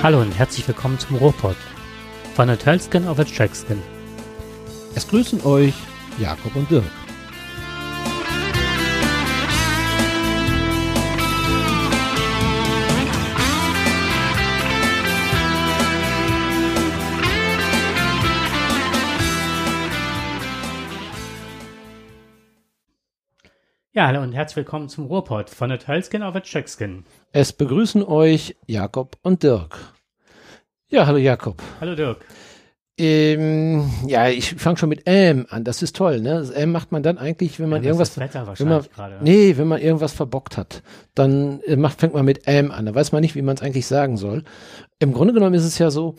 Hallo und herzlich willkommen zum Ruhrpott von der Tölskin auf der Trackskin. Es grüßen euch Jakob und Dirk. Ja, hallo und herzlich willkommen zum Ruhrpott von der Tölskin auf der Trackskin. Es begrüßen euch Jakob und Dirk. Ja, hallo Jakob. Hallo Dirk. Ähm, ja, ich fange schon mit M an. Das ist toll, ne? Das M macht man dann eigentlich, wenn man Ja, irgendwas, das Wetter wenn man, wahrscheinlich gerade. nee, wenn man irgendwas verbockt hat, dann äh, macht, fängt man mit M an. Da weiß man nicht, wie man es eigentlich sagen soll. Im Grunde genommen ist es ja so,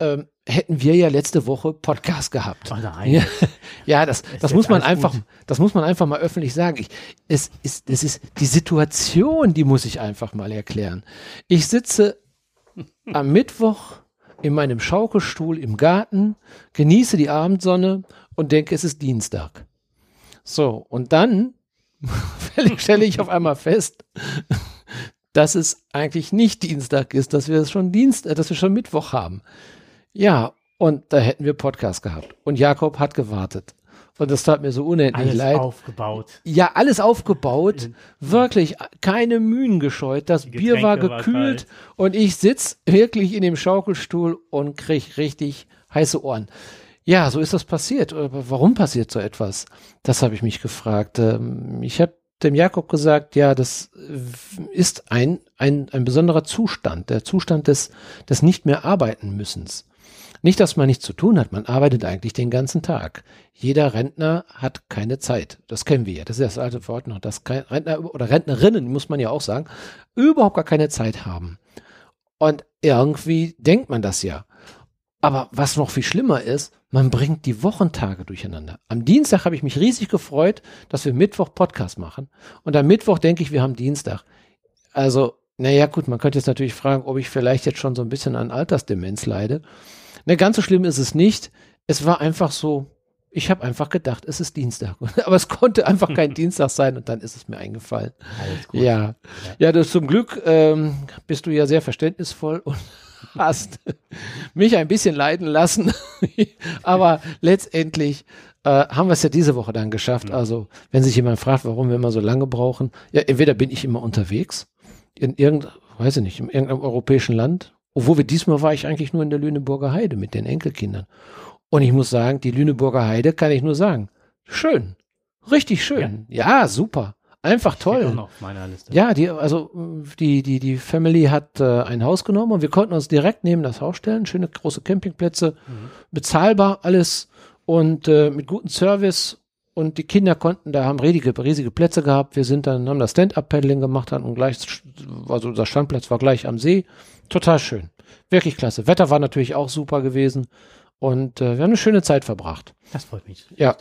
ähm, hätten wir ja letzte Woche Podcast gehabt. Oh. Ja, ja das, das jetzt muss man einfach, gut? das muss man einfach mal öffentlich sagen. Ich, es ist, es ist die Situation, die muss ich einfach mal erklären. Ich sitze am Mittwoch in meinem Schaukelstuhl im Garten, genieße die Abendsonne und denke, es ist Dienstag. So, und dann stelle ich auf einmal fest, dass es eigentlich nicht Dienstag ist, dass wir es schon Dienst, dass wir schon Mittwoch haben. Ja, und da hätten wir Podcast gehabt. Und Jakob hat gewartet. Und das tat mir so unendlich Alles leid. aufgebaut. Ja, alles aufgebaut, wirklich keine Mühen gescheut. Das Bier war Getränke war gekühlt kalt. und ich sitz wirklich in dem Schaukelstuhl und krieg richtig heiße Ohren. Ja, so ist das passiert. Aber warum passiert so etwas? Das habe ich mich gefragt. Ähm, Ich habe dem Jakob gesagt, ja, das äh, ist ein, ein, ein besonderer Zustand, der Zustand des, des nicht mehr arbeiten müssens. Nicht, dass man nichts zu tun hat, man arbeitet eigentlich den ganzen Tag. Jeder Rentner hat keine Zeit. Das kennen wir ja. Das ist das alte Wort noch, dass Rentner oder Rentnerinnen, muss man ja auch sagen, überhaupt gar keine Zeit haben. Und irgendwie denkt man das ja. Aber was noch viel schlimmer ist, man bringt die Wochentage durcheinander. Am Dienstag habe ich mich riesig gefreut, dass wir Mittwoch Podcast machen. Und am Mittwoch denke ich, wir haben Dienstag. Also, naja, gut, man könnte jetzt natürlich fragen, ob ich vielleicht jetzt schon so ein bisschen an Altersdemenz leide. Ne, ganz so schlimm ist es nicht. Es war einfach so, ich habe einfach gedacht, es ist Dienstag. Aber es konnte einfach kein Dienstag sein und dann ist es mir eingefallen. Ja, ja, das zum Glück ähm, bist du ja sehr verständnisvoll und hast mich ein bisschen leiden lassen. Aber letztendlich äh, haben wir es ja diese Woche dann geschafft. Also, wenn sich jemand fragt, warum wir immer so lange brauchen, ja, entweder bin ich immer unterwegs in irgendein, weiß ich nicht, in irgendeinem europäischen Land. Obwohl wir diesmal war ich eigentlich nur in der Lüneburger Heide mit den Enkelkindern. Und ich muss sagen, die Lüneburger Heide kann ich nur sagen. Schön. Richtig schön. Ja, super. Einfach toll. Ja, die, also die, die, die Family hat äh, ein Haus genommen und wir konnten uns direkt neben das Haus stellen. Schöne große Campingplätze, bezahlbar alles und äh, mit gutem Service. Und die Kinder konnten, da haben riesige, riesige Plätze gehabt. Wir sind dann, haben das Stand-Up-Paddling gemacht dann und gleich, also unser Standplatz war gleich am See. Total schön. Wirklich klasse. Wetter war natürlich auch super gewesen. Und äh, wir haben eine schöne Zeit verbracht. Das freut mich. Ja.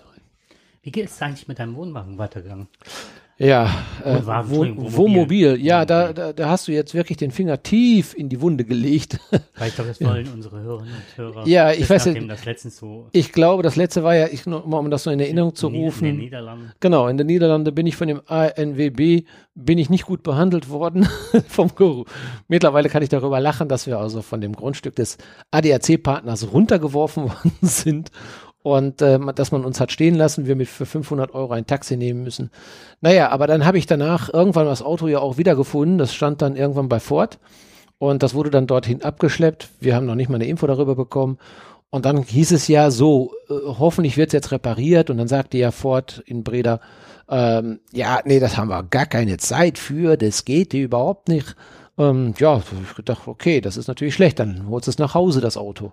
Wie geht es eigentlich mit deinem Wohnwagen weitergegangen? Ja, äh, Entschuldigung, Wohnmobil. Ja, da, da, da hast du jetzt wirklich den Finger tief in die Wunde gelegt. Weil ich glaube, das wollen unsere Hörerinnen und Hörer. Ja, ich weiß letztens so Ich glaube, das letzte war ja, ich, nur mal um das so in Erinnerung zu in den rufen. Niederlanden. Genau, in den Niederlanden bin ich von dem ANWB, bin ich nicht gut behandelt worden vom Guru. Mittlerweile kann ich darüber lachen, dass wir also von dem Grundstück des ADAC-Partners runtergeworfen worden sind und äh, dass man uns hat stehen lassen, wir mit für 500 Euro ein Taxi nehmen müssen. Naja, aber dann habe ich danach irgendwann das Auto ja auch wiedergefunden, das stand dann irgendwann bei Ford und das wurde dann dorthin abgeschleppt. Wir haben noch nicht mal eine Info darüber bekommen. Und dann hieß es ja so, äh, hoffentlich wird es jetzt repariert. Und dann sagte ja Ford in Breda, ähm, ja, nee, das haben wir gar keine Zeit für, das geht überhaupt nicht. Ähm, ja, ich gedacht, okay, das ist natürlich schlecht, dann holst du es nach Hause, das Auto.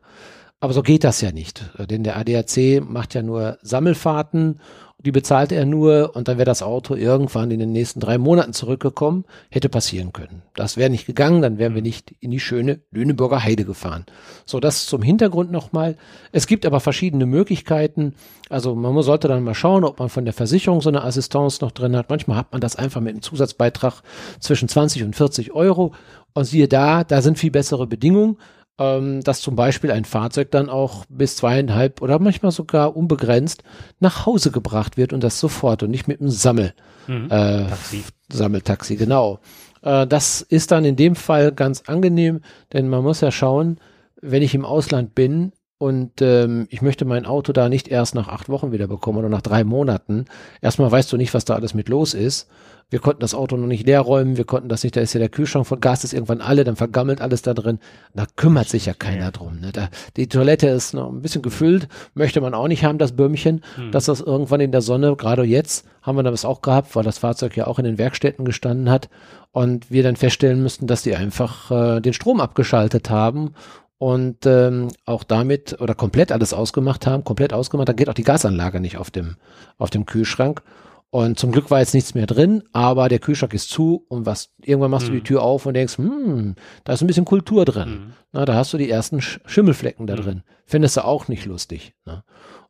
Aber so geht das ja nicht, denn der ADAC macht ja nur Sammelfahrten, die bezahlt er nur und dann wäre das Auto irgendwann in den nächsten drei Monaten zurückgekommen, hätte passieren können. Das wäre nicht gegangen, dann wären wir nicht in die schöne Lüneburger Heide gefahren. So, das zum Hintergrund nochmal. Es gibt aber verschiedene Möglichkeiten. Also man sollte dann mal schauen, ob man von der Versicherung so eine Assistance noch drin hat. Manchmal hat man das einfach mit einem Zusatzbeitrag zwischen 20 und 40 Euro. Und siehe da, da sind viel bessere Bedingungen ähm, dass zum Beispiel ein Fahrzeug dann auch bis zweieinhalb oder manchmal sogar unbegrenzt nach Hause gebracht wird und das sofort und nicht mit einem Sammel, Mhm. äh, Taxi. Sammeltaxi, genau. Äh, Äh, das ist dann in dem Fall ganz angenehm, denn man muss ja schauen, wenn ich im Ausland bin, und ähm, ich möchte mein Auto da nicht erst nach acht Wochen wieder bekommen oder nach drei Monaten. Erstmal weißt du nicht, was da alles mit los ist. Wir konnten das Auto noch nicht leer räumen, wir konnten das nicht, da ist ja der Kühlschrank von Gas ist irgendwann alle, dann vergammelt alles da drin. Da kümmert sich ja keiner ja. drum. Ne? Da, die Toilette ist noch ein bisschen gefüllt, möchte man auch nicht haben, das Böhmchen, hm. dass das irgendwann in der Sonne, gerade jetzt, haben wir das auch gehabt, weil das Fahrzeug ja auch in den Werkstätten gestanden hat und wir dann feststellen müssten, dass die einfach äh, den Strom abgeschaltet haben und ähm, auch damit oder komplett alles ausgemacht haben, komplett ausgemacht, da geht auch die Gasanlage nicht auf dem, auf dem Kühlschrank. Und zum Glück war jetzt nichts mehr drin, aber der Kühlschrank ist zu und was, irgendwann machst mhm. du die mhm. Tür auf und denkst, hm, da ist ein bisschen Kultur drin. Mhm. Na, da hast du die ersten Sch Schimmelflecken da mhm. drin. Findest du auch nicht lustig. Ne?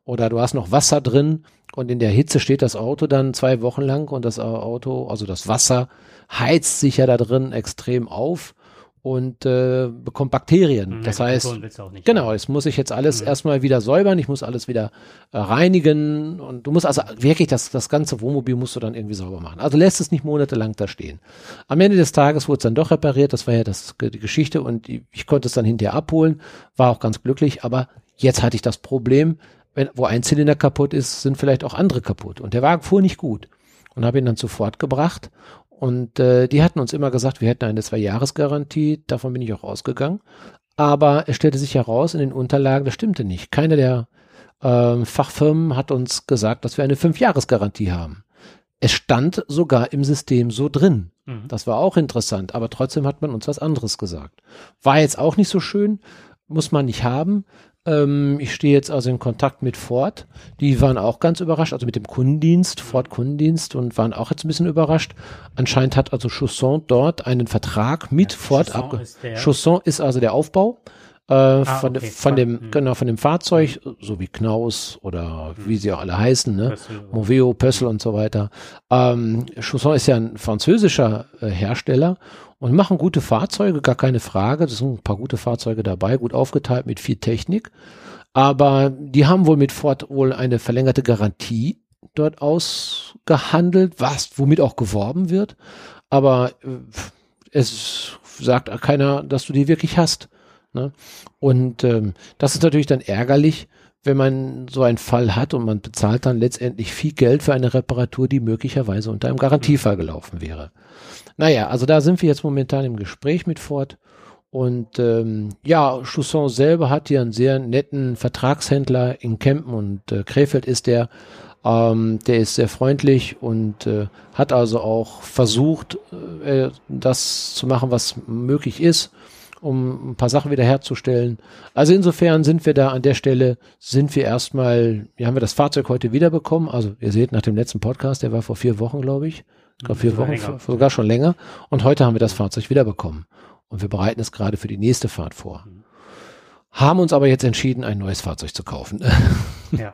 Oder du hast noch Wasser drin und in der Hitze steht das Auto dann zwei Wochen lang und das Auto, also das Wasser heizt sich ja da drin extrem auf und äh, bekommt Bakterien. Mhm, das heißt, genau, es muss ich jetzt alles mhm. erstmal wieder säubern, ich muss alles wieder äh, reinigen und du musst also wirklich das, das ganze Wohnmobil musst du dann irgendwie sauber machen. Also lässt es nicht monatelang da stehen. Am Ende des Tages wurde es dann doch repariert, das war ja das, die Geschichte und ich konnte es dann hinterher abholen, war auch ganz glücklich, aber jetzt hatte ich das Problem, wenn, wo ein Zylinder kaputt ist, sind vielleicht auch andere kaputt und der Wagen fuhr nicht gut und habe ihn dann sofort gebracht und äh, die hatten uns immer gesagt, wir hätten eine Zwei-Jahres-Garantie, davon bin ich auch ausgegangen. Aber es stellte sich heraus, in den Unterlagen, das stimmte nicht. Keine der äh, Fachfirmen hat uns gesagt, dass wir eine Fünf-Jahres-Garantie haben. Es stand sogar im System so drin. Mhm. Das war auch interessant, aber trotzdem hat man uns was anderes gesagt. War jetzt auch nicht so schön, muss man nicht haben. Ähm, ich stehe jetzt also in Kontakt mit Ford. Die waren auch ganz überrascht, also mit dem Kundendienst, Ford Kundendienst und waren auch jetzt ein bisschen überrascht. Anscheinend hat also Chausson dort einen Vertrag mit ja, Ford ab. Chausson ist also der Aufbau. Äh, ah, von, okay. von dem, mhm. genau, von dem Fahrzeug, so wie Knaus oder mhm. wie sie auch alle heißen, ne? Pössl, Moveo, Pössl und so weiter. Ähm, Chausson ist ja ein französischer äh, Hersteller und machen gute Fahrzeuge, gar keine Frage. Das sind ein paar gute Fahrzeuge dabei, gut aufgeteilt mit viel Technik. Aber die haben wohl mit Ford wohl eine verlängerte Garantie dort ausgehandelt, was, womit auch geworben wird. Aber äh, es sagt keiner, dass du die wirklich hast. Ne? Und ähm, das ist natürlich dann ärgerlich, wenn man so einen Fall hat und man bezahlt dann letztendlich viel Geld für eine Reparatur, die möglicherweise unter einem Garantiefall gelaufen wäre. Naja, also da sind wir jetzt momentan im Gespräch mit Ford. Und ähm, ja, Chausson selber hat hier einen sehr netten Vertragshändler in Kempen und äh, Krefeld ist der. Ähm, der ist sehr freundlich und äh, hat also auch versucht, äh, das zu machen, was möglich ist, um ein paar Sachen wiederherzustellen. Also insofern sind wir da an der Stelle, sind wir erstmal, ja, haben wir das Fahrzeug heute wiederbekommen. Also ihr seht nach dem letzten Podcast, der war vor vier Wochen, glaube ich. Glaube vier Wochen, länger. sogar schon länger. Und heute haben wir das Fahrzeug wiederbekommen. Und wir bereiten es gerade für die nächste Fahrt vor. Mhm. Haben uns aber jetzt entschieden, ein neues Fahrzeug zu kaufen. Ja.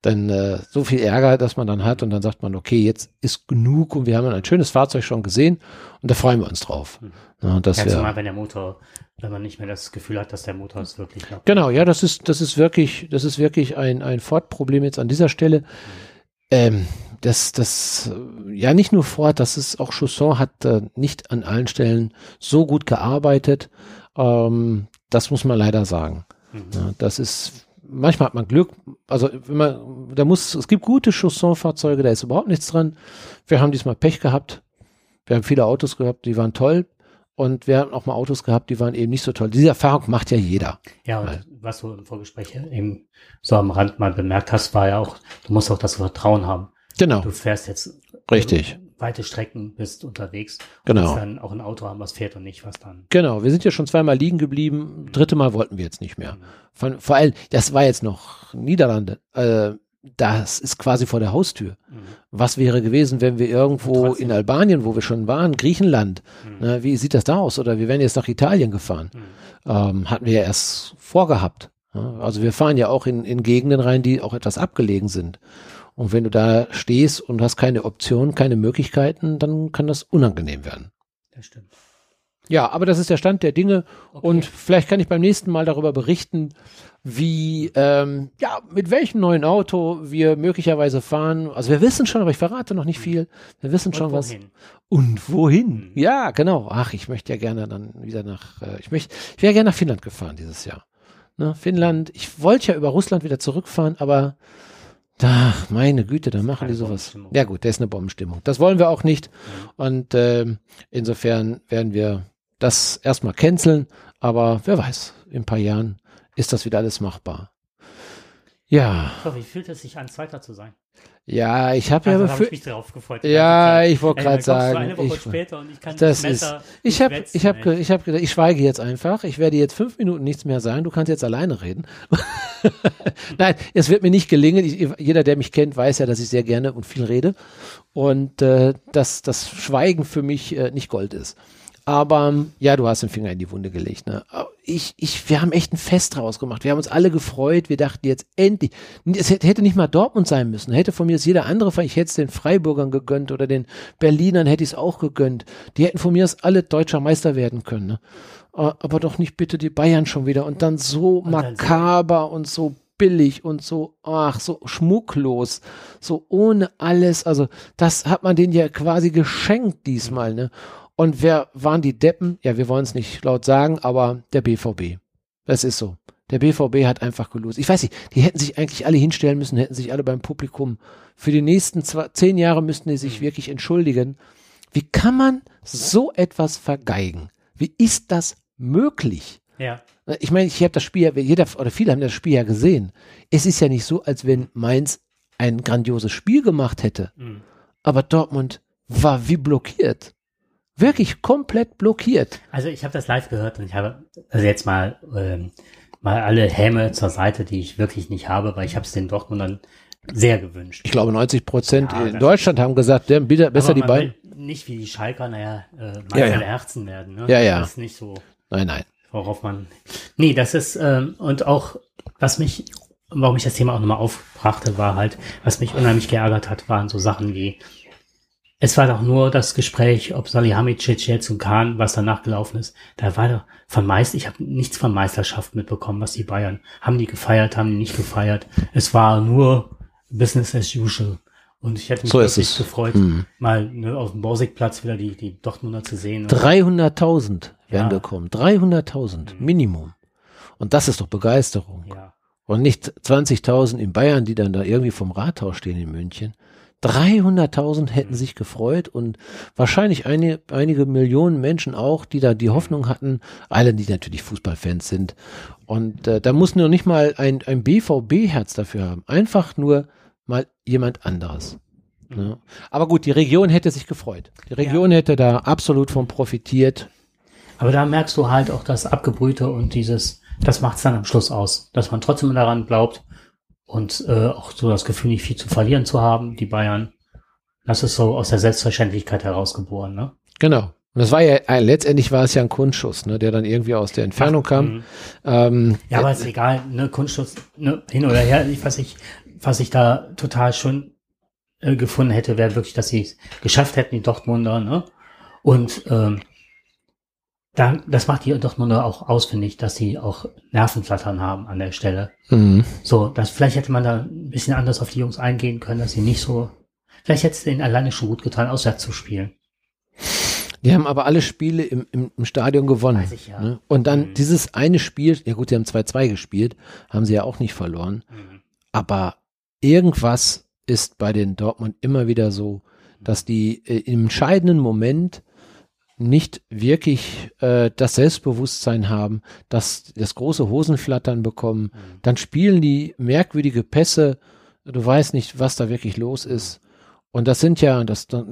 dann äh, so viel Ärger, dass man dann hat und dann sagt man, okay, jetzt ist genug und wir haben ein schönes Fahrzeug schon gesehen und da freuen wir uns drauf. Mhm. Ja, dass ja, wir, zumal wenn der Motor, wenn man nicht mehr das Gefühl hat, dass der Motor ist wirklich klappt. Genau, ja, das ist, das ist wirklich, das ist wirklich ein, ein Ford-Problem jetzt an dieser Stelle. Mhm. Ähm, das, das, ja, nicht nur Ford, das ist auch Chausson hat äh, nicht an allen Stellen so gut gearbeitet. Ähm, das muss man leider sagen. Mhm. Ja, das ist, manchmal hat man Glück, also wenn man, da muss, es gibt gute Chausson-Fahrzeuge, da ist überhaupt nichts dran. Wir haben diesmal Pech gehabt. Wir haben viele Autos gehabt, die waren toll. Und wir haben auch mal Autos gehabt, die waren eben nicht so toll. Diese Erfahrung macht ja jeder. Ja, und Weil, was du im Vorgespräch eben so am Rand mal bemerkt hast, war ja auch, du musst auch das Vertrauen haben. Genau. Du fährst jetzt richtig weite Strecken bist unterwegs. Genau. Und dann auch ein Auto haben, was fährt und nicht was dann. Genau. Wir sind ja schon zweimal liegen geblieben. Dritte Mal wollten wir jetzt nicht mehr. Mhm. Von, vor allem, das war jetzt noch Niederlande. Äh, das ist quasi vor der Haustür. Mhm. Was wäre gewesen, wenn wir irgendwo in Albanien, wo wir schon waren, Griechenland, mhm. ne, wie sieht das da aus? Oder wir wären jetzt nach Italien gefahren. Mhm. Ähm, hatten wir ja erst vorgehabt. Ja, also wir fahren ja auch in, in Gegenden rein, die auch etwas abgelegen sind. Und wenn du da stehst und hast keine Option, keine Möglichkeiten, dann kann das unangenehm werden. Das stimmt. Ja, aber das ist der Stand der Dinge Okay. und vielleicht kann ich beim nächsten Mal darüber berichten, wie, ähm, ja, mit welchem neuen Auto wir möglicherweise fahren. Also wir wissen schon, aber ich verrate noch nicht viel. Wir wissen schon Und was. Und wohin? Mhm. Ja, genau. Ach, ich möchte ja gerne dann wieder nach, äh, ich möchte, ich wäre gerne nach Finnland gefahren dieses Jahr. Ne, Finnland, ich wollte ja über Russland wieder zurückfahren, aber da, meine Güte, da machen die sowas. Ja gut, das ist eine Bombenstimmung. Das wollen wir auch nicht. Und ähm, insofern werden wir das erstmal canceln, aber wer weiß, in ein paar Jahren ist das wieder alles machbar. Ja, So, wie fühlt es sich an, Zweiter zu sein? ja, ich habe ja Also, habe befür- ich mich drauf gefreut. Ja, ich wollte gerade sagen, ich- später und ich kann das ist, ich habe, ich habe, ich habe gedacht, ich schweige jetzt einfach. Ich werde jetzt fünf Minuten nichts mehr sagen. Du kannst jetzt alleine reden. Nein, es wird mir nicht gelingen. Ich, jeder, der mich kennt, weiß ja, dass ich sehr gerne und viel rede und äh, dass das Schweigen für mich äh, nicht Gold ist. Aber ähm, ja, du hast den Finger in die Wunde gelegt. Ne? Ich, ich, wir haben echt ein Fest draus gemacht. Wir haben uns alle gefreut. Wir dachten jetzt endlich. Es hätte nicht mal Dortmund sein müssen. Hätte von mir aus jeder andere. Ich hätte es den Freiburgern gegönnt oder den Berlinern hätte ich es auch gegönnt. Die hätten von mir aus alle deutscher Meister werden können. Ne? Aber doch nicht bitte die Bayern schon wieder. Und dann so dann so- makaber und so billig und so, ach, so schmucklos, so ohne alles. Also, das hat man denen ja quasi geschenkt diesmal, ne? Und wer waren die Deppen? Ja, wir wollen es nicht laut sagen, aber der BVB. Das ist so. Der BVB hat einfach gelost. Ich weiß nicht, die hätten sich eigentlich alle hinstellen müssen, hätten sich alle beim Publikum. Für die nächsten zwei, zehn Jahre müssten die sich wirklich entschuldigen. Wie kann man so etwas vergeigen? Wie ist das möglich? Ja, Ich meine, ich habe das Spiel, ja- jeder oder viele haben das Spiel ja gesehen. Es ist ja nicht so, als wenn Mainz ein grandioses Spiel gemacht hätte. mhm. Aber Dortmund war wie blockiert. Wirklich komplett blockiert. Also ich habe das live gehört und ich habe also jetzt mal ähm, mal alle Häme zur Seite, die ich wirklich nicht habe, weil ich habe es den Dortmundern sehr gewünscht. Ich glaube, 90 Prozent Ja, in Deutschland haben gesagt, der, bitte, besser die beiden. Nicht wie die Schalker, naja, äh, Ja, ja. Herzen werden. Ne? Ja, ja. Das ist nicht so, Nein, nein. worauf man. Nee, das ist, ähm, und auch, was mich, warum ich das Thema auch nochmal aufbrachte, war halt, was mich unheimlich geärgert hat, waren so Sachen wie, es war doch nur das Gespräch, ob Salihamidzic jetzt und Kahn, was danach gelaufen ist. Da war doch von Meister, ich habe nichts von Meisterschaft mitbekommen, was die Bayern, haben die gefeiert, haben die nicht gefeiert. Es war nur Business as usual. Und ich hätte mich So wirklich gefreut, Mhm. mal ne, auf dem Borsigplatz wieder die, die Dortmunder zu sehen. 300.000 werden Ja. gekommen. 300.000 Mhm. Minimum. Und das ist doch Begeisterung. ja. Und nicht 20.000 in Bayern, die dann da irgendwie vom Rathaus stehen in München. 300.000 hätten sich gefreut und wahrscheinlich eine, einige Millionen Menschen auch, die da die Hoffnung hatten, alle, die natürlich Fußballfans sind. Und äh, da muss nur nicht mal ein, ein BVB-Herz dafür haben. Einfach nur mal jemand anderes. Ne? Aber gut, die Region hätte sich gefreut. Die Region hätte da absolut von profitiert. Aber da merkst du halt auch das Abgebrühte und dieses, das macht's dann am Schluss aus, dass man trotzdem daran glaubt und äh, auch so das Gefühl, nicht viel zu verlieren zu haben, die Bayern. Das ist so aus der Selbstverständlichkeit herausgeboren, ne? Genau. Und das war ja, äh, letztendlich war es ja ein Kunstschuss, ne, der dann irgendwie aus der Entfernung kam. Mhm. Ähm, Ja, aber ist egal, ne, Kunstschutz, ne, hin oder her, ich, was ich, was ich da total schön äh, gefunden hätte, wäre wirklich, dass sie es geschafft hätten, die Dortmunder, ne? Und ähm, da, das macht die Dortmunder auch aus, finde ich, dass sie auch Nervenflattern haben an der Stelle. mhm. So, das, vielleicht hätte man da ein bisschen anders auf die Jungs eingehen können, dass sie nicht so, vielleicht hätte es denen alleine schon gut getan, auswärts zu spielen. Die haben aber alle Spiele im, im, im Stadion gewonnen. Ich ja. Ne? Und dann Mhm. dieses eine Spiel, ja gut, die haben 2-2 gespielt, haben sie ja auch nicht verloren. Aber irgendwas ist bei den Dortmund immer wieder so, dass die äh, im entscheidenden Moment nicht wirklich äh, das Selbstbewusstsein haben, dass das große Hosenflattern bekommen. Dann spielen die merkwürdige Pässe. Du weißt nicht, was da wirklich los ist. Und das sind ja, das, du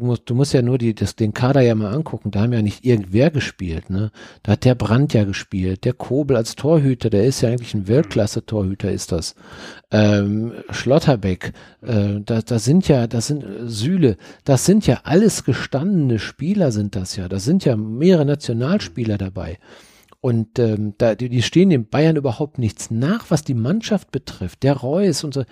musst, du musst ja nur die, das, den Kader ja mal angucken. Da haben ja nicht irgendwer gespielt, ne? Da hat der Brandt ja gespielt, der Kobel als Torhüter, der ist ja eigentlich ein Weltklasse-Torhüter, ist das. Ähm, Schlotterbeck, äh, da, da sind ja, das sind äh, Sühle, das sind ja alles gestandene Spieler, sind das ja. Da sind ja mehrere Nationalspieler dabei. Und ähm, da, die, die stehen den Bayern überhaupt nichts nach, was die Mannschaft betrifft. Der Reus und so,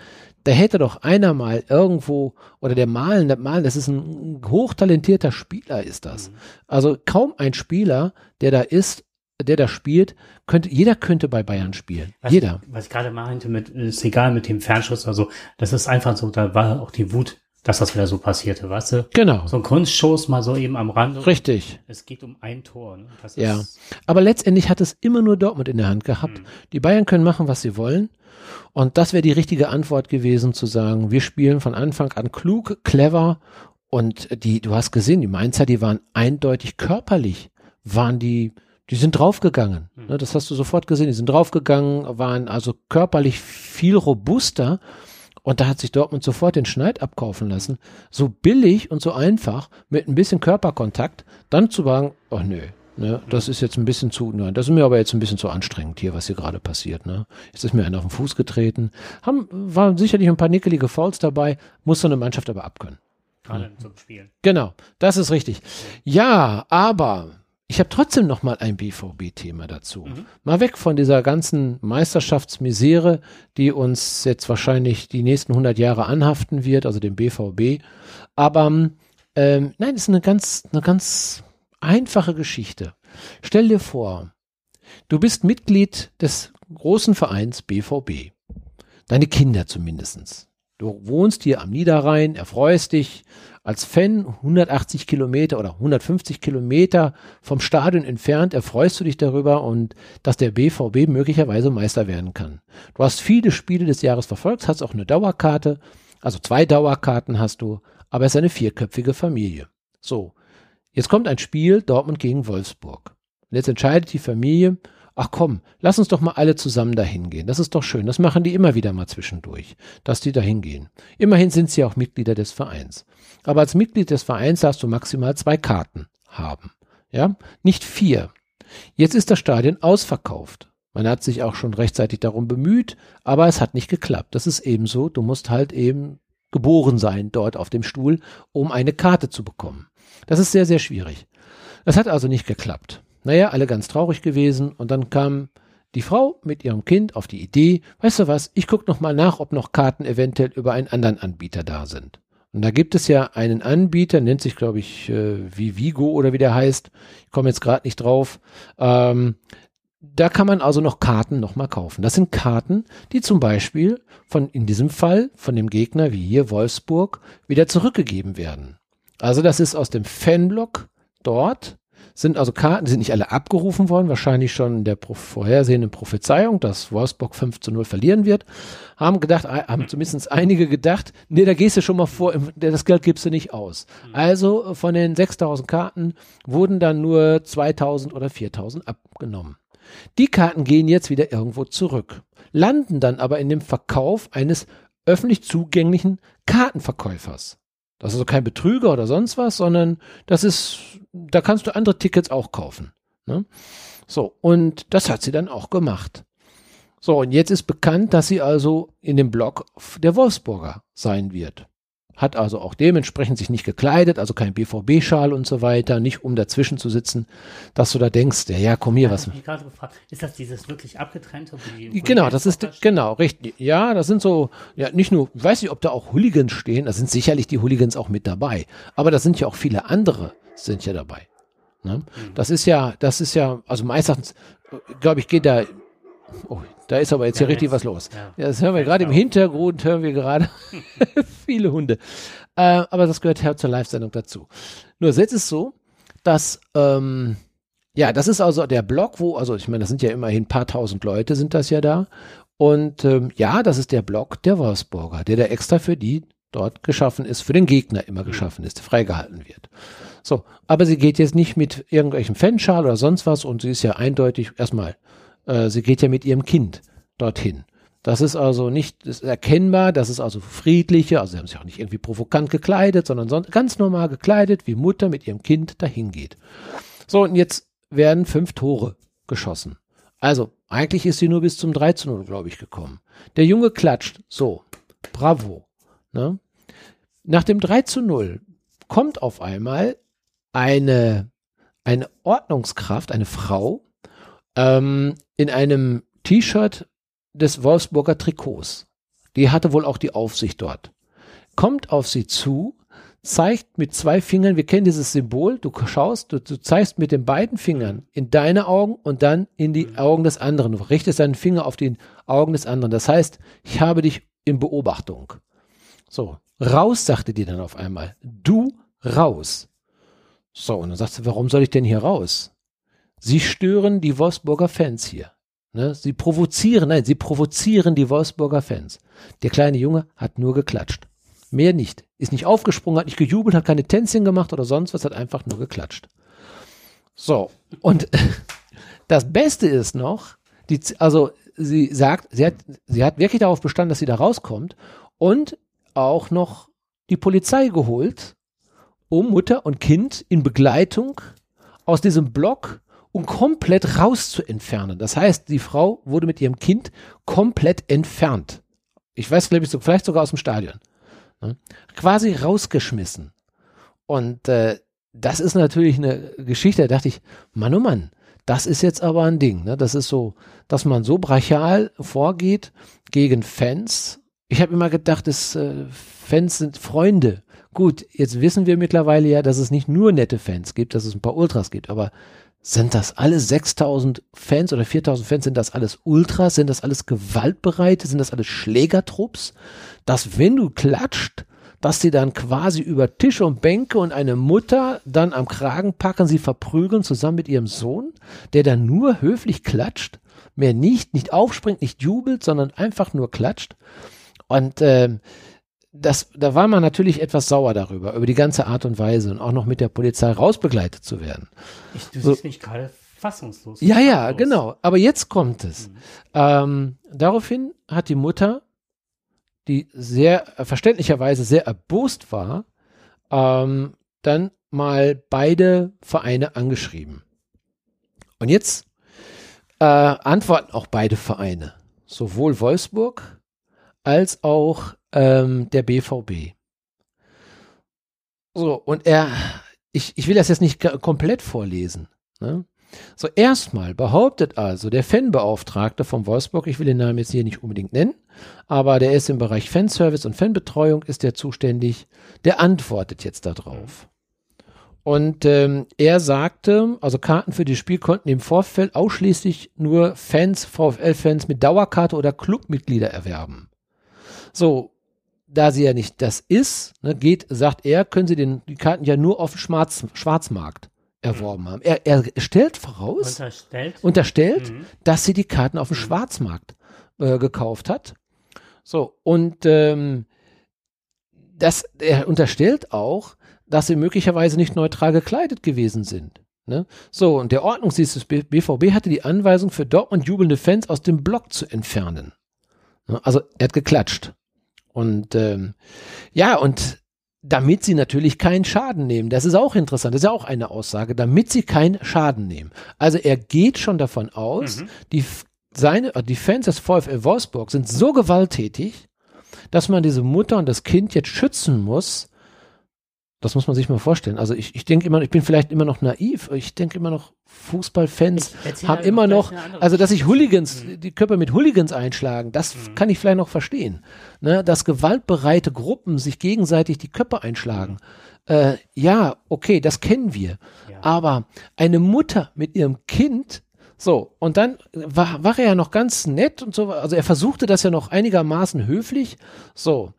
da hätte doch einer mal irgendwo, oder der Malen, der Malen, das ist ein hochtalentierter Spieler, ist das. Mhm. Also kaum ein Spieler, der da ist, der da spielt, könnte, jeder könnte bei Bayern spielen. Was, jeder. Was ich gerade meinte, mit, ist egal mit dem Fernschuss, also das ist einfach so, da war auch die Wut dass das wieder so passierte, weißt du? Genau. So ein Kunstschuss mal so eben am Rand. Richtig. Es geht um ein Tor. Ne? ja. Aber letztendlich hat es immer nur Dortmund in der Hand gehabt. Hm. Die Bayern können machen, was sie wollen. Und das wäre die richtige Antwort gewesen, zu sagen, wir spielen von Anfang an klug, clever und die, du hast gesehen, die Mainzer, die waren eindeutig körperlich, waren die, die sind draufgegangen. Hm. Das hast du sofort gesehen. Die sind draufgegangen, waren also körperlich viel robuster und da hat sich Dortmund sofort den Schneid abkaufen lassen. So billig und so einfach, mit ein bisschen Körperkontakt, dann zu sagen, oh nö, ne, das ist jetzt ein bisschen zu, nein, das ist mir aber jetzt ein bisschen zu anstrengend hier, was hier gerade passiert. Ne. Jetzt ist mir einer auf den Fuß getreten. Haben, waren sicherlich ein paar nickelige Fouls dabei, muss so eine Mannschaft aber abkönnen. Gerade zum Spielen. Genau, das ist richtig. Ja, aber ich habe trotzdem noch mal ein BVB-Thema dazu. Mhm. Mal weg von dieser ganzen Meisterschaftsmisere, die uns jetzt wahrscheinlich die nächsten 100 Jahre anhaften wird, also dem BVB. Aber ähm, nein, es ist eine ganz, eine ganz einfache Geschichte. Stell dir vor, du bist Mitglied des großen Vereins BVB. Deine Kinder zumindestens. Du wohnst hier am Niederrhein, erfreust dich, als Fan 180 Kilometer oder 150 Kilometer vom Stadion entfernt erfreust du dich darüber und dass der BVB möglicherweise Meister werden kann. Du hast viele Spiele des Jahres verfolgt, hast auch eine Dauerkarte, also zwei Dauerkarten hast du, aber es ist eine vierköpfige Familie. So, jetzt kommt ein Spiel Dortmund gegen Wolfsburg. Und jetzt entscheidet die Familie, ach komm, lass uns doch mal alle zusammen dahin gehen. Das ist doch schön. Das machen die immer wieder mal zwischendurch, dass die dahin gehen. Immerhin sind sie auch Mitglieder des Vereins. Aber als Mitglied des Vereins darfst du maximal zwei Karten haben. Ja, nicht vier. Jetzt ist das Stadion ausverkauft. Man hat sich auch schon rechtzeitig darum bemüht, aber es hat nicht geklappt. Das ist ebenso. Du musst halt eben geboren sein dort auf dem Stuhl, um eine Karte zu bekommen. Das ist sehr, sehr schwierig. Das hat also nicht geklappt. Naja, alle ganz traurig gewesen und dann kam die Frau mit ihrem Kind auf die Idee, weißt du was, ich gucke noch mal nach, ob noch Karten eventuell über einen anderen Anbieter da sind. Und da gibt es ja einen Anbieter, nennt sich, glaube ich, äh, Vivigo oder wie der heißt. Ich komme jetzt gerade nicht drauf. Ähm, da kann man also noch Karten nochmal kaufen. Das sind Karten, die zum Beispiel von, in diesem Fall, von dem Gegner wie hier Wolfsburg, wieder zurückgegeben werden. Also das ist aus dem Fanblock dort sind also Karten, die sind nicht alle abgerufen worden, wahrscheinlich schon in der vorhersehenden Prophezeiung, dass Wolfsburg 5 zu 0 verlieren wird. Haben gedacht, haben zumindest einige gedacht, nee, da gehst du schon mal vor, das Geld gibst du nicht aus. Mhm. Also von den 6000 Karten wurden dann nur 2000 oder 4000 abgenommen. Die Karten gehen jetzt wieder irgendwo zurück, landen dann aber in dem Verkauf eines öffentlich zugänglichen Kartenverkäufers. Das ist also kein Betrüger oder sonst was, sondern das ist, da kannst du andere Tickets auch kaufen. Ne? So, und das hat sie dann auch gemacht. So, und jetzt ist bekannt, dass sie also in dem Blog der Wolfsburger sein wird hat also auch dementsprechend sich nicht gekleidet, also kein BVB-Schal und so weiter, nicht um dazwischen zu sitzen, dass du da denkst, ja, ja komm hier, was. Ich gerade gefragt, ist das dieses wirklich abgetrennte? Die, genau, das ist, genau, richtig. Ja, das sind so, ja, nicht nur, ich weiß nicht, ob da auch Hooligans stehen, da sind sicherlich die Hooligans auch mit dabei, aber da sind ja auch viele andere, sind ja dabei. Ne? Mhm. Das ist ja, das ist ja, also meistens, glaube ich, geht da, oh, da ist aber jetzt ja, hier richtig was los. Ja. das hören wir gerade im Hintergrund, hören wir gerade viele Hunde. Äh, aber das gehört ja zur Live-Sendung dazu. Nur jetzt ist es so, dass, ähm, ja, das ist also der Blog, wo, also ich meine, das sind ja immerhin ein paar tausend Leute sind das ja da. Und ähm, ja, das ist der Blog der Wolfsburger, der da extra für die dort geschaffen ist, für den Gegner immer geschaffen ist, freigehalten wird. So, aber sie geht jetzt nicht mit irgendwelchem Fanschal oder sonst was und sie ist ja eindeutig erstmal äh, sie geht ja mit ihrem Kind dorthin. Das ist also nicht ist erkennbar, das ist also friedliche, also sie haben sich auch nicht irgendwie provokant gekleidet, sondern so, ganz normal gekleidet, wie Mutter mit ihrem Kind dahin geht. So, und jetzt werden fünf Tore geschossen. Also, eigentlich ist sie nur bis zum 3 zu 0, glaube ich, gekommen. Der Junge klatscht, so, bravo. Ne? Nach dem 3 zu 0 kommt auf einmal eine, eine Ordnungskraft, eine Frau, ähm, in einem T-Shirt des Wolfsburger Trikots. Die hatte wohl auch die Aufsicht dort. Kommt auf sie zu, zeigt mit zwei Fingern, wir kennen dieses Symbol, du schaust, du, du zeigst mit den beiden Fingern in deine Augen und dann in die Augen des anderen. Du richtest deinen Finger auf die Augen des anderen. Das heißt, ich habe dich in Beobachtung. So, raus, sagte die dann auf einmal. Du raus. So, und dann sagt sie, warum soll ich denn hier raus? Sie stören die Wolfsburger Fans hier. Ne? Sie provozieren, nein, sie provozieren die Wolfsburger Fans. Der kleine Junge hat nur geklatscht. Mehr nicht. Ist nicht aufgesprungen, hat nicht gejubelt, hat keine Tänzchen gemacht oder sonst was, hat einfach nur geklatscht. So, und das Beste ist noch, die, also sie sagt, sie hat, sie hat wirklich darauf bestanden, dass sie da rauskommt und auch noch die Polizei geholt, um Mutter und Kind in Begleitung aus diesem Block um komplett raus zu entfernen. Das heißt, die Frau wurde mit ihrem Kind komplett entfernt. Ich weiß, glaube ich, so, vielleicht sogar aus dem Stadion. Ne? Quasi rausgeschmissen. Und äh, das ist natürlich eine Geschichte, da dachte ich, Mann, oh Mann, das ist jetzt aber ein Ding. Ne? Das ist so, dass man so brachial vorgeht gegen Fans. Ich habe immer gedacht, dass, äh, Fans sind Freunde. Gut, jetzt wissen wir mittlerweile ja, dass es nicht nur nette Fans gibt, dass es ein paar Ultras gibt, aber sind das alle 6000 Fans oder 4000 Fans? Sind das alles Ultras? Sind das alles Gewaltbereite? Sind das alles Schlägertrupps? Dass wenn du klatscht, dass sie dann quasi über Tisch und Bänke und eine Mutter dann am Kragen packen, sie verprügeln zusammen mit ihrem Sohn, der dann nur höflich klatscht, mehr nicht, nicht aufspringt, nicht jubelt, sondern einfach nur klatscht. Und ähm, das, da war man natürlich etwas sauer darüber, über die ganze Art und Weise und auch noch mit der Polizei rausbegleitet zu werden. Ich, du so, siehst mich gerade fassungslos. Ja, ja, genau. Aber jetzt kommt es. Mhm. Ähm, daraufhin hat die Mutter, die sehr äh, verständlicherweise sehr erbost war, ähm, dann mal beide Vereine angeschrieben. Und jetzt äh, antworten auch beide Vereine, sowohl Wolfsburg als auch ähm, der BVB. So, und er, ich, ich will das jetzt nicht komplett vorlesen. Ne? So, erstmal behauptet also der Fanbeauftragte von Wolfsburg, ich will den Namen jetzt hier nicht unbedingt nennen, aber der ist im Bereich Fanservice und Fanbetreuung, ist der zuständig, der antwortet jetzt darauf. Und ähm, er sagte, also Karten für das Spiel konnten im Vorfeld ausschließlich nur Fans, VfL-Fans mit Dauerkarte oder Clubmitglieder erwerben. So, da sie ja nicht das ist, ne, geht, sagt er, können sie den, die Karten ja nur auf dem Schwarz, Schwarzmarkt erworben haben. Er, er stellt voraus, unterstellt, unterstellt mhm. dass sie die Karten auf dem mhm. Schwarzmarkt äh, gekauft hat. So, und ähm, das, er unterstellt auch, dass sie möglicherweise nicht neutral gekleidet gewesen sind. Ne? So, und der Ordnungsdienst des BVB hatte die Anweisung, für Dortmund jubelnde Fans aus dem Block zu entfernen. Ne? Also, er hat geklatscht. Und ähm, ja, und damit sie natürlich keinen Schaden nehmen. Das ist auch interessant. Das ist ja auch eine Aussage, damit sie keinen Schaden nehmen. Also er geht schon davon aus, mhm. die, seine, die Fans des VfL Wolfsburg sind so gewalttätig, dass man diese Mutter und das Kind jetzt schützen muss, das muss man sich mal vorstellen. Also ich, ich denke immer, ich bin vielleicht immer noch naiv. Ich denke immer noch, Fußballfans haben immer noch, also dass sich Hooligans, mhm. die Köpfe mit Hooligans einschlagen, das mhm. kann ich vielleicht noch verstehen. Ne, dass gewaltbereite Gruppen sich gegenseitig die Köpfe einschlagen. Mhm. Äh, ja, okay, das kennen wir. Ja. Aber eine Mutter mit ihrem Kind, so, und dann war, war er ja noch ganz nett und so, also er versuchte das ja noch einigermaßen höflich. So.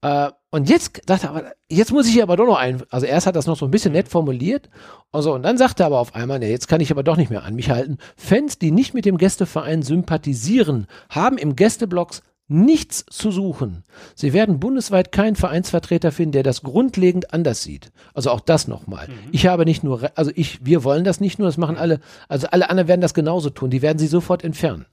Äh, und jetzt dachte er aber, jetzt muss ich aber doch noch ein, also erst hat das noch so ein bisschen nett formuliert, also, und dann sagte er aber auf einmal, ne, jetzt kann ich aber doch nicht mehr an mich halten. Fans, die nicht mit dem Gästeverein sympathisieren, haben im Gästeblocks nichts zu suchen. Sie werden bundesweit keinen Vereinsvertreter finden, der das grundlegend anders sieht. Also auch das nochmal. Mhm. Ich habe nicht nur, also ich, wir wollen das nicht nur, das machen alle, also alle anderen werden das genauso tun, die werden sie sofort entfernen.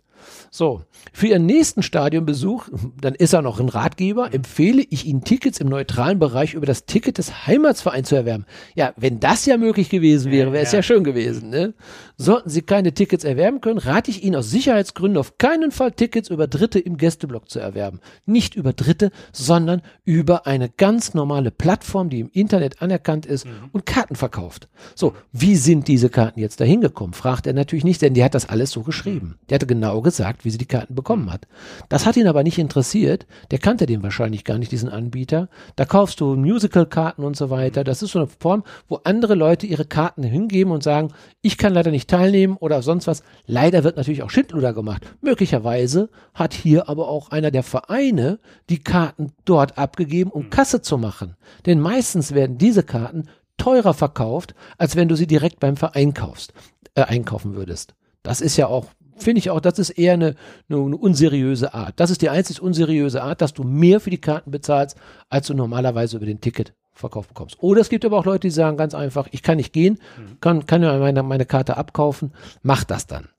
So, für Ihren nächsten Stadionbesuch, dann ist er noch ein Ratgeber, empfehle ich Ihnen Tickets im neutralen Bereich über das Ticket des Heimatsvereins zu erwerben. Ja, wenn das ja möglich gewesen wäre, wäre es ja. ja schön gewesen. Ne? Sollten Sie keine Tickets erwerben können, rate ich Ihnen aus Sicherheitsgründen auf keinen Fall Tickets über Dritte im Gästeblock zu erwerben. Nicht über Dritte, sondern über eine ganz normale Plattform, die im Internet anerkannt ist mhm. und Karten verkauft. So, wie sind diese Karten jetzt dahin gekommen? Fragt er natürlich nicht, denn die hat das alles so geschrieben. Der hatte genau gesagt, wie sie die Karten bekommen hat. Das hat ihn aber nicht interessiert. Der kannte den wahrscheinlich gar nicht, diesen Anbieter. Da kaufst du Musical-Karten und so weiter. Das ist so eine Form, wo andere Leute ihre Karten hingeben und sagen, ich kann leider nicht teilnehmen oder sonst was. Leider wird natürlich auch Schindluder gemacht. Möglicherweise hat hier aber auch einer der Vereine die Karten dort abgegeben, um Kasse zu machen. Denn meistens werden diese Karten teurer verkauft, als wenn du sie direkt beim Verein kaufst, äh, einkaufen würdest. Das ist ja auch finde ich auch, das ist eher eine, eine, eine, unseriöse Art. Das ist die einzig unseriöse Art, dass du mehr für die Karten bezahlst, als du normalerweise über den Ticketverkauf bekommst. Oder es gibt aber auch Leute, die sagen ganz einfach, ich kann nicht gehen, mhm. kann, kann ja meine, meine Karte abkaufen, mach das dann.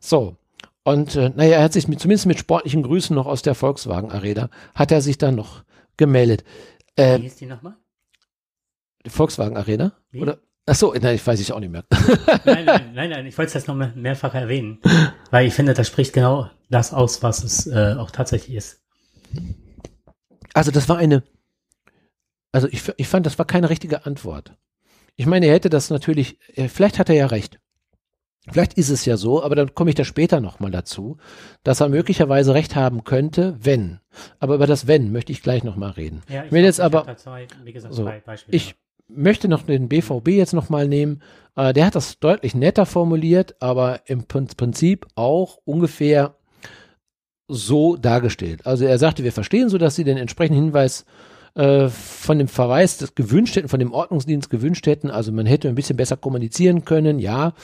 So. Und äh, naja, er hat sich mit, zumindest mit sportlichen Grüßen noch aus der Volkswagen Arena, hat er sich dann noch gemeldet. Äh, Wie ist die nochmal? Die Volkswagen Arena? Wie? Oder? Ach so, nein, ich weiß ich auch nicht mehr. nein, nein, nein, nein, ich wollte es jetzt noch mehr, mehrfach erwähnen, weil ich finde, das spricht genau das aus, was es äh, auch tatsächlich ist. Also das war eine, also ich, ich fand, das war keine richtige Antwort. Ich meine, er hätte das natürlich, äh, vielleicht hat er ja recht. Vielleicht ist es ja so, aber dann komme ich da später nochmal dazu, dass er möglicherweise recht haben könnte, wenn. Aber über das Wenn möchte ich gleich nochmal reden. Ja, ich, ich will jetzt aber, zwei, wie gesagt, so, ich, möchte noch den BVB jetzt nochmal nehmen. Äh, der hat das deutlich netter formuliert, aber im Prinzip auch ungefähr so dargestellt. Also er sagte, wir verstehen so, dass sie den entsprechenden Hinweis äh, von dem Verweis des gewünscht hätten, von dem Ordnungsdienst gewünscht hätten. Also man hätte ein bisschen besser kommunizieren können, ja.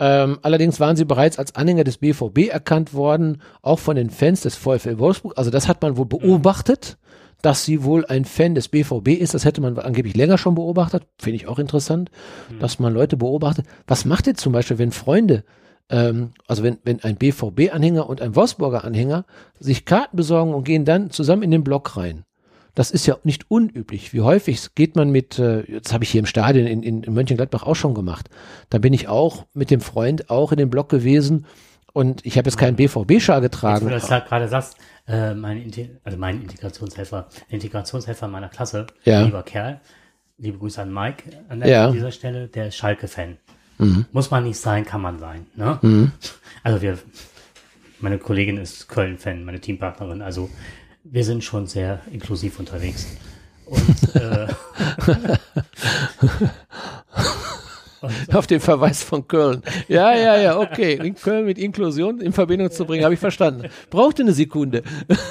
Ähm, allerdings waren sie bereits als Anhänger des BVB erkannt worden, auch von den Fans des VfL Wolfsburg. Also das hat man wohl beobachtet dass sie wohl ein Fan des BVB ist. Das hätte man angeblich länger schon beobachtet. Finde ich auch interessant, mhm. dass man Leute beobachtet. Was macht ihr zum Beispiel, wenn Freunde, ähm, also wenn, wenn ein BVB-Anhänger und ein Wolfsburger Anhänger sich Karten besorgen und gehen dann zusammen in den Block rein? Das ist ja nicht unüblich. Wie häufig geht man mit, äh, das habe ich hier im Stadion in, in, in Mönchengladbach auch schon gemacht. Da bin ich auch mit dem Freund auch in den Block gewesen und ich habe jetzt keinen BVB-Schal getragen. Jetzt, wo du das gerade sagst, äh, mein, also mein Integrationshelfer, Integrationshelfer meiner Klasse, ja. lieber Kerl, liebe Grüße an Mike an, ja. dieser Stelle, der ist Schalke-Fan. Mhm. Muss man nicht sein, kann man sein. Ne? Mhm. Also wir, meine Kollegin ist Köln-Fan, meine Teampartnerin, also wir sind schon sehr inklusiv unterwegs. Und äh, Auf den Verweis von Köln. Ja, ja, ja, okay. In Köln mit Inklusion in Verbindung zu bringen, habe ich verstanden. Brauchte eine Sekunde.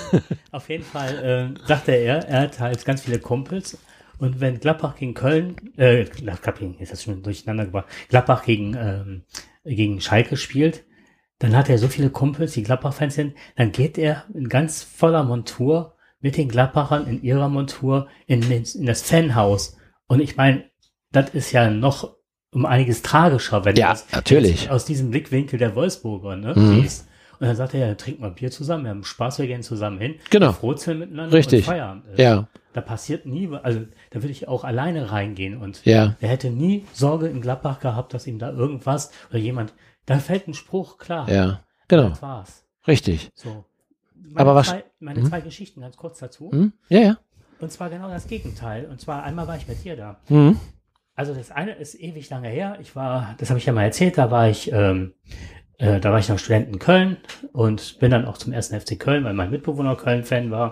Auf jeden Fall äh, sagte er, er hat halt ganz viele Kumpels. Und wenn Gladbach gegen Köln, äh, Gladbach gegen, das schon durcheinander gebracht, Gladbach gegen, ähm, gegen Schalke spielt, dann hat er so viele Kumpels, die Gladbach-Fans sind, dann geht er in ganz voller Montur mit den Gladbachern in ihrer Montur in, in das Fanhaus. Und ich meine, das ist ja noch um einiges tragischer, wenn ja, du natürlich. aus diesem Blickwinkel der Wolfsburger ne, mhm. gehst. Und dann sagt er, ja, trink mal Bier zusammen, wir haben Spaß, wir gehen zusammen hin. Genau. Frozeln miteinander Richtig. und Feierabend ist. Ja. Da passiert nie, also da würde ich auch alleine reingehen und ja. er hätte nie Sorge in Gladbach gehabt, dass ihm da irgendwas oder jemand, da fällt ein Spruch, klar. Ja, genau. Das war's. Richtig. So. Meine Aber was? Zwei, meine mhm. zwei Geschichten ganz kurz dazu. Mhm. Ja, ja. Und zwar genau das Gegenteil. Und zwar einmal war ich mit dir da. Mhm. Also das eine ist ewig lange her. Ich war, das habe ich ja mal erzählt, da war ich, ähm, äh, da war ich noch Student in Köln und bin dann auch zum ersten FC Köln, weil mein Mitbewohner Köln-Fan war.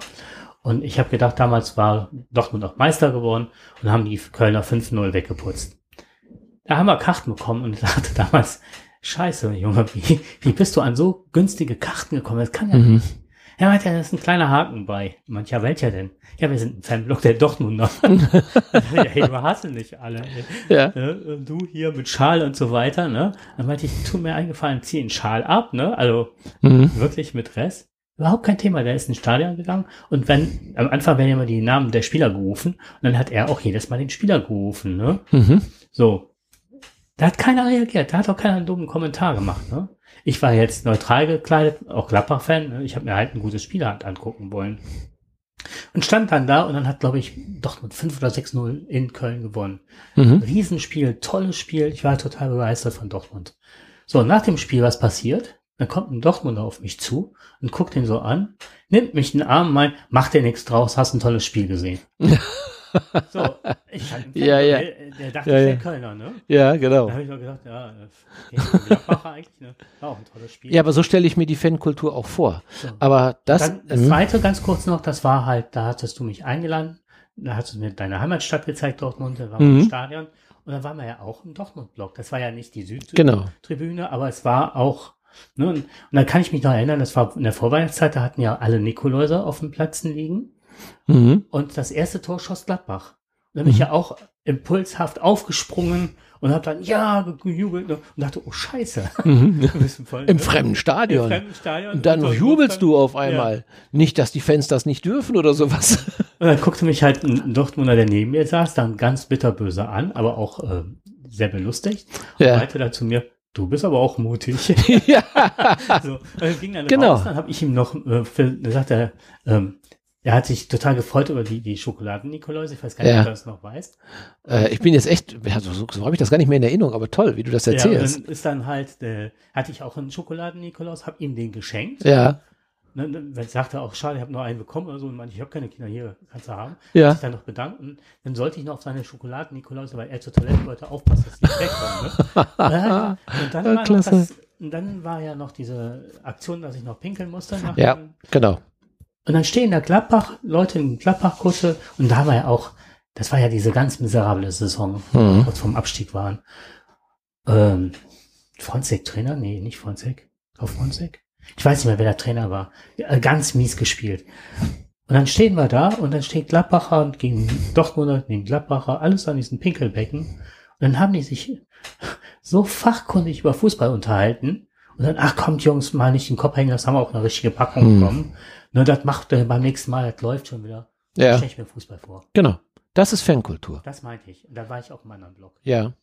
Und ich habe gedacht, damals war Dortmund auch Meister geworden und haben die Kölner 5-0 weggeputzt. Da haben wir Karten bekommen und ich dachte damals, scheiße, Junge, wie, wie bist du an so günstige Karten gekommen? Das kann ja mhm. nicht. Ja, meinte, da ist ein kleiner Haken bei. Mancher welcher denn? Ja, wir sind ein Fanblock der Dortmunder. ja, hey, du hast nicht alle. Ja. Ne? Du hier mit Schal und so weiter, ne? Dann meinte ich, tu mir eingefallen, zieh einen Schal ab, ne? Also mhm. wirklich mit Rest. Überhaupt kein Thema, der ist ins Stadion gegangen und wenn, am Anfang werden ja immer die Namen der Spieler gerufen und dann hat er auch jedes Mal den Spieler gerufen, ne? Mhm. So. Da hat keiner reagiert, da hat auch keiner einen dummen Kommentar gemacht. Ne? Ich war jetzt neutral gekleidet, auch Gladbach-Fan. Ne? Ich habe mir halt ein gutes Spiel angucken wollen. Und stand dann da und dann hat, glaube ich, doch mit 5 oder 6-0 in Köln gewonnen. Mhm. Riesenspiel, tolles Spiel. Ich war total begeistert von Dortmund. So, nach dem Spiel, was passiert? Dann kommt ein Dortmunder auf mich zu und guckt ihn so an, nimmt mich in den Arm, meint, mach dir nichts draus, hast ein tolles Spiel gesehen. So, ich hatte ja, ja. Der, der dachte, ja, ich wäre Kölner, ne? Ja, genau. Da habe ich noch gedacht, ja, Gladbacher eigentlich, ne? War auch ein tolles Spiel. Ja, aber so stelle ich mir die Fankultur auch vor. So. Aber das. Dann, das mhm. zweite ganz kurz noch, das war halt, da hattest du mich eingeladen, da hast du mir deine Heimatstadt gezeigt, Dortmund, da war mhm. im Stadion. Und dann waren wir ja auch im Dortmund-Block. Das war ja nicht die Südtribüne, genau. aber es war auch Ne, und, und, dann kann ich mich noch erinnern, das war in der Vorweihnachtszeit, da hatten ja alle Nikoläuser auf dem Platzen liegen. Mhm. Und das erste Tor schoss Gladbach. Und dann bin ich mhm. ja auch impulshaft aufgesprungen und habe dann ja gejubelt und dachte, oh Scheiße. Mhm. Voll, Im, ne? fremden Stadion. Im fremden Stadion. Und dann und jubelst du auf einmal. Ja. Nicht, dass die Fans das nicht dürfen oder sowas. Und dann guckte mich halt ein Dortmunder, der neben mir saß, dann ganz bitterböse an, aber auch äh, sehr belustigt. Ja. Und meinte dann zu mir, Du bist aber auch mutig. ja. so, dann ging dann genau. raus, dann habe ich ihm noch, äh, dann sagt er, ähm, er hat sich total gefreut über die, die Schokoladen-Nikolaus. Ich weiß gar nicht, ja. ob du das noch weißt. Äh, ich bin jetzt echt, also so, so habe ich das gar nicht mehr in Erinnerung, aber toll, wie du das erzählst. Ja, dann ist dann halt, äh, hatte ich auch einen Schokoladen-Nikolaus, habe ihm den geschenkt. Ja. Ne, ne, ich sagte auch, schade, ich habe nur einen bekommen oder so und meinte, ich habe keine Kinder hier, kannst du haben. Ja. Sich dann noch bedanken. Dann sollte ich noch auf seine Schokoladen-Nikolaus, weil er zur Toilette wollte, aufpassen, dass die wegkommen. Ne? und, dann war noch das, und dann war ja noch diese Aktion, dass ich noch pinkeln musste. ja, genau. Und dann stehen da Gladbach, Leute in Gladbach-Kutte und da war ja auch, das war ja diese ganz miserable Saison, mhm. kurz vorm Abstieg waren. Ähm, Fronzek Trainer? Nee, nicht Fronzek. Auf Fronzek? Ich weiß nicht mehr, wer der Trainer war. Ja, ganz mies gespielt. Und dann stehen wir da und dann steht Gladbacher und gegen Dortmunder, gegen Gladbacher, alles an diesen Pinkelbecken. Und dann haben die sich so fachkundig über Fußball unterhalten. Und dann, ach kommt Jungs, mal nicht den Kopf hängen, das haben wir auch eine richtige Packung hm. bekommen. Ne, das macht er beim nächsten Mal, das läuft schon wieder. Ja. Stelle ich mir Fußball vor. Genau. Das ist Fankultur. Das meinte ich. Und da war ich auch im anderen Blog. Ja.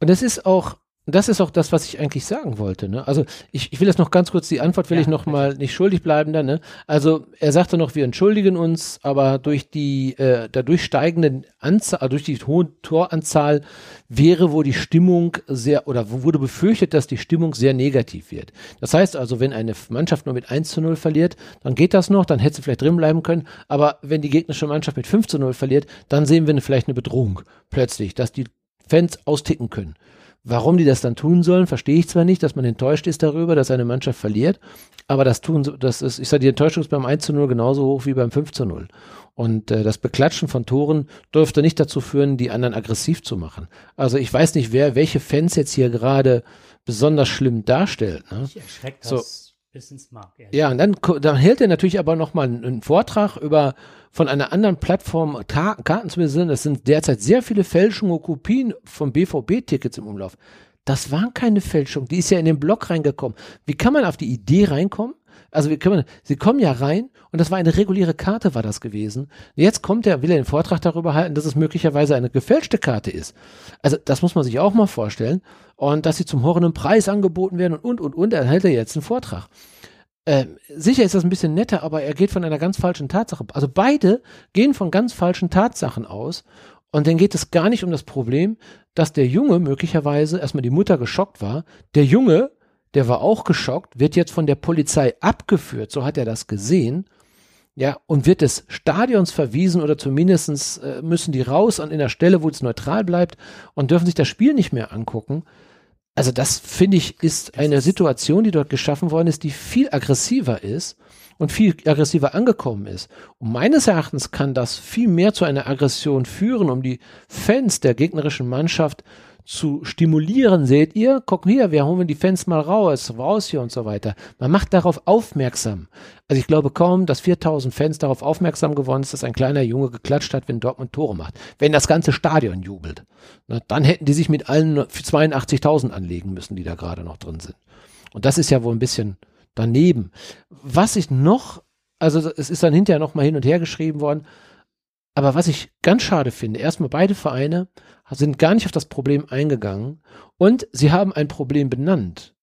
Und das ist auch, das ist auch das, was ich eigentlich sagen wollte. Ne? Also ich, ich will das noch ganz kurz, die Antwort will ja, ich noch mal nicht schuldig bleiben dann. Ne? Also er sagte noch, wir entschuldigen uns, aber durch die äh, dadurch steigende Anzahl, durch die hohe Toranzahl wäre wohl die Stimmung sehr, oder wurde befürchtet, dass die Stimmung sehr negativ wird. Das heißt also, wenn eine Mannschaft nur mit 1 zu 0 verliert, dann geht das noch, dann hätte sie vielleicht drin bleiben können, aber wenn die gegnerische Mannschaft mit 5 zu 0 verliert, dann sehen wir vielleicht eine Bedrohung plötzlich, dass die Fans austicken können. Warum die das dann tun sollen, verstehe ich zwar nicht, dass man enttäuscht ist darüber, dass eine Mannschaft verliert, aber das tun, das ist, ich sage, die Enttäuschung ist beim 1 zu 0 genauso hoch wie beim 5 zu 0. Und äh, das Beklatschen von Toren dürfte nicht dazu führen, die anderen aggressiv zu machen. Also ich weiß nicht, wer welche Fans jetzt hier gerade besonders schlimm darstellt. Ne? Ich erschreckt so. das bis ins Mark. Ja, und dann, dann hält er natürlich aber nochmal einen, einen Vortrag über von einer anderen Plattform Karten zu besinnen. Es sind derzeit sehr viele Fälschungen und Kopien von BVB-Tickets im Umlauf. Das waren keine Fälschungen. Die ist ja in den Blog reingekommen. Wie kann man auf die Idee reinkommen? Also wie kann man, sie kommen ja rein und das war eine reguläre Karte, war das gewesen. Jetzt kommt er, will er den Vortrag darüber halten, dass es möglicherweise eine gefälschte Karte ist. Also das muss man sich auch mal vorstellen. Und dass sie zum horrenden Preis angeboten werden und, und, und, und, dann hält er jetzt einen Vortrag. Ähm, sicher ist das ein bisschen netter, aber er geht von einer ganz falschen Tatsache. Also beide gehen von ganz falschen Tatsachen aus. Und dann geht es gar nicht um das Problem, dass der Junge möglicherweise erstmal die Mutter geschockt war. Der Junge, der war auch geschockt, wird jetzt von der Polizei abgeführt, so hat er das gesehen. Ja, und wird des Stadions verwiesen oder zumindestens äh, müssen die raus an in der Stelle, wo es neutral bleibt und dürfen sich das Spiel nicht mehr angucken also das finde ich ist eine Situation, die dort geschaffen worden ist, die viel aggressiver ist und viel aggressiver angekommen ist. Und meines Erachtens kann das viel mehr zu einer Aggression führen, um die Fans der gegnerischen Mannschaft zu stimulieren, seht ihr, guck hier, wir holen die Fans mal raus, raus hier und so weiter. Man macht darauf aufmerksam. Also ich glaube kaum, dass 4000 Fans darauf aufmerksam geworden ist, dass ein kleiner Junge geklatscht hat, wenn Dortmund Tore macht. Wenn das ganze Stadion jubelt. Na, dann hätten die sich mit allen 82.000 anlegen müssen, die da gerade noch drin sind. Und das ist ja wohl ein bisschen daneben. Was ich noch, also es ist dann hinterher noch mal hin und her geschrieben worden, Aber was ich ganz schade finde, erstmal beide Vereine sind gar nicht auf das Problem eingegangen und sie haben ein Problem benannt.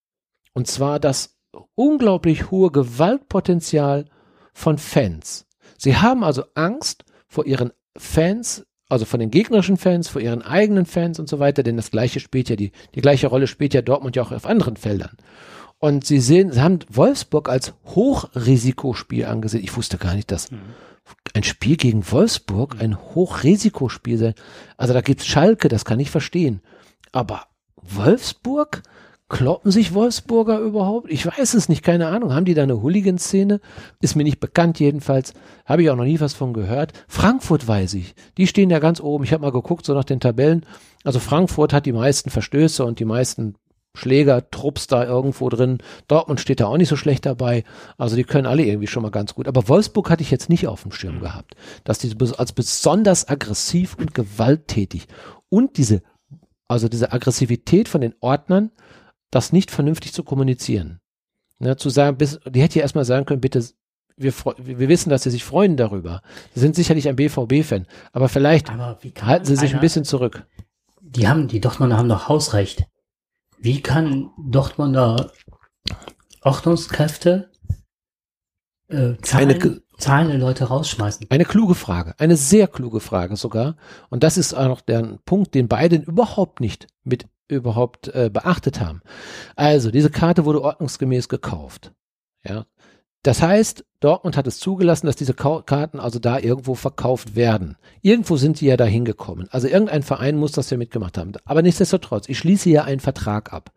Und zwar das unglaublich hohe Gewaltpotenzial von Fans. Sie haben also Angst vor ihren Fans, also von den gegnerischen Fans, vor ihren eigenen Fans und so weiter, denn das gleiche spielt ja die, die gleiche Rolle spielt ja Dortmund ja auch auf anderen Feldern. Und sie sehen, sie haben Wolfsburg als Hochrisikospiel angesehen. Ich wusste gar nicht, dass mhm. Ein Spiel gegen Wolfsburg ein Hochrisikospiel sei. Also da gibt's Schalke, das kann ich verstehen. Aber Wolfsburg? Kloppen sich Wolfsburger überhaupt? Ich weiß es nicht, keine Ahnung. Haben die da eine Hooligan-Szene? Ist mir nicht bekannt jedenfalls. Habe ich auch noch nie was von gehört. Frankfurt weiß ich. Die stehen ja ganz oben. Ich habe mal geguckt, so nach den Tabellen. Also Frankfurt hat die meisten Verstöße und die meisten Schläger, Trupps da irgendwo drin. Dortmund steht da auch nicht so schlecht dabei. Also die können alle irgendwie schon mal ganz gut. Aber Wolfsburg hatte ich jetzt nicht auf dem Schirm mhm. gehabt. Dass die als besonders aggressiv und gewalttätig und diese, also diese Aggressivität von den Ordnern, das nicht vernünftig zu kommunizieren. Ne, zu sagen, bis, die hätte ja erstmal sagen können, bitte, wir, wir wissen, dass sie sich freuen darüber. Sie sind sicherlich ein BVB-Fan, aber vielleicht aber halten sie sich einer, ein bisschen zurück. Die haben, die Dortmunder haben doch Hausrecht. Wie kann Dortmunder Ordnungskräfte äh, Zahlen, eine, zahlende Leute rausschmeißen? Eine kluge Frage, eine sehr kluge Frage sogar. Und das ist auch noch der Punkt, den beiden überhaupt nicht mit überhaupt äh, beachtet haben. Also, diese Karte wurde ordnungsgemäß gekauft. Ja. Das heißt, Dortmund hat es zugelassen, dass diese Karten also da irgendwo verkauft werden. Irgendwo sind sie ja da hingekommen. Also irgendein Verein muss das ja mitgemacht haben. Aber nichtsdestotrotz, ich schließe ja einen Vertrag ab.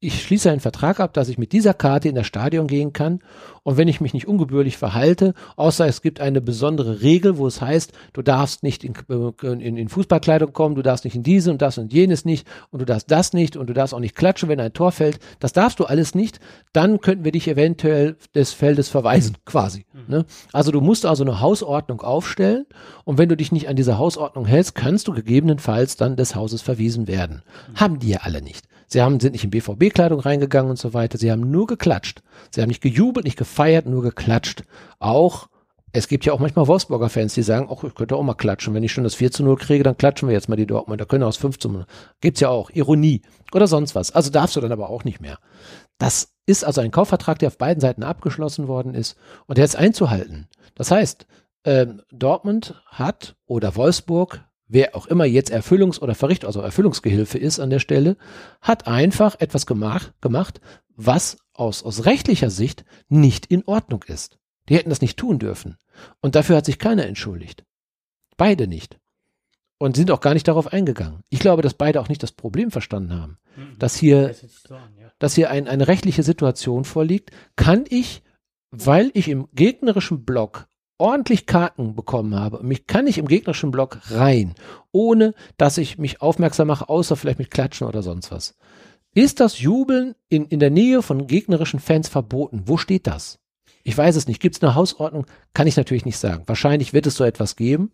Ich schließe einen Vertrag ab, dass ich mit dieser Karte in das Stadion gehen kann. Und wenn ich mich nicht ungebührlich verhalte, außer es gibt eine besondere Regel, wo es heißt, du darfst nicht in, in, in Fußballkleidung kommen, du darfst nicht in diese und das und jenes nicht und du darfst das nicht und du darfst auch nicht klatschen, wenn ein Tor fällt. Das darfst du alles nicht. Dann könnten wir dich eventuell des Feldes verweisen, quasi. Mhm. Ne? Also du musst also eine Hausordnung aufstellen und wenn du dich nicht an diese Hausordnung hältst, kannst du gegebenenfalls dann des Hauses verwiesen werden. Mhm. Haben die ja alle nicht. Sie haben, sind nicht in BVB-Kleidung reingegangen und so weiter. Sie haben nur geklatscht. Sie haben nicht gejubelt, nicht gefeiert, nur geklatscht. Auch es gibt ja auch manchmal Wolfsburger Fans, die sagen, ach, ich könnte auch mal klatschen. Wenn ich schon das 4 zu 0 kriege, dann klatschen wir jetzt mal die Dortmund. Da können aus 5 zu 0. Gibt's ja auch. Ironie. Oder sonst was. Also darfst du dann aber auch nicht mehr. Das ist also ein Kaufvertrag, der auf beiden Seiten abgeschlossen worden ist und der ist einzuhalten. Das heißt, äh, Dortmund hat oder Wolfsburg, wer auch immer jetzt Erfüllungs- oder Verricht, also Erfüllungsgehilfe ist an der Stelle, hat einfach etwas gemacht, gemacht was aus, aus rechtlicher Sicht nicht in Ordnung ist. Die hätten das nicht tun dürfen. Und dafür hat sich keiner entschuldigt. Beide nicht. Und sind auch gar nicht darauf eingegangen. Ich glaube, dass beide auch nicht das Problem verstanden haben. Mhm. Dass hier dass hier ein, eine rechtliche Situation vorliegt, kann ich, weil ich im gegnerischen Block ordentlich Karten bekommen habe, mich kann ich im gegnerischen Block rein, ohne dass ich mich aufmerksam mache, außer vielleicht mit Klatschen oder sonst was. Ist das Jubeln in, in der Nähe von gegnerischen Fans verboten? Wo steht das? Ich weiß es nicht. Gibt es eine Hausordnung? Kann ich natürlich nicht sagen. Wahrscheinlich wird es so etwas geben,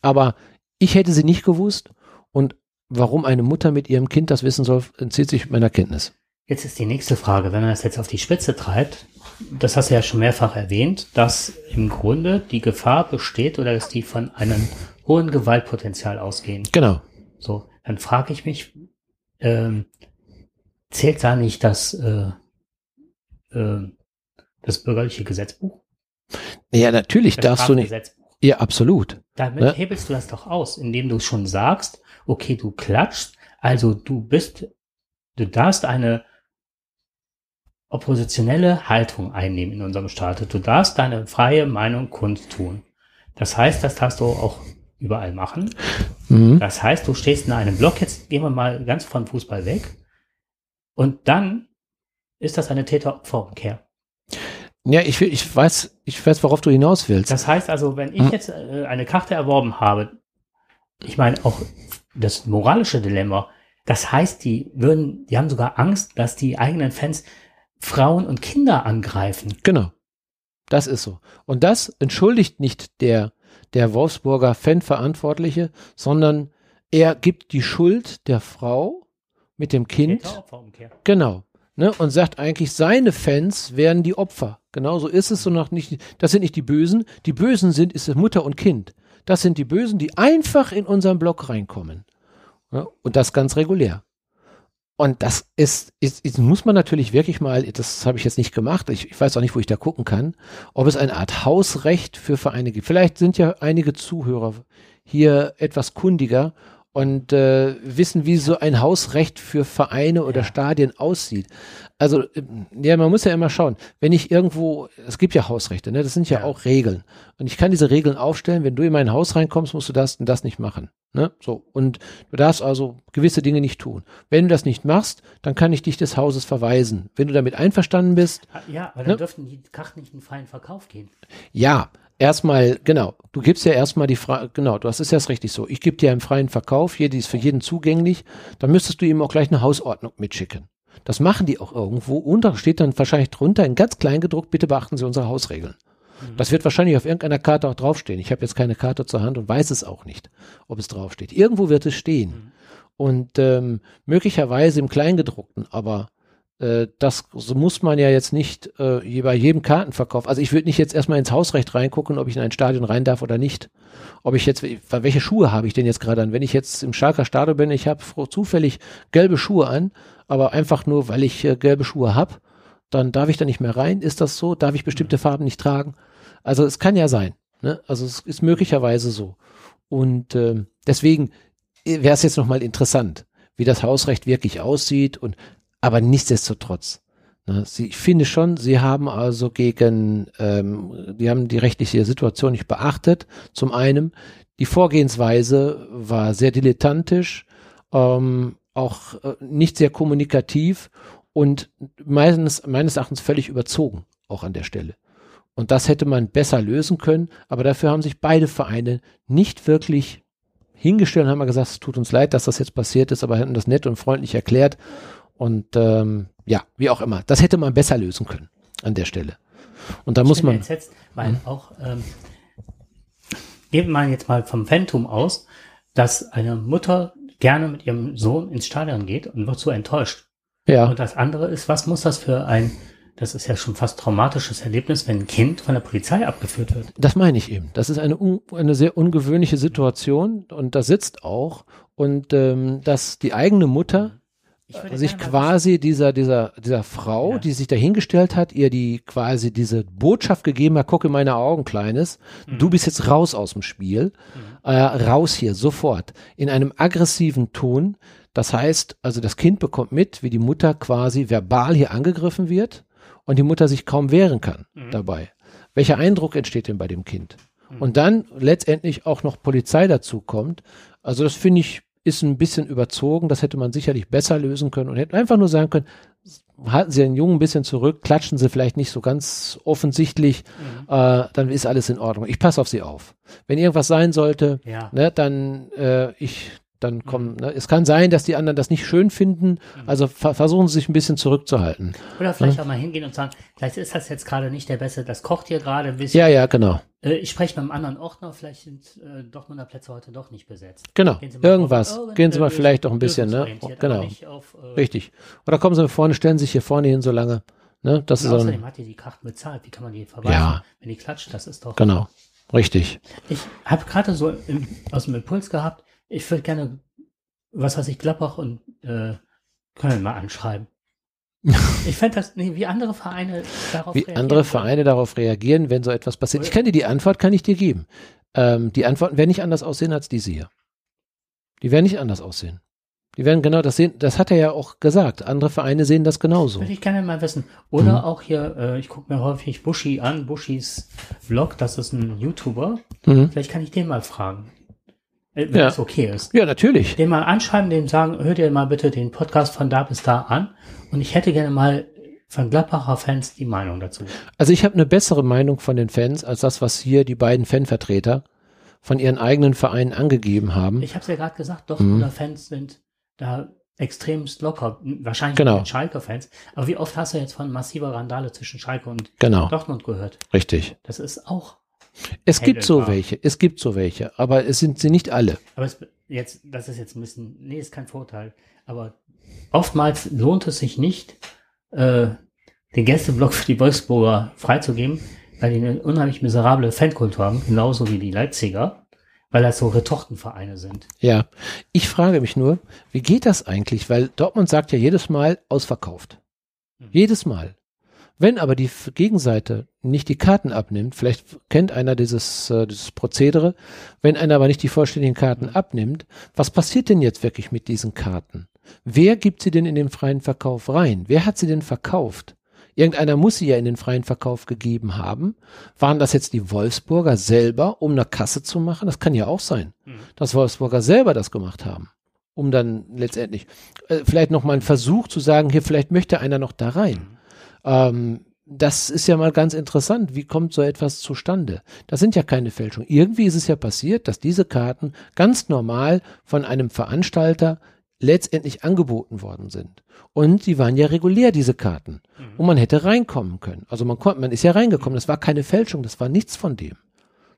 aber ich hätte sie nicht gewusst und warum eine Mutter mit ihrem Kind das wissen soll, entzieht sich meiner Kenntnis. Jetzt ist die nächste Frage, wenn man das jetzt auf die Spitze treibt, das hast du ja schon mehrfach erwähnt, dass im Grunde die Gefahr besteht oder dass die von einem hohen Gewaltpotenzial ausgehen. Genau. So, dann frage ich mich, ähm, zählt da nicht das, äh, äh, das bürgerliche Gesetzbuch? Ja, natürlich das darfst du nicht. Ja, absolut. Damit ne? hebelst du das doch aus, indem du schon sagst, okay, du klatschst, also du bist, du darfst eine oppositionelle Haltung einnehmen in unserem Staat. Du darfst deine freie Meinung kundtun. Das heißt, das darfst du auch überall machen. Mhm. Das heißt, du stehst in einem Block, jetzt gehen wir mal ganz von Fußball weg, und dann ist das eine Täter-Opfer-Umkehr. Ja, ich, ich weiß, ich weiß, worauf du hinaus willst. Das heißt also, wenn ich mhm. jetzt äh, eine Karte erworben habe, ich meine auch das moralische Dilemma, das heißt, die würden, die haben sogar Angst, dass die eigenen Fans Frauen und Kinder angreifen. Genau. Das ist so. Und das entschuldigt nicht der, der Wolfsburger Fanverantwortliche, sondern er gibt die Schuld der Frau mit dem Kind. Genau. Ne, und sagt eigentlich, seine Fans wären die Opfer. Genau so ist es so noch nicht. Das sind nicht die Bösen. Die Bösen sind, ist Mutter und Kind. Das sind die Bösen, die einfach in unseren Block reinkommen. Ja, und das ganz regulär. Und das ist, ist, ist, muss man natürlich wirklich mal, das habe ich jetzt nicht gemacht, ich, ich, weiß auch nicht, wo ich da gucken kann, ob es eine Art Hausrecht für Vereine gibt. Vielleicht sind ja einige Zuhörer hier etwas kundiger und äh, wissen, wie so ein Hausrecht für Vereine oder ja. Stadien aussieht. Also, äh, ja, man muss ja immer schauen, wenn ich irgendwo, es gibt ja Hausrechte, ne? das sind ja, ja, auch Regeln. Und ich kann diese Regeln aufstellen, wenn du in mein Haus reinkommst, musst du das und das nicht machen. Ne? So. Und du darfst also gewisse Dinge nicht tun. Wenn du das nicht machst, dann kann ich dich des Hauses verweisen. Wenn du damit einverstanden bist. Ah, ja, aber dann ne? dürften die Karten nicht in freien Verkauf gehen. Ja, erstmal, genau, du gibst ja erstmal die Frage, genau, das ist erst richtig so. Ich gebe dir einen freien Verkauf, hier, die ist für jeden zugänglich, dann müsstest du ihm auch gleich eine Hausordnung mitschicken. Das machen die auch irgendwo. Und da steht dann wahrscheinlich drunter in ganz klein gedruckt, bitte beachten Sie unsere Hausregeln. Mhm. Das wird wahrscheinlich auf irgendeiner Karte auch draufstehen. Ich habe jetzt keine Karte zur Hand und weiß es auch nicht, ob es draufsteht. Irgendwo wird es stehen. Mhm. Und ähm, möglicherweise im Kleingedruckten, aber das so muss man ja jetzt nicht äh, bei jedem Kartenverkauf. Also ich würde nicht jetzt erstmal ins Hausrecht reingucken, ob ich in ein Stadion rein darf oder nicht. Ob ich jetzt, welche Schuhe habe ich denn jetzt gerade an? Wenn ich jetzt im Schalker Stadion bin, ich habe zufällig gelbe Schuhe an, aber einfach nur, weil ich äh, gelbe Schuhe habe, dann darf ich da nicht mehr rein. Ist das so? Darf ich bestimmte Farben nicht tragen? Also es kann ja sein. Ne? Also es ist möglicherweise so. Und äh, deswegen äh, wäre es jetzt nochmal interessant, wie das Hausrecht wirklich aussieht und aber nichtsdestotrotz. Ne, sie, ich finde schon, sie haben also gegen, ähm, die haben die rechtliche Situation nicht beachtet. Zum einen, die Vorgehensweise war sehr dilettantisch, ähm, auch äh, nicht sehr kommunikativ und meines, meines Erachtens völlig überzogen, auch an der Stelle. Und das hätte man besser lösen können, aber dafür haben sich beide Vereine nicht wirklich hingestellt und haben gesagt, es tut uns leid, dass das jetzt passiert ist, aber hätten das nett und freundlich erklärt und ähm, ja, wie auch immer. Das hätte man besser lösen können an der Stelle. Und da ich muss man. Entsetzt, weil hm? auch, ähm, gehen wir jetzt mal vom Phantom aus, dass eine Mutter gerne mit ihrem Sohn ins Stadion geht und wird so enttäuscht. Ja. Und das andere ist, was muss das für ein, das ist ja schon fast traumatisches Erlebnis, wenn ein Kind von der Polizei abgeführt wird. Das meine ich eben. Das ist eine, eine sehr ungewöhnliche Situation und da sitzt auch und ähm, dass die eigene Mutter sich quasi dieser, dieser, dieser Frau, ja. die sich dahingestellt hat, ihr die quasi diese Botschaft gegeben hat, guck in meine Augen, Kleines, mhm. du bist jetzt raus aus dem Spiel, mhm. äh, raus hier, sofort, in einem aggressiven Ton. Das heißt, also das Kind bekommt mit, wie die Mutter quasi verbal hier angegriffen wird und die Mutter sich kaum wehren kann mhm. dabei. Welcher Eindruck entsteht denn bei dem Kind? Mhm. Und dann letztendlich auch noch Polizei dazu kommt. Also das finde ich ist ein bisschen überzogen. Das hätte man sicherlich besser lösen können und hätte einfach nur sagen können, halten Sie den Jungen ein bisschen zurück, klatschen Sie vielleicht nicht so ganz offensichtlich, mhm. äh, dann ist alles in Ordnung. Ich passe auf Sie auf. Wenn irgendwas sein sollte, ja. ne, dann äh, ich dann mhm. kommen. Ne? Es kann sein, dass die anderen das nicht schön finden, mhm. also ver versuchen sie sich ein bisschen zurückzuhalten. Oder vielleicht ja. auch mal hingehen und sagen, vielleicht ist das jetzt gerade nicht der Beste, das kocht hier gerade ein bisschen. Ja, ja, genau. Äh, ich spreche mit einem anderen Ordner, vielleicht sind äh, Dortmunder Plätze heute doch nicht besetzt. Genau, irgendwas. Auf, oh, Gehen Sie mal vielleicht auch ein bisschen, ne? Genau. Auf, äh, Richtig. Oder kommen Sie mal vorne, stellen Sie sich hier vorne hin so lange. Ne? Das ist außerdem ein, hat die die Karten bezahlt, wie kann man die verweisen? Ja. Wenn die klatscht, das ist doch... Genau, richtig. Ich habe gerade so im, aus dem Impuls gehabt, ich würde gerne, was weiß ich, Gladbach und äh, Köln mal anschreiben. ich fände das, nee, wie andere Vereine darauf wie reagieren. Wie andere Vereine darauf reagieren, wenn so etwas passiert. Ich kann dir die Antwort, kann ich dir geben. Ähm, die Antworten werden nicht anders aussehen als diese hier. Die werden nicht anders aussehen. Die werden genau das sehen, das hat er ja auch gesagt. Andere Vereine sehen das genauso. Würde ich gerne mal wissen. Oder mhm. auch hier, äh, ich gucke mir häufig Bushi an, Bushis Vlog, das ist ein YouTuber. Mhm. Vielleicht kann ich den mal fragen. Äh, wenn ja. es okay ist. Ja, natürlich. Den mal anschreiben, dem sagen, hört ihr mal bitte den Podcast von da bis da an. Und ich hätte gerne mal von Gladbacher Fans die Meinung dazu. Also ich habe eine bessere Meinung von den Fans als das, was hier die beiden Fanvertreter von ihren eigenen Vereinen angegeben haben. Ich habe es ja gerade gesagt, Dortmunder mhm. Fans sind da extremst locker, wahrscheinlich genau. Schalke-Fans. Aber wie oft hast du jetzt von massiver Randale zwischen Schalke und genau. Dortmund gehört? Richtig. Das ist auch es gibt so welche, es gibt so welche, aber es sind sie nicht alle. Aber es, jetzt, das ist jetzt ein bisschen, nee, ist kein Vorteil. Aber oftmals lohnt es sich nicht, äh, den Gästeblock für die Wolfsburger freizugeben, weil die eine unheimlich miserable Fankultur haben, genauso wie die Leipziger. weil das so Retortenvereine sind. Ja, ich frage mich nur, wie geht das eigentlich? Weil Dortmund sagt ja jedes Mal ausverkauft. Mhm. Jedes Mal. Wenn aber die Gegenseite nicht die Karten abnimmt, vielleicht kennt einer dieses, äh, dieses Prozedere, wenn einer aber nicht die vollständigen Karten abnimmt, was passiert denn jetzt wirklich mit diesen Karten? Wer gibt sie denn in den freien Verkauf rein? Wer hat sie denn verkauft? Irgendeiner muss sie ja in den freien Verkauf gegeben haben. Waren das jetzt die Wolfsburger selber, um eine Kasse zu machen? Das kann ja auch sein, mhm. dass Wolfsburger selber das gemacht haben. Um dann letztendlich äh, vielleicht noch mal einen Versuch zu sagen, hier vielleicht möchte einer noch da rein. Ähm, das ist ja mal ganz interessant. Wie kommt so etwas zustande? Das sind ja keine Fälschungen. Irgendwie ist es ja passiert, dass diese Karten ganz normal von einem Veranstalter letztendlich angeboten worden sind. Und die waren ja regulär, diese Karten. Mhm. Und man hätte reinkommen können. Also man konnte, man ist ja reingekommen. Das war keine Fälschung. Das war nichts von dem.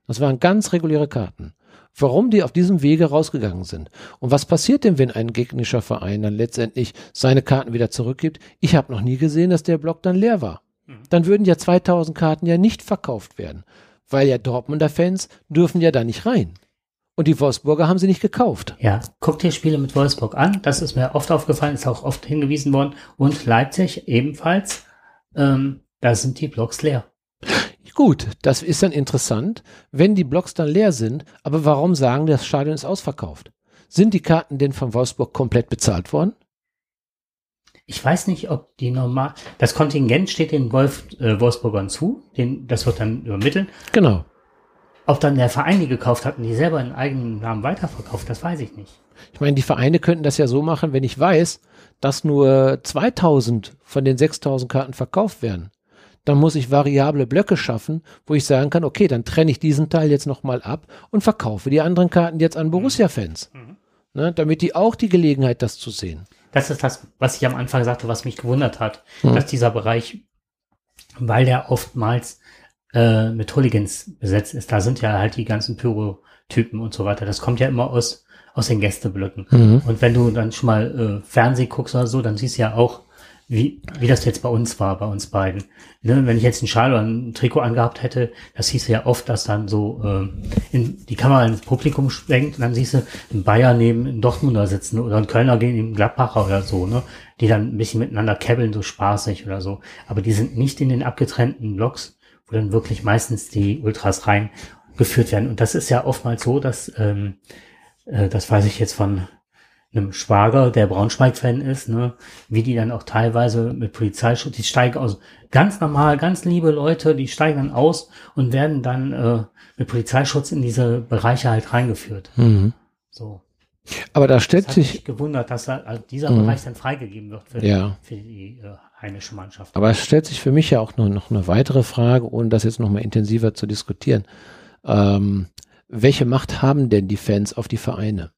Das waren ganz reguläre Karten. Warum die auf diesem Wege rausgegangen sind. Und was passiert denn, wenn ein gegnerischer Verein dann letztendlich seine Karten wieder zurückgibt? Ich habe noch nie gesehen, dass der Block dann leer war. Mhm. Dann würden ja 2000 Karten ja nicht verkauft werden. Weil ja Dortmunder Fans dürfen ja da nicht rein. Und die Wolfsburger haben sie nicht gekauft. Ja, guckt dir Spiele mit Wolfsburg an. Das ist mir oft aufgefallen, ist auch oft hingewiesen worden. Und Leipzig ebenfalls. Ähm, da sind die Blocks leer. Gut, das ist dann interessant, wenn die Blocks dann leer sind. Aber warum sagen, das Stadion ist ausverkauft? Sind die Karten denn von Wolfsburg komplett bezahlt worden? Ich weiß nicht, ob die normal. Das Kontingent steht den Wolf, äh, Wolfsburgern zu. Den, das wird dann übermittelt. Genau. Ob dann der Verein die gekauft hat und die selber in eigenen Namen weiterverkauft, das weiß ich nicht. Ich meine, die Vereine könnten das ja so machen, wenn ich weiß, dass nur 2000 von den 6000 Karten verkauft werden. Dann muss ich variable Blöcke schaffen, wo ich sagen kann, okay, dann trenne ich diesen Teil jetzt nochmal ab und verkaufe die anderen Karten jetzt an Borussia-Fans. Mhm. Ne, damit die auch die Gelegenheit, das zu sehen. Das ist das, was ich am Anfang sagte, was mich gewundert hat, mhm. dass dieser Bereich, weil der oftmals äh, mit Hooligans besetzt ist. Da sind ja halt die ganzen Pyrotypen und so weiter. Das kommt ja immer aus, aus den Gästeblöcken. Mhm. Und wenn du dann schon mal äh, Fernseh guckst oder so, dann siehst du ja auch, wie, wie das jetzt bei uns war, bei uns beiden. Ne, wenn ich jetzt einen Schal oder ein Trikot angehabt hätte, das hieß ja oft, dass dann so äh, in die Kamera ins Publikum schwenkt und dann siehst du einen Bayer neben einen Dortmunder sitzen oder einen Kölner gegen einen Gladbacher oder so, ne? Die dann ein bisschen miteinander kebbeln, so spaßig oder so. Aber die sind nicht in den abgetrennten Blocks, wo dann wirklich meistens die Ultras reingeführt werden. Und das ist ja oftmals so, dass, ähm, äh, das weiß ich jetzt von einem Schwager, der Braunschweig-Fan ist, ne, wie die dann auch teilweise mit Polizeischutz, die steigen aus, ganz normal, ganz liebe Leute, die steigen dann aus und werden dann äh, mit Polizeischutz in diese Bereiche halt reingeführt. Mhm. So. Aber da stellt sich mich gewundert, dass da, also dieser mhm. Bereich dann freigegeben wird für, ja. für die äh, heimische Mannschaft. Aber es stellt sich für mich ja auch noch, noch eine weitere Frage, ohne das jetzt nochmal intensiver zu diskutieren. Ähm, welche Macht haben denn die Fans auf die Vereine?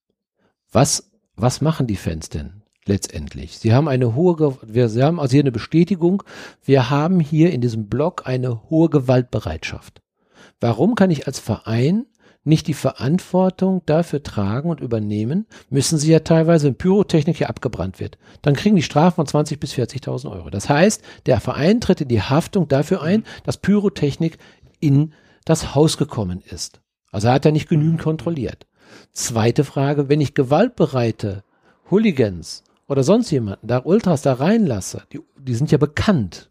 Was, was machen die Fans denn letztendlich? Sie haben eine hohe, wir, sie haben also hier eine Bestätigung, wir haben hier in diesem Blog eine hohe Gewaltbereitschaft. Warum kann ich als Verein nicht die Verantwortung dafür tragen und übernehmen, müssen sie ja teilweise, wenn Pyrotechnik hier abgebrannt wird, dann kriegen die Strafen von 20 bis 40.000 Euro. Das heißt, der Verein tritt in die Haftung dafür ein, dass Pyrotechnik in das Haus gekommen ist. Also hat er nicht genügend kontrolliert. Zweite Frage, wenn ich gewaltbereite Hooligans oder sonst jemanden da Ultras da reinlasse, die, die sind ja bekannt.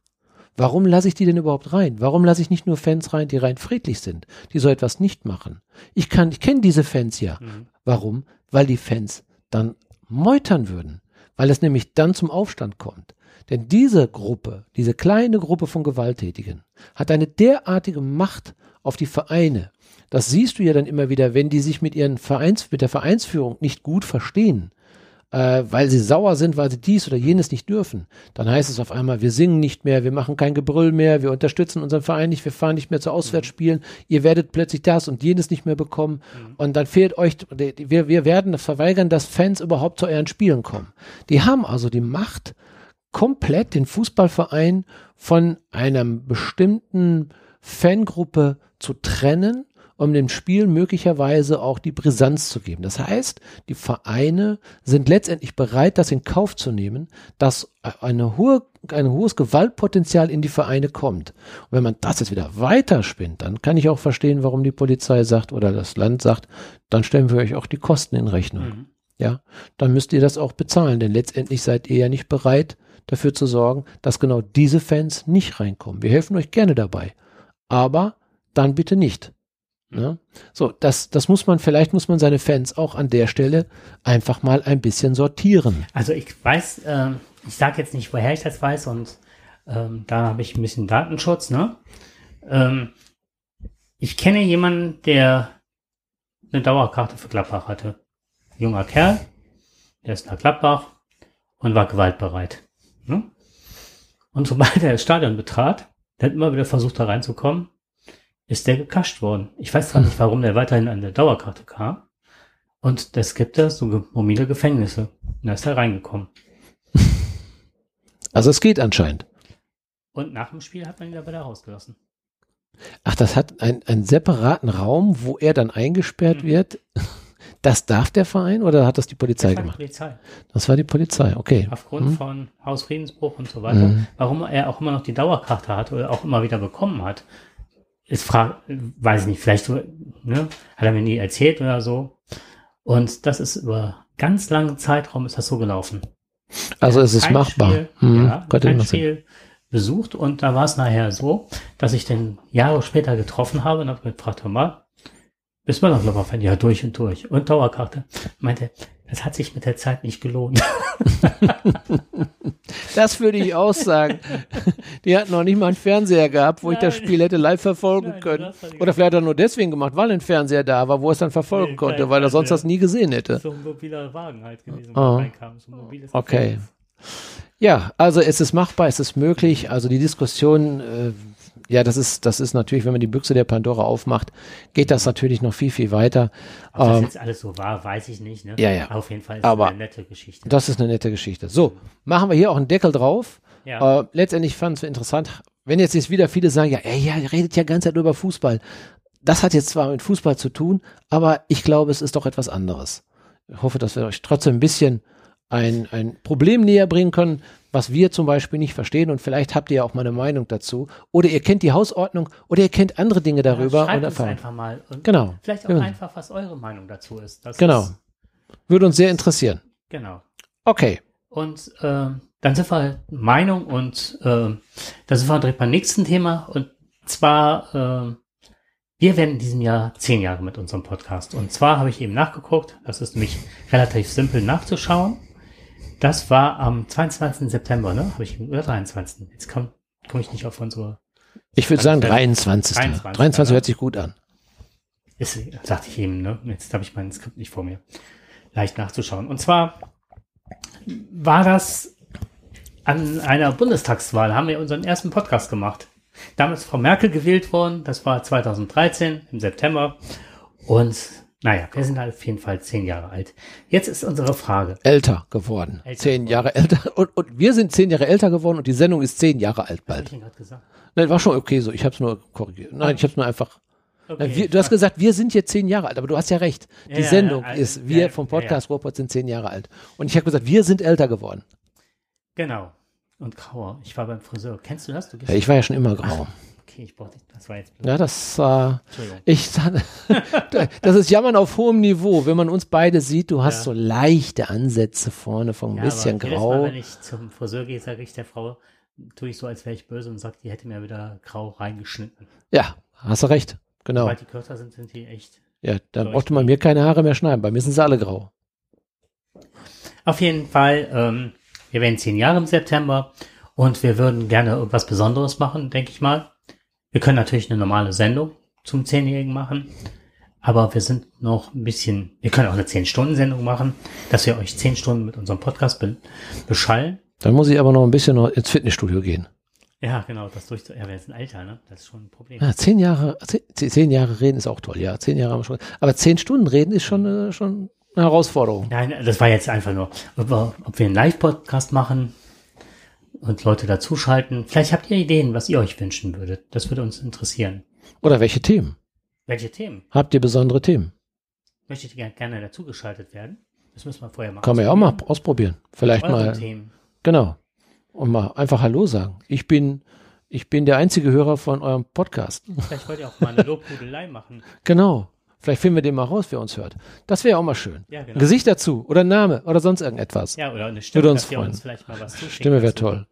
Warum lasse ich die denn überhaupt rein? Warum lasse ich nicht nur Fans rein, die rein friedlich sind, die so etwas nicht machen? Ich kann, ich kenne diese Fans ja. Mhm. Warum? Weil die Fans dann meutern würden, weil es nämlich dann zum Aufstand kommt. Denn diese Gruppe, diese kleine Gruppe von Gewalttätigen, hat eine derartige Macht auf die Vereine. Das siehst du ja dann immer wieder, wenn die sich mit ihren Vereins, mit der Vereinsführung nicht gut verstehen, äh, weil sie sauer sind, weil sie dies oder jenes nicht dürfen. Dann heißt es auf einmal, wir singen nicht mehr, wir machen kein Gebrüll mehr, wir unterstützen unseren Verein nicht, wir fahren nicht mehr zu Auswärtsspielen, ihr werdet plötzlich das und jenes nicht mehr bekommen mhm. und dann fehlt euch, wir, wir werden verweigern, dass Fans überhaupt zu euren Spielen kommen. Die haben also die Macht, komplett den Fußballverein von einer bestimmten Fangruppe zu trennen um dem Spiel möglicherweise auch die Brisanz zu geben. Das heißt, die Vereine sind letztendlich bereit, das in Kauf zu nehmen, dass eine hohe, ein hohes Gewaltpotenzial in die Vereine kommt. Und wenn man das jetzt wieder weiterspinnt, dann kann ich auch verstehen, warum die Polizei sagt oder das Land sagt, dann stellen wir euch auch die Kosten in Rechnung. Mhm. Ja, dann müsst ihr das auch bezahlen, denn letztendlich seid ihr ja nicht bereit, dafür zu sorgen, dass genau diese Fans nicht reinkommen. Wir helfen euch gerne dabei, aber dann bitte nicht. Ja? So, das, das muss man, vielleicht muss man seine Fans auch an der Stelle einfach mal ein bisschen sortieren. Also ich weiß, äh, ich sage jetzt nicht, woher ich das weiß und ähm, da habe ich ein bisschen Datenschutz, ne? Ähm, ich kenne jemanden, der eine Dauerkarte für Gladbach hatte. Junger Kerl, der ist nach Gladbach und war gewaltbereit. Ne? Und sobald er das Stadion betrat, der hat immer wieder versucht, da reinzukommen, ist der gekascht worden. Ich weiß zwar nicht, warum der weiterhin an der Dauerkarte kam. Und es gibt da so mobile Gefängnisse. Und da ist er reingekommen. Also es geht anscheinend. Und nach dem Spiel hat man ihn aber da rausgelassen. Ach, das hat ein, einen separaten Raum, wo er dann eingesperrt mhm. wird. Das darf der Verein oder hat das die Polizei das gemacht? Die Polizei. Das war die Polizei, okay. Aufgrund hm. von Hausfriedensbruch und so weiter. Hm. Warum er auch immer noch die Dauerkarte hat oder auch immer wieder bekommen hat, ist frag, weiß ich nicht, vielleicht ne, hat er mir nie erzählt oder so. Und das ist über ganz langen Zeitraum ist das so gelaufen. Also es ist machbar. Spiel, hm, ja, kein Spiel besucht und da war es nachher so, dass ich den Jahre später getroffen habe und habe gefragt, hör mal, bist du noch Lover-Fan? Ja, durch und durch. Und Dauerkarte. Meinte, das hat sich mit der Zeit nicht gelohnt. das würde ich auch sagen. Die hatten noch nicht mal einen Fernseher gehabt, wo nein. ich das Spiel hätte live verfolgen nein, können. Oder vielleicht hat er nur deswegen gemacht, weil ein Fernseher da war, wo er es dann verfolgen nee, konnte, weil er sonst das nie gesehen hätte. So ein mobiler Wagen halt gewesen, wo oh. reinkam. So okay. Ja, also es ist machbar, es ist möglich. Also die Diskussion äh, ja, das ist, das ist natürlich, wenn man die Büchse der Pandora aufmacht, geht das natürlich noch viel, viel weiter. Ob ähm, das jetzt alles so war, weiß ich nicht. Ne? Ja, ja. Auf jeden Fall ist Aber eine nette Geschichte. Das ist eine nette Geschichte. So, machen wir hier auch einen Deckel drauf. Ja. Äh, letztendlich fand es interessant, wenn jetzt, jetzt wieder viele sagen, ja, ey, ja, ihr redet ja ganz Zeit über Fußball. Das hat jetzt zwar mit Fußball zu tun, aber ich glaube, es ist doch etwas anderes. Ich hoffe, dass wir euch trotzdem ein bisschen ein, ein Problem näher bringen können, was wir zum Beispiel nicht verstehen und vielleicht habt ihr ja auch mal eine Meinung dazu oder ihr kennt die Hausordnung oder ihr kennt andere Dinge darüber. Ja, schreibt uns einfach mal und genau. vielleicht auch ja. einfach, was eure Meinung dazu ist. Das genau. Ist, Würde uns sehr interessieren. Genau. Okay. Und äh, dann sind wir Meinung und äh, da sind wir direkt beim nächsten Thema und zwar äh, wir werden in diesem Jahr zehn Jahre mit unserem Podcast. Und zwar habe ich eben nachgeguckt, das ist nämlich relativ simpel nachzuschauen. Das war am 22. September, ne? Habe ich, oder 23. Jetzt komme komm ich nicht auf unsere. Ich würde sagen 23. 23. 23 hört sich gut an. Ist, sagte ich eben, ne? Jetzt habe ich mein Skript nicht vor mir. Leicht nachzuschauen. Und zwar war das an einer Bundestagswahl, haben wir unseren ersten Podcast gemacht. Damals Frau Merkel gewählt worden, das war 2013 im September. Und naja, wir sind halt auf jeden Fall zehn Jahre alt. Jetzt ist unsere Frage. Älter geworden. Älter zehn geworden. Jahre älter. Und, und wir sind zehn Jahre älter geworden und die Sendung ist zehn Jahre alt bald. ich gesagt? Nein, war schon okay so. Ich habe es nur korrigiert. Nein, ich habe es nur einfach. Okay, wir, du hast gesagt, wir sind jetzt zehn Jahre alt, aber du hast ja recht. Die ja, Sendung ja, ja, ist, wir vom Podcast ja, sind zehn Jahre alt. Und ich habe gesagt, wir sind älter geworden. Genau. Und grauer. Ich war beim Friseur. Kennst du das? Du ich war ja schon immer grau. Ach okay, ich brauchte, das war jetzt blöd. Ja, das, äh, ich, das ist Jammern auf hohem Niveau. Wenn man uns beide sieht, du hast ja. so leichte Ansätze vorne von ein ja, bisschen grau. Mal, wenn ich zum Friseur gehe, sage ich der Frau, tue ich so, als wäre ich böse und sage, die hätte mir wieder grau reingeschnitten. Ja, hast du recht. Genau. Sobald die kürzer sind, sind die echt. Ja, dann brauchte man mir keine Haare mehr schneiden. Bei mir sind sie alle grau. Auf jeden Fall, ähm, wir werden zehn Jahre im September und wir würden gerne irgendwas Besonderes machen, denke ich mal. Wir können natürlich eine normale Sendung zum Zehnjährigen machen, aber wir sind noch ein bisschen, wir können auch eine 10-Stunden-Sendung machen, dass wir euch 10 Stunden mit unserem Podcast be beschallen. Dann muss ich aber noch ein bisschen noch ins Fitnessstudio gehen. Ja, genau, das durch, ja, wir sind älter, ne? Das ist schon ein Problem. Ja, zehn Jahre, zehn, zehn, Jahre reden ist auch toll, ja. Zehn Jahre haben wir schon. Aber zehn Stunden reden ist schon, äh, schon eine Herausforderung. Nein, das war jetzt einfach nur, ob ob wir einen Live-Podcast machen, und Leute dazuschalten. Vielleicht habt ihr Ideen, was ihr euch wünschen würdet. Das würde uns interessieren. Oder welche Themen? Welche Themen? Habt ihr besondere Themen? Möchtet ihr gerne dazugeschaltet werden? Das müssen wir vorher machen. Kann man ja auch mal ausprobieren. Vielleicht mal. Themen. Genau. Und mal einfach Hallo sagen. Ich bin, ich bin der einzige Hörer von eurem Podcast. Vielleicht wollt ihr auch mal eine Lobhudelei machen. Genau. Vielleicht finden wir den mal raus, wer uns hört. Das wäre auch mal schön. Ja, genau. Ein Gesicht dazu oder ein Name oder sonst irgendetwas. Ja, oder eine Stimme, Würde uns dass freuen. uns vielleicht mal was zuschicken. Stimme wäre toll.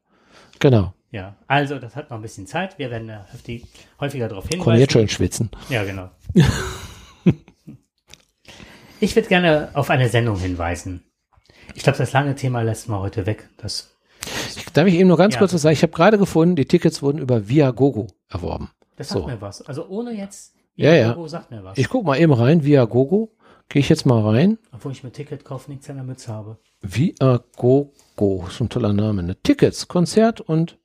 Genau. Ja, also das hat noch ein bisschen Zeit. Wir werden da heftig, häufiger darauf hinweisen. Komm jetzt schon Schwitzen. Ja, genau. ich würde gerne auf eine Sendung hinweisen. Ich glaube, das lange Thema lässt man heute weg. Das, Ich, darf ich eben nur ganz Ja. kurz was sagen? Ich habe gerade gefunden, die Tickets wurden über Viagogo erworben. das sagt So. mir was. Also ohne jetzt, Ja, ja. Logo sagt mir was. Ich guck mal eben rein, Viagogo. Gehe ich jetzt mal rein. Obwohl ich mit Ticket kaufen nichts an der Mütze habe. Viagogo, ist ein toller Name. Ne? Tickets, Konzert und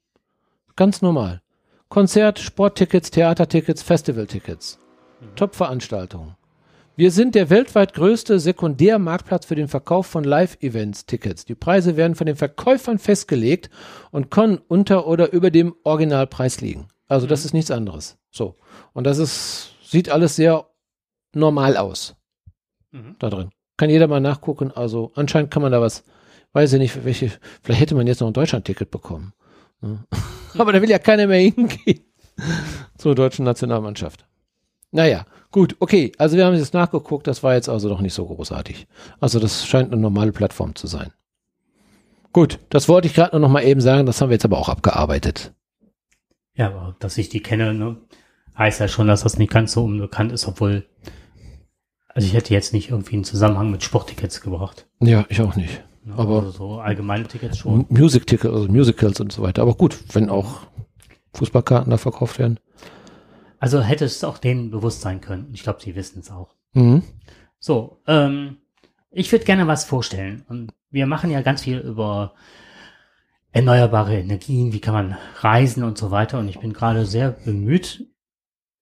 ganz normal. Konzert, Sporttickets, Theatertickets, Festivaltickets. Top-Veranstaltungen. Wir sind der weltweit größte Sekundärmarktplatz für den Verkauf von Live-Events-Tickets. Die Preise werden von den Verkäufern festgelegt und können unter oder über dem Originalpreis liegen. Also das ist nichts anderes. So. Und das ist, sieht alles sehr normal aus Mhm. da drin. Kann jeder mal nachgucken. Also anscheinend kann man da was, weiß ich nicht, welche, vielleicht hätte man jetzt noch ein Deutschland-Ticket bekommen. Ne? Aber da will ja keiner mehr hingehen zur deutschen Nationalmannschaft. Naja, gut, okay. Also wir haben jetzt nachgeguckt, das war jetzt also doch nicht so großartig. Also das scheint eine normale Plattform zu sein. Gut, das wollte ich gerade noch mal eben sagen, das haben wir jetzt aber auch abgearbeitet. Ja, aber dass ich die kenne, ne, heißt ja schon, dass das nicht ganz so unbekannt ist, obwohl, also ich hätte jetzt nicht irgendwie einen Zusammenhang mit Sporttickets gebracht. Ja, ich auch nicht. Ne? Aber- also so allgemeine Tickets schon. Music-Tickets, also Musicals und so weiter. Aber gut, wenn auch Fußballkarten da verkauft werden. Also hätte es auch denen bewusst sein können. Ich glaube, sie wissen es auch. Mhm. So, ähm, ich würde gerne was vorstellen. Und wir machen ja ganz viel über erneuerbare Energien, wie kann man reisen und so weiter. Und ich bin gerade sehr bemüht,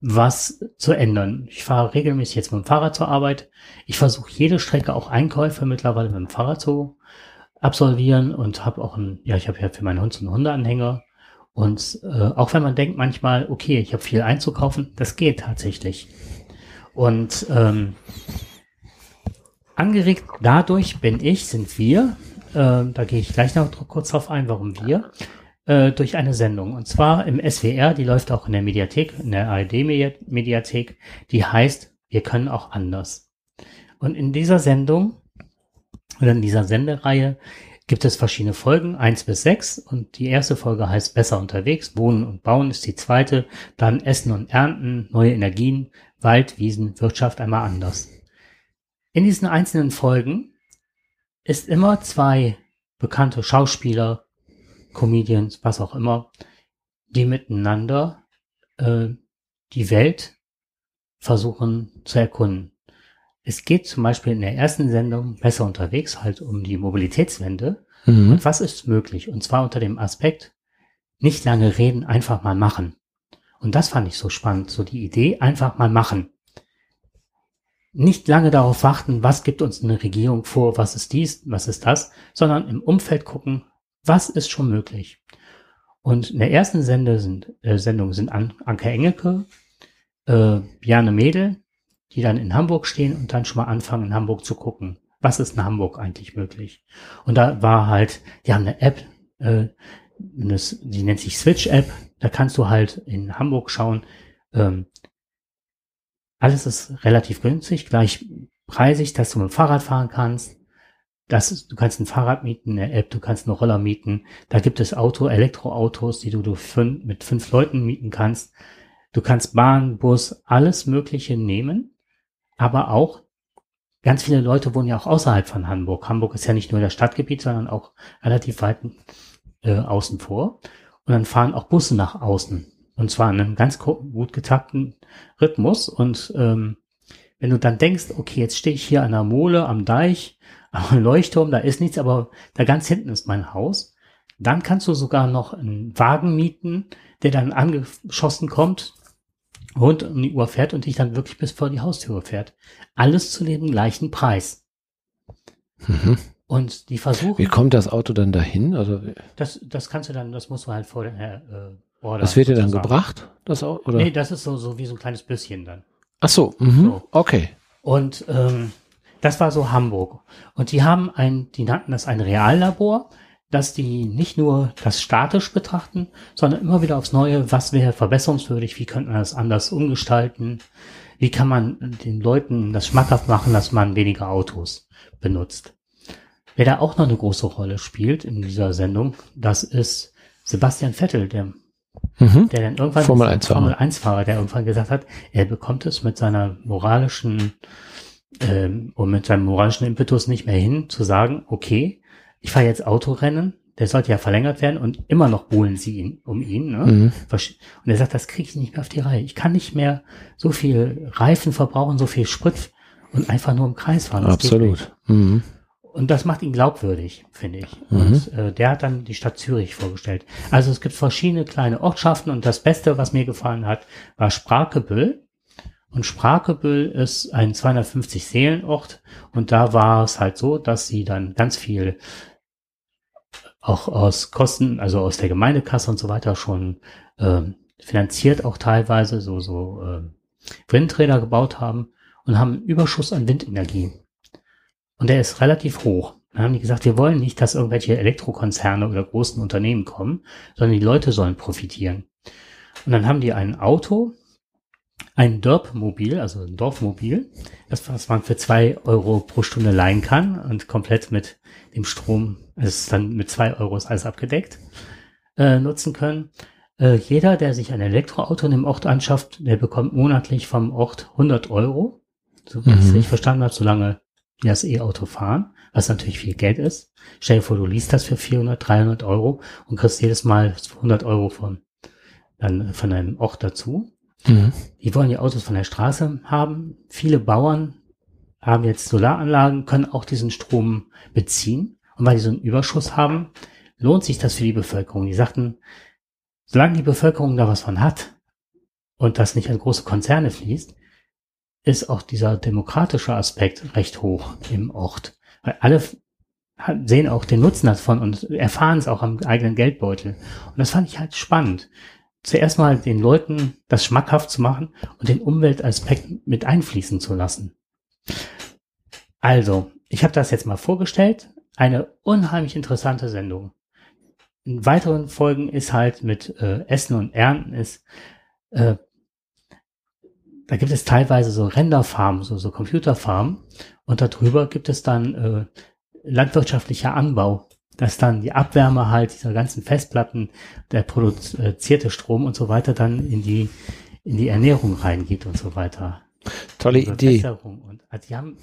was zu ändern. Ich fahre regelmäßig jetzt mit dem Fahrrad zur Arbeit. Ich versuche jede Strecke, auch Einkäufe mittlerweile mit dem Fahrrad zu absolvieren und habe auch ein, ja, ich habe ja für meinen Hund so einen Hundeanhänger. Und äh, auch wenn man denkt manchmal, okay, ich habe viel einzukaufen, das geht tatsächlich. Und ähm, angeregt dadurch bin ich, sind wir, äh, da gehe ich gleich noch kurz drauf ein, warum wir, äh, durch eine Sendung. Und zwar im SWR, die läuft auch in der Mediathek, in der ARD-Mediathek, die heißt, wir können auch anders. Und in dieser Sendung, oder in dieser Sendereihe, gibt es verschiedene Folgen, eins bis sechs. Und die erste Folge heißt Besser unterwegs, Wohnen und Bauen ist die zweite. Dann Essen und Ernten, neue Energien, Wald, Wiesen, Wirtschaft einmal anders. In diesen einzelnen Folgen ist immer zwei bekannte Schauspieler, Comedians, was auch immer, die miteinander äh, die Welt versuchen zu erkunden. Es geht zum Beispiel in der ersten Sendung besser unterwegs halt um die Mobilitätswende. Mhm. Und was ist möglich? Und zwar unter dem Aspekt, nicht lange reden, einfach mal machen. Und das fand ich so spannend, so die Idee, einfach mal machen. Nicht lange darauf warten, was gibt uns eine Regierung vor, was ist dies, was ist das, sondern im Umfeld gucken, was ist schon möglich. Und in der ersten Sende sind, äh, Sendung sind An Anke Engelke, äh, Bjarne Mädel, die dann in Hamburg stehen und dann schon mal anfangen, in Hamburg zu gucken, was ist in Hamburg eigentlich möglich. Und da war halt, die haben eine App, äh, das, die nennt sich Switch App, da kannst du halt in Hamburg schauen, ähm, alles ist relativ günstig, gleich preisig, dass du mit dem Fahrrad fahren kannst. Das ist, du kannst ein Fahrrad mieten, eine App, du kannst einen Roller mieten. Da gibt es Auto, Elektroautos, die du, du fün- mit fünf Leuten mieten kannst. Du kannst Bahn, Bus, alles Mögliche nehmen. Aber auch ganz viele Leute wohnen ja auch außerhalb von Hamburg. Hamburg ist ja nicht nur das Stadtgebiet, sondern auch relativ weit äh, außen vor. Und dann fahren auch Busse nach außen. Und zwar in einem ganz gut getakten Rhythmus. Und ähm, wenn du dann denkst, okay, jetzt stehe ich hier an der Mole am Deich, Leuchtturm, da ist nichts, aber da ganz hinten ist mein Haus, dann kannst du sogar noch einen Wagen mieten, der dann angeschossen kommt, rund um die Uhr fährt und dich dann wirklich bis vor die Haustüre fährt. Alles zu dem gleichen Preis. Mhm. Und die versuchen, Wie kommt das Auto dann dahin? Also, das, das kannst du dann, das musst du halt vorher äh, ordern. was wird dir dann gebracht? Das Auto? Oder? Nee, das ist so, so wie so ein kleines Büsschen dann. Ach so, mhm. So. okay. Und ähm, das war so Hamburg. Und die haben ein, die nannten das ein Reallabor, dass die nicht nur das statisch betrachten, sondern immer wieder aufs Neue, was wäre verbesserungswürdig, wie könnte man das anders umgestalten, wie kann man den Leuten das schmackhaft machen, dass man weniger Autos benutzt. Wer da auch noch eine große Rolle spielt in dieser Sendung, das ist Sebastian Vettel, der, Mhm. der dann irgendwann Formel 1 Fahrer. Formel 1 Fahrer, der irgendwann gesagt hat, er bekommt es mit seiner moralischen ähm, und mit seinem moralischen Impetus nicht mehr hin, zu sagen, okay, ich fahre jetzt Autorennen, der sollte ja verlängert werden und immer noch buhlen sie ihn um ihn. Ne? Mhm. Und er sagt, das kriege ich nicht mehr auf die Reihe. Ich kann nicht mehr so viel Reifen verbrauchen, so viel Sprit und einfach nur im Kreis fahren. Das. Absolut. Mhm. Und das macht ihn glaubwürdig, finde ich. Mhm. Und äh, der hat dann die Stadt Zürich vorgestellt. Also es gibt verschiedene kleine Ortschaften und das Beste, was mir gefallen hat, war Sprakebüll. Und Sprakebüll ist ein 250 Seelenort und da war es halt so, dass sie dann ganz viel auch aus Kosten, also aus der Gemeindekasse und so weiter schon ähm, finanziert, auch teilweise so so ähm, Windräder gebaut haben und haben einen Überschuss an Windenergie. Und der ist relativ hoch. Dann haben die gesagt, wir wollen nicht, dass irgendwelche Elektrokonzerne oder großen Unternehmen kommen, sondern die Leute sollen profitieren. Und dann haben die ein Auto, ein Dörpmobil, also ein Dorfmobil, das was man für zwei Euro pro Stunde leihen kann und komplett mit dem Strom, es ist dann mit zwei Euro ist alles abgedeckt, äh, nutzen können. Äh, jeder, der sich ein Elektroauto in dem Ort anschafft, der bekommt monatlich vom Ort 100 Euro, so wie ich es Mhm. richtig verstanden habe, solange die das E-Auto fahren, was natürlich viel Geld ist. Stell dir vor, du liest das für 400, 300 Euro und kriegst jedes Mal 100 Euro von, dann von einem Ort dazu. Mhm. Die wollen die Autos von der Straße haben. Viele Bauern haben jetzt Solaranlagen, können auch diesen Strom beziehen. Und weil die so einen Überschuss haben, lohnt sich das für die Bevölkerung. Die sagten, solange die Bevölkerung da was von hat und das nicht an große Konzerne fließt, ist auch dieser demokratische Aspekt recht hoch im Ort. Weil alle sehen auch den Nutzen davon und erfahren es auch am eigenen Geldbeutel. Und das fand ich halt spannend. Zuerst mal den Leuten das schmackhaft zu machen und den Umweltaspekt mit einfließen zu lassen. Also, ich habe das jetzt mal vorgestellt. Eine unheimlich interessante Sendung. In weiteren Folgen ist halt mit äh, Essen und Ernten ist, äh, da gibt es teilweise so Renderfarmen, so, so Computerfarmen und darüber gibt es dann äh, landwirtschaftlicher Anbau, dass dann die Abwärme halt dieser ganzen Festplatten, der produzierte Strom und so weiter dann in die in die Ernährung reingeht und so weiter. Tolle Idee. Besserung Und also die haben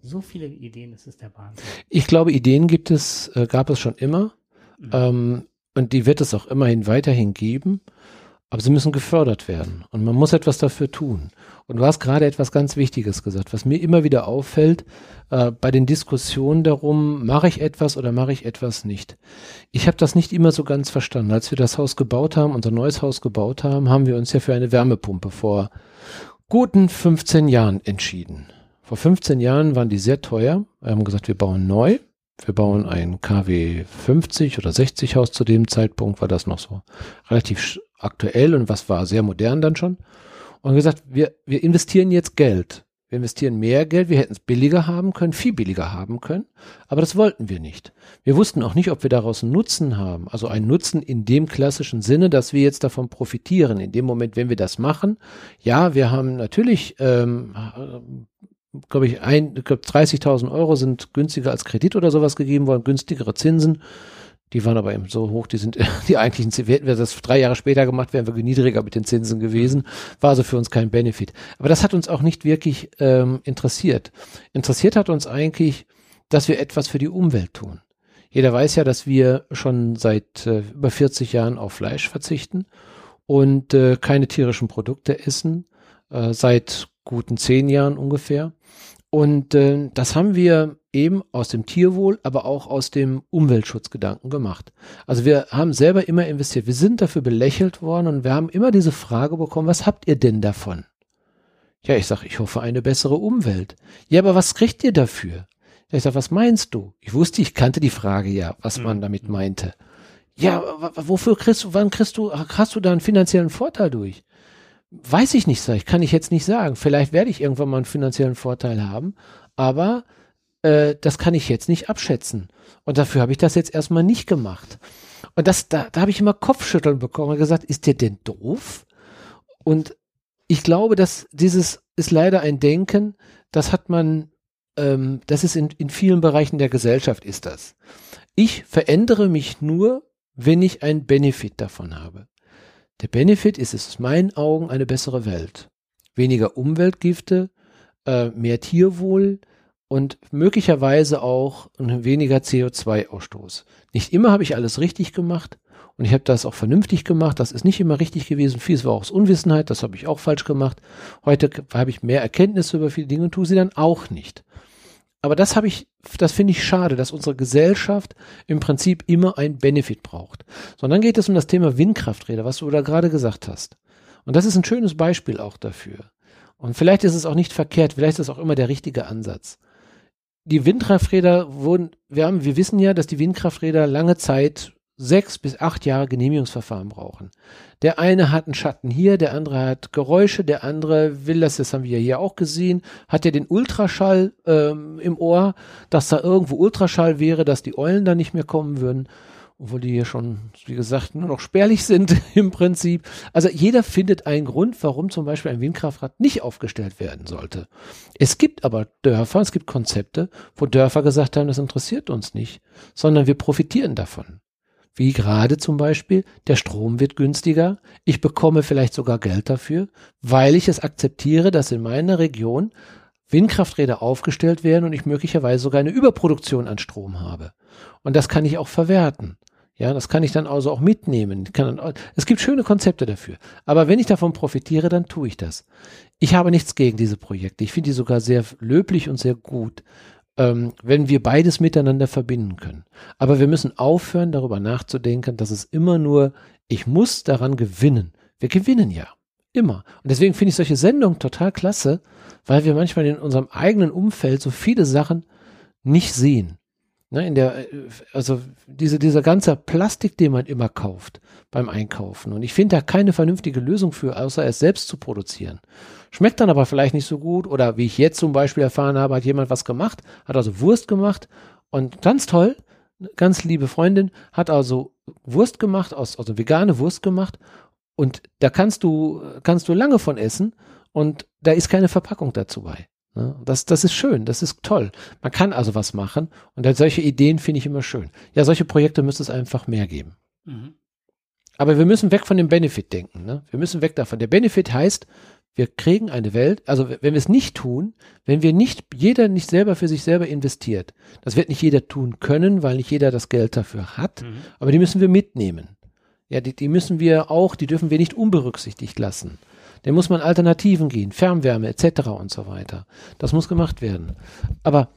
so viele Ideen, das ist der Wahnsinn. Ich glaube, Ideen gibt es, äh, gab es schon immer. Mhm. Ähm, und die wird es auch immerhin weiterhin geben. Aber sie müssen gefördert werden. Und man muss etwas dafür tun. Und du hast gerade etwas ganz Wichtiges gesagt, was mir immer wieder auffällt, äh, bei den Diskussionen darum, mache ich etwas oder mache ich etwas nicht. Ich habe das nicht immer so ganz verstanden. Als wir das Haus gebaut haben, unser neues Haus gebaut haben, haben wir uns ja für eine Wärmepumpe vor guten 15 Jahren entschieden. Vor 15 Jahren waren die sehr teuer. Wir haben gesagt, wir bauen neu. Wir bauen ein KW 50 oder 60 Haus. Zu dem Zeitpunkt war das noch so relativ aktuell und was war sehr modern dann schon. Und gesagt, wir, wir investieren jetzt Geld. Wir investieren mehr Geld. Wir hätten es billiger haben können, viel billiger haben können. Aber das wollten wir nicht. Wir wussten auch nicht, ob wir daraus einen Nutzen haben. Also einen Nutzen in dem klassischen Sinne, dass wir jetzt davon profitieren. In dem Moment, wenn wir das machen. Ja, wir haben natürlich, ähm, glaube ich, ein, glaub 30.000 Euro sind günstiger als Kredit oder sowas gegeben worden, günstigere Zinsen. Die waren aber eben so hoch, die sind die eigentlichen Zinsen. Hätten wir das drei Jahre später gemacht, wären wir niedriger mit den Zinsen gewesen. War also für uns kein Benefit. Aber das hat uns auch nicht wirklich ähm, interessiert. Interessiert hat uns eigentlich, dass wir etwas für die Umwelt tun. Jeder weiß ja, dass wir schon seit äh, über 40 Jahren auf Fleisch verzichten und äh, keine tierischen Produkte essen, äh, seit guten zehn Jahren ungefähr. Und äh, das haben wir eben aus dem Tierwohl, aber auch aus dem Umweltschutzgedanken gemacht. Also wir haben selber immer investiert. Wir sind dafür belächelt worden und wir haben immer diese Frage bekommen, was habt ihr denn davon? Ja, ich sage, ich hoffe eine bessere Umwelt. Ja, aber was kriegt ihr dafür? Ja, ich sage, was meinst du? Ich wusste, ich kannte die Frage ja, was man damit meinte. Ja, wofür kriegst du, wann kriegst du, hast du da einen finanziellen Vorteil durch? Weiß ich nicht, sag ich, kann ich jetzt nicht sagen. Vielleicht werde ich irgendwann mal einen finanziellen Vorteil haben, aber äh, das kann ich jetzt nicht abschätzen. Und dafür habe ich das jetzt erstmal nicht gemacht. Und das, da, da habe ich immer Kopfschütteln bekommen und gesagt, ist der denn doof? Und ich glaube, dass dieses ist leider ein Denken, das hat man, ähm, das ist in, in vielen Bereichen der Gesellschaft ist das. Ich verändere mich nur, wenn ich einen Benefit davon habe. Der Benefit ist es aus meinen Augen eine bessere Welt. Weniger Umweltgifte, äh, mehr Tierwohl und möglicherweise auch weniger CO2-Ausstoß. Nicht immer habe ich alles richtig gemacht und ich habe das auch vernünftig gemacht. Das ist nicht immer richtig gewesen. Vieles war auch aus Unwissenheit, das habe ich auch falsch gemacht. Heute habe ich mehr Erkenntnisse über viele Dinge und tue sie dann auch nicht. Aber das habe ich, das finde ich schade, dass unsere Gesellschaft im Prinzip immer ein Benefit braucht. So, und dann geht es um das Thema Windkrafträder, was du da gerade gesagt hast. Und das ist ein schönes Beispiel auch dafür. Und vielleicht ist es auch nicht verkehrt, vielleicht ist es auch immer der richtige Ansatz. Die Windkrafträder wurden, wir haben, wir wissen ja, dass die Windkrafträder lange Zeit sechs bis acht Jahre Genehmigungsverfahren brauchen. Der eine hat einen Schatten hier, der andere hat Geräusche, der andere will das, das haben wir hier auch gesehen, hat ja den Ultraschall ähm, im Ohr, dass da irgendwo Ultraschall wäre, dass die Eulen da nicht mehr kommen würden, obwohl die hier schon, wie gesagt, nur noch spärlich sind im Prinzip. Also jeder findet einen Grund, warum zum Beispiel ein Windkraftrad nicht aufgestellt werden sollte. Es gibt aber Dörfer, es gibt Konzepte, wo Dörfer gesagt haben, das interessiert uns nicht, sondern wir profitieren davon wie gerade zum Beispiel, der Strom wird günstiger, ich bekomme vielleicht sogar Geld dafür, weil ich es akzeptiere, dass in meiner Region Windkrafträder aufgestellt werden und ich möglicherweise sogar eine Überproduktion an Strom habe. Und das kann ich auch verwerten. Ja, das kann ich dann also auch mitnehmen. Dann, es gibt schöne Konzepte dafür. Aber wenn ich davon profitiere, dann tue ich das. Ich habe nichts gegen diese Projekte. Ich finde die sogar sehr löblich und sehr gut ähm, wenn wir beides miteinander verbinden können. Aber wir müssen aufhören, darüber nachzudenken, dass es immer nur, ich muss daran gewinnen. Wir gewinnen ja. Immer. Und deswegen finde ich solche Sendungen total klasse, weil wir manchmal in unserem eigenen Umfeld so viele Sachen nicht sehen. Ne, in der, äh, also diese, dieser ganze Plastik, den man immer kauft beim Einkaufen. Und ich finde da keine vernünftige Lösung für, außer es selbst zu produzieren. Schmeckt dann aber vielleicht nicht so gut. Oder wie ich jetzt zum Beispiel erfahren habe, hat jemand was gemacht, hat also Wurst gemacht und ganz toll, ganz liebe Freundin, hat also Wurst gemacht, aus, also vegane Wurst gemacht. Und da kannst du, kannst du lange von essen und da ist keine Verpackung dazu bei. Ne? Das, das ist schön, das ist toll. Man kann also was machen und solche Ideen finde ich immer schön. Ja, solche Projekte müsste es einfach mehr geben. Mhm. Aber wir müssen weg von dem Benefit denken. Ne? Wir müssen weg davon. Der Benefit heißt, wir kriegen eine Welt, also wenn wir es nicht tun, wenn wir nicht, jeder nicht selber für sich selber investiert, das wird nicht jeder tun können, weil nicht jeder das Geld dafür hat, mhm. aber die müssen wir mitnehmen. Ja, die, die müssen wir auch, die dürfen wir nicht unberücksichtigt lassen. Dann muss man Alternativen gehen, Fernwärme etc. und so weiter. Das muss gemacht werden. Aber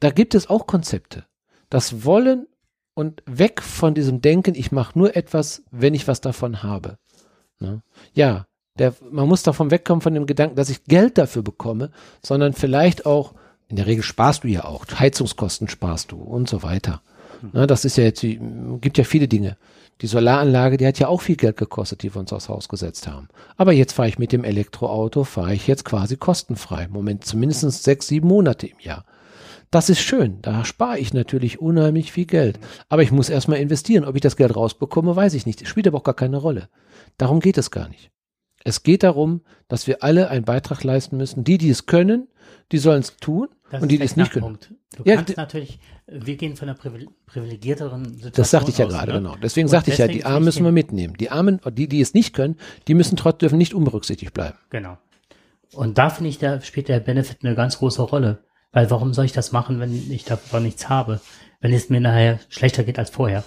da gibt es auch Konzepte. Das Wollen und weg von diesem Denken, ich mache nur etwas, wenn ich was davon habe. Ne? Ja, der, man muss davon wegkommen von dem Gedanken, dass ich Geld dafür bekomme, sondern vielleicht auch, in der Regel sparst du ja auch, Heizungskosten sparst du und so weiter. Hm. Ne, das ist ja jetzt, gibt ja viele Dinge. Die Solaranlage, die hat ja auch viel Geld gekostet, die wir uns aufs Haus gesetzt haben. Aber jetzt fahre ich mit dem Elektroauto, fahre ich jetzt quasi kostenfrei. Moment, zumindest sechs, sieben Monate im Jahr. Das ist schön. Da spare ich natürlich unheimlich viel Geld. Aber ich muss erstmal investieren. Ob ich das Geld rausbekomme, weiß ich nicht. Das spielt aber auch gar keine Rolle. Darum geht es gar nicht. Es geht darum, dass wir alle einen Beitrag leisten müssen. Die, die es können, die sollen es tun. Das und die, es nicht können. Du ja, kannst natürlich, wir gehen von einer privilegierteren Situation Das sagte ich ja aus, gerade, ne? genau. Deswegen sagte ich ja, die Armen müssen wir mitnehmen. Die Armen, die, die es nicht können, die müssen trotzdem dürfen nicht unberücksichtigt bleiben. Genau. Und da finde ich, da spielt der Benefit eine ganz große Rolle. Weil warum soll ich das machen, wenn ich davon nichts habe? Wenn es mir nachher schlechter geht als vorher.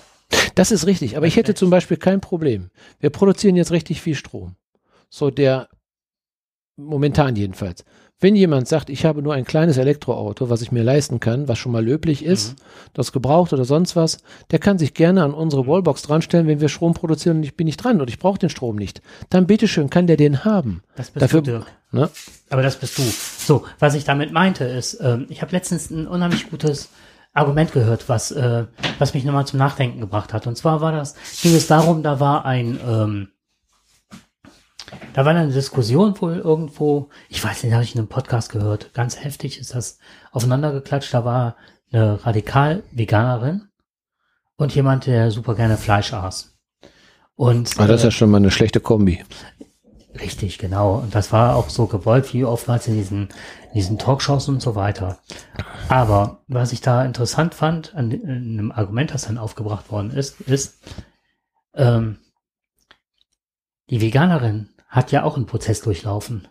Das ist richtig. Aber ich hätte zum Beispiel kein Problem. Wir produzieren jetzt richtig viel Strom. So der, momentan jedenfalls. Wenn jemand sagt, ich habe nur ein kleines Elektroauto, was ich mir leisten kann, was schon mal löblich ist, mhm. das gebraucht oder sonst was, der kann sich gerne an unsere Wallbox dranstellen, wenn wir Strom produzieren und ich bin nicht dran und ich brauche den Strom nicht. Dann bitteschön, kann der den haben. Das bist Dafür, du, Dirk. Ne? Aber das bist du. So, was ich damit meinte ist, ähm, ich habe letztens ein unheimlich gutes Argument gehört, was, äh, was mich nochmal zum Nachdenken gebracht hat. Und zwar war das, ging es darum, da war ein, ähm, da war eine Diskussion wohl irgendwo, ich weiß nicht, habe ich in einem Podcast gehört, ganz heftig ist das aufeinandergeklatscht, da war eine Radikal-Veganerin und jemand, der super gerne Fleisch aß. Und, Aber das ist ja schon mal eine schlechte Kombi. Richtig, genau. Und das war auch so gewollt, wie oftmals in diesen, in diesen Talkshows und so weiter. Aber was ich da interessant fand, an, an einem Argument, das dann aufgebracht worden ist, ist, ähm, die Veganerin hat ja auch einen Prozess durchlaufen.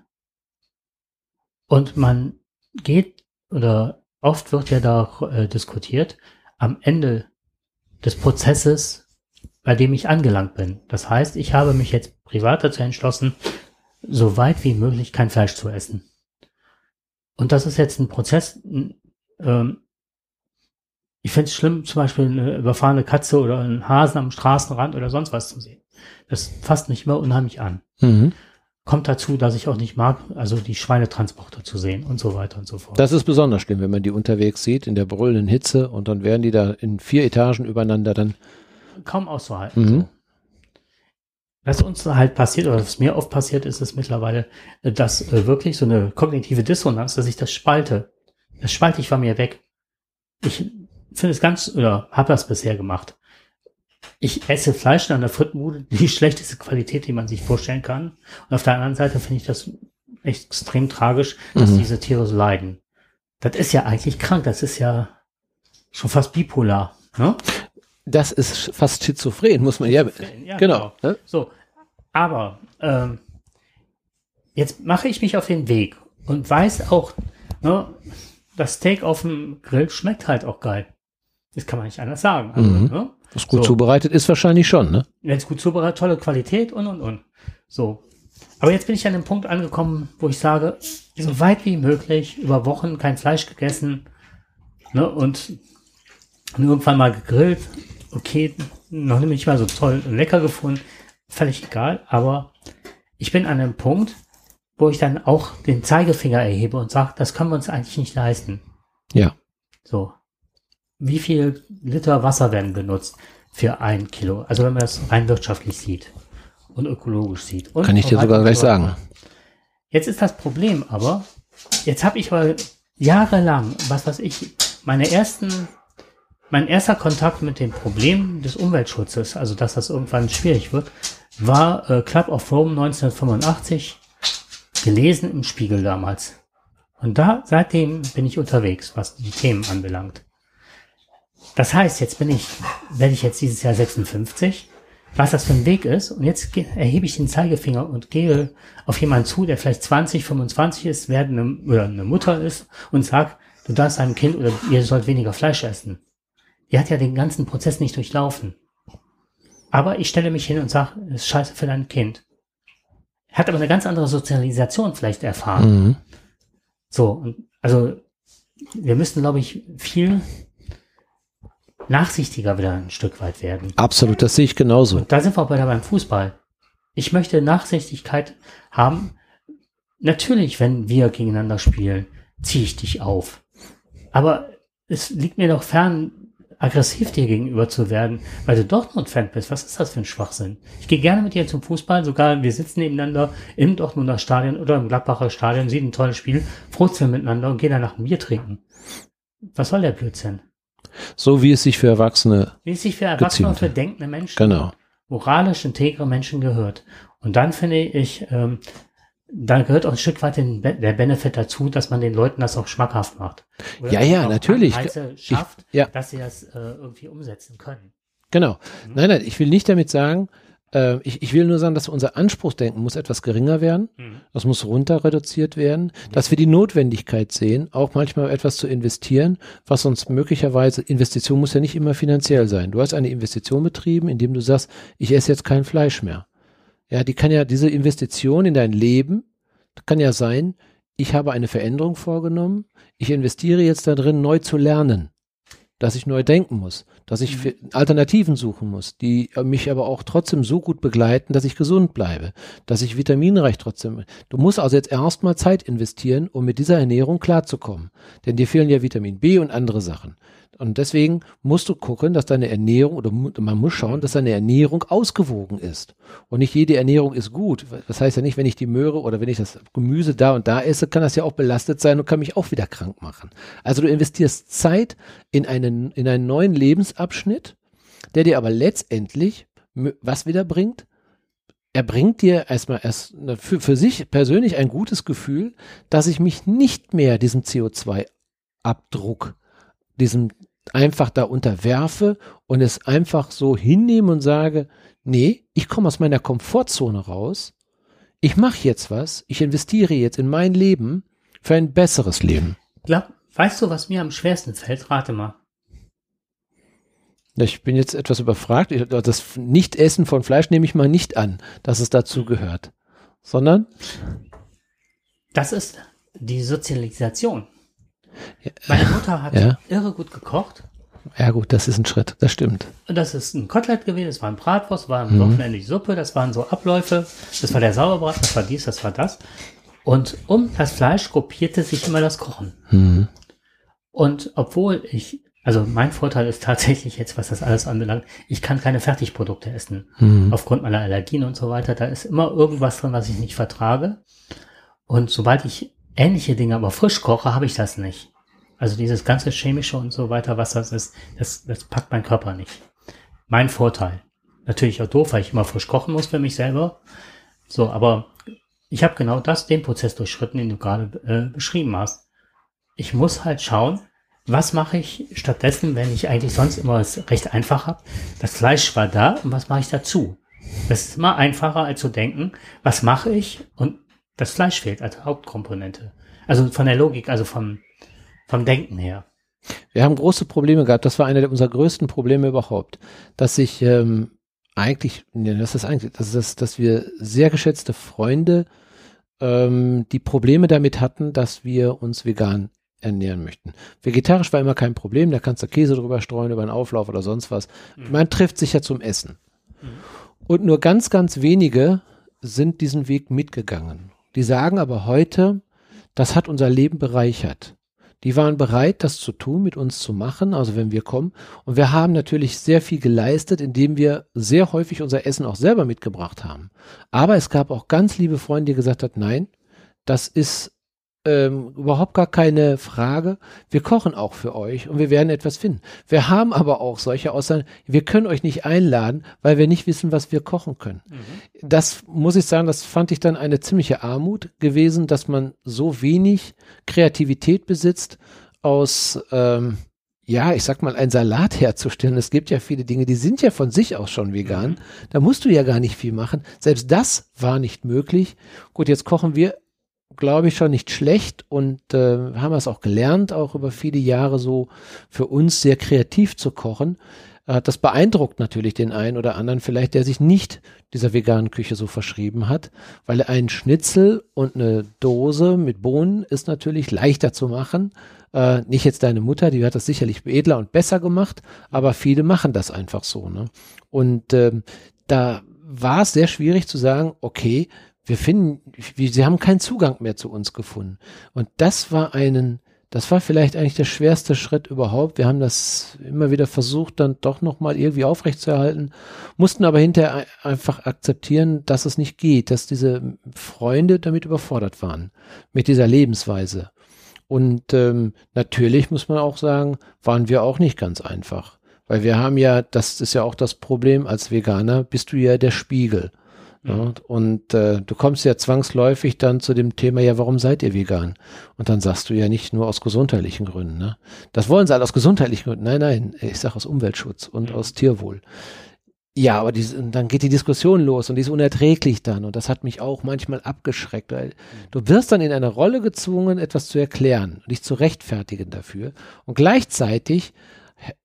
Und man geht, oder oft wird ja da äh, diskutiert, am Ende des Prozesses bei dem ich angelangt bin. Das heißt, ich habe mich jetzt privat dazu entschlossen, so weit wie möglich kein Fleisch zu essen. Und das ist jetzt ein Prozess, ähm, ich finde es schlimm, zum Beispiel eine überfahrene Katze oder einen Hasen am Straßenrand oder sonst was zu sehen. Das fasst mich immer unheimlich an. Mhm. Kommt dazu, dass ich auch nicht mag, also die Schweinetransporter zu sehen und so weiter und so fort. Das ist besonders schlimm, wenn man die unterwegs sieht, in der brüllenden Hitze und dann werden die da in vier Etagen übereinander dann kaum auszuhalten. Mhm. Was uns halt passiert, oder was mir oft passiert, ist es mittlerweile, dass äh, wirklich so eine kognitive Dissonanz, dass ich das spalte. Das spalte ich von mir weg. Ich finde es ganz, oder habe das bisher gemacht. Ich esse Fleisch in einer Frittenbude, die schlechteste Qualität, die man sich vorstellen kann. Und auf der anderen Seite finde ich das echt extrem tragisch, dass mhm. diese Tiere so leiden. Das ist ja eigentlich krank, das ist ja schon fast bipolar. Ne? Das ist fast schizophren, muss man ja. ja genau. genau. Ne? So, aber ähm, jetzt mache ich mich auf den Weg und weiß auch, ne, das Steak auf dem Grill schmeckt halt auch geil. Das kann man nicht anders sagen. Also, mhm. ne? Was gut so. zubereitet ist wahrscheinlich schon, ne? Wenn es gut zubereitet, tolle Qualität und und und. So. Aber jetzt bin ich an dem Punkt angekommen, wo ich sage, so weit wie möglich über Wochen kein Fleisch gegessen ne, und irgendwann mal gegrillt okay, noch nicht mal so toll und lecker gefunden, völlig egal, aber ich bin an einem Punkt, wo ich dann auch den Zeigefinger erhebe und sage, das können wir uns eigentlich nicht leisten. Ja. So. Wie viel Liter Wasser werden benutzt für ein Kilo? Also wenn man das rein wirtschaftlich sieht und ökologisch sieht. Und Kann ich dir sogar gleich sagen. Jetzt ist das Problem aber, jetzt habe ich aber jahrelang, was weiß ich, meine ersten mein erster Kontakt mit dem Problem des Umweltschutzes, also dass das irgendwann schwierig wird, war äh, Club of Rome 1985, gelesen im Spiegel damals. Und da, seitdem bin ich unterwegs, was die Themen anbelangt. Das heißt, jetzt bin ich, werde ich jetzt dieses Jahr 56, was das für ein Weg ist. Und jetzt erhebe ich den Zeigefinger und gehe auf jemanden zu, der vielleicht 20, 25 ist, werdende oder eine Mutter ist und sagt, du darfst einem Kind oder ihr sollt weniger Fleisch essen. Die hat ja den ganzen Prozess nicht durchlaufen. Aber ich stelle mich hin und sage, ist scheiße für dein Kind. Hat aber eine ganz andere Sozialisation vielleicht erfahren. Mhm. So, und also wir müssen, glaube ich, viel nachsichtiger wieder ein Stück weit werden. Absolut, das sehe ich genauso. Und da sind wir auch wieder beim Fußball. Ich möchte Nachsichtigkeit haben. Natürlich, wenn wir gegeneinander spielen, ziehe ich dich auf. Aber es liegt mir doch fern, aggressiv dir gegenüber zu werden, weil du Dortmund-Fan bist. Was ist das für ein Schwachsinn? Ich gehe gerne mit dir zum Fußball, sogar wir sitzen nebeneinander im Dortmunder Stadion oder im Gladbacher Stadion, sehen ein tolles Spiel, frutzeln miteinander und gehen danach ein Bier trinken. Was soll der Blödsinn? So wie es sich für Erwachsene Wie es sich für Erwachsene und für denkende Menschen, genau. moralisch integre Menschen gehört. Und dann finde ich, ähm, da gehört auch ein Stück weit den, der Benefit dazu, dass man den Leuten das auch schmackhaft macht. Oder ja, ja, natürlich. schafft, ich, ja. dass sie das äh, irgendwie umsetzen können. Genau. Mhm. Nein, nein, ich will nicht damit sagen, äh, ich, ich will nur sagen, dass unser Anspruchsdenken muss etwas geringer werden. Mhm. Das muss runter reduziert werden, dass wir die Notwendigkeit sehen, auch manchmal etwas zu investieren, was uns möglicherweise, Investition muss ja nicht immer finanziell sein. Du hast eine Investition betrieben, indem du sagst, ich esse jetzt kein Fleisch mehr. Ja, die kann ja, diese Investition in dein Leben kann ja sein, ich habe eine Veränderung vorgenommen, ich investiere jetzt darin, neu zu lernen, dass ich neu denken muss, dass ich mhm. Alternativen suchen muss, die mich aber auch trotzdem so gut begleiten, dass ich gesund bleibe, dass ich vitaminreich trotzdem. Du musst also jetzt erstmal Zeit investieren, um mit dieser Ernährung klarzukommen. Denn dir fehlen ja Vitamin B und andere Sachen. Und deswegen musst du gucken, dass deine Ernährung, oder man muss schauen, dass deine Ernährung ausgewogen ist. Und nicht jede Ernährung ist gut. Das heißt ja nicht, wenn ich die Möhre oder wenn ich das Gemüse da und da esse, kann das ja auch belastet sein und kann mich auch wieder krank machen. Also du investierst Zeit in einen, in einen neuen Lebensabschnitt, der dir aber letztendlich was wieder bringt? Er bringt dir erstmal erst für, für sich persönlich ein gutes Gefühl, dass ich mich nicht mehr diesem CO2-Abdruck, diesem einfach da unterwerfe und es einfach so hinnehme und sage, nee, ich komme aus meiner Komfortzone raus, ich mache jetzt was, ich investiere jetzt in mein Leben für ein besseres Leben. Glaub, weißt du, was mir am schwersten fällt? Rate mal. Ich bin jetzt etwas überfragt. Das Nicht-Essen von Fleisch nehme ich mal nicht an, dass es dazu gehört. Sondern? Das ist die Sozialisation. Meine Mutter hat ja. irre gut gekocht. Ja gut, das ist ein Schritt, das stimmt. Das ist ein Kotelett gewesen, das war ein Bratwurst, war am mhm. Wochenende die Suppe, das waren so Abläufe, das war der Sauerbraten, das war dies, das war das. Und um das Fleisch gruppierte sich immer das Kochen. Mhm. Und obwohl ich, also mein Vorteil ist tatsächlich jetzt, was das alles anbelangt, ich kann keine Fertigprodukte essen. Mhm. Aufgrund meiner Allergien und so weiter. Da ist immer irgendwas drin, was ich nicht vertrage. Und sobald ich ähnliche Dinge aber frisch koche, habe ich das nicht. Also dieses ganze chemische und so weiter, was das ist, das, das packt mein Körper nicht. Mein Vorteil. Natürlich auch doof, weil ich immer frisch kochen muss für mich selber. So, aber ich habe genau das, den Prozess durchschritten, den du gerade äh, beschrieben hast. Ich muss halt schauen, was mache ich stattdessen, wenn ich eigentlich sonst immer es recht einfach habe. Das Fleisch war da und was mache ich dazu? Das ist immer einfacher als zu denken, was mache ich und das Fleisch fehlt als Hauptkomponente. Also von der Logik, also vom, vom Denken her. Wir haben große Probleme gehabt. Das war einer unserer größten Probleme überhaupt, dass ich ähm, eigentlich, ja, das ist eigentlich, das ist, dass wir sehr geschätzte Freunde ähm, die Probleme damit hatten, dass wir uns vegan ernähren möchten. Vegetarisch war immer kein Problem, da kannst du Käse drüber streuen über einen Auflauf oder sonst was. Mhm. Man trifft sich ja zum Essen. Mhm. Und nur ganz, ganz wenige sind diesen Weg mitgegangen. Die sagen aber heute, das hat unser Leben bereichert. Die waren bereit, das zu tun, mit uns zu machen, also wenn wir kommen. Und wir haben natürlich sehr viel geleistet, indem wir sehr häufig unser Essen auch selber mitgebracht haben. Aber es gab auch ganz liebe Freunde, die gesagt hat, nein, das ist ähm, überhaupt gar keine Frage. Wir kochen auch für euch und wir werden etwas finden. Wir haben aber auch solche Aussagen, wir können euch nicht einladen, weil wir nicht wissen, was wir kochen können. Mhm. Das muss ich sagen, das fand ich dann eine ziemliche Armut gewesen, dass man so wenig Kreativität besitzt aus, ähm, ja, ich sag mal, ein Salat herzustellen. Es gibt ja viele Dinge, die sind ja von sich aus schon vegan. Mhm. Da musst du ja gar nicht viel machen. Selbst das war nicht möglich. Gut, jetzt kochen wir glaube ich, schon nicht schlecht und äh, haben es auch gelernt, auch über viele Jahre so für uns sehr kreativ zu kochen. Äh, das beeindruckt natürlich den einen oder anderen vielleicht, der sich nicht dieser veganen Küche so verschrieben hat, weil ein Schnitzel und eine Dose mit Bohnen ist natürlich leichter zu machen. Äh, nicht jetzt deine Mutter, die hat das sicherlich edler und besser gemacht, aber viele machen das einfach so. Ne? Und äh, da war es sehr schwierig zu sagen, okay, wir finden, wir, sie haben keinen Zugang mehr zu uns gefunden. Und das war einen, das war vielleicht eigentlich der schwerste Schritt überhaupt. Wir haben das immer wieder versucht, dann doch nochmal irgendwie aufrechtzuerhalten, mussten aber hinterher einfach akzeptieren, dass es nicht geht, dass diese Freunde damit überfordert waren, mit dieser Lebensweise. Und ähm, natürlich muss man auch sagen, waren wir auch nicht ganz einfach. Weil wir haben ja, das ist ja auch das Problem, als Veganer bist du ja der Spiegel. Mhm. und äh, du kommst ja zwangsläufig dann zu dem Thema, ja, warum seid ihr vegan? Und dann sagst du ja nicht nur aus gesundheitlichen Gründen. Ne? Das wollen sie alle aus gesundheitlichen Gründen. Nein, nein, ich sage aus Umweltschutz und mhm. aus Tierwohl. Ja, aber die, dann geht die Diskussion los und die ist unerträglich dann. Und das hat mich auch manchmal abgeschreckt, weil du wirst dann in eine Rolle gezwungen, etwas zu erklären dich zu rechtfertigen dafür. Und gleichzeitig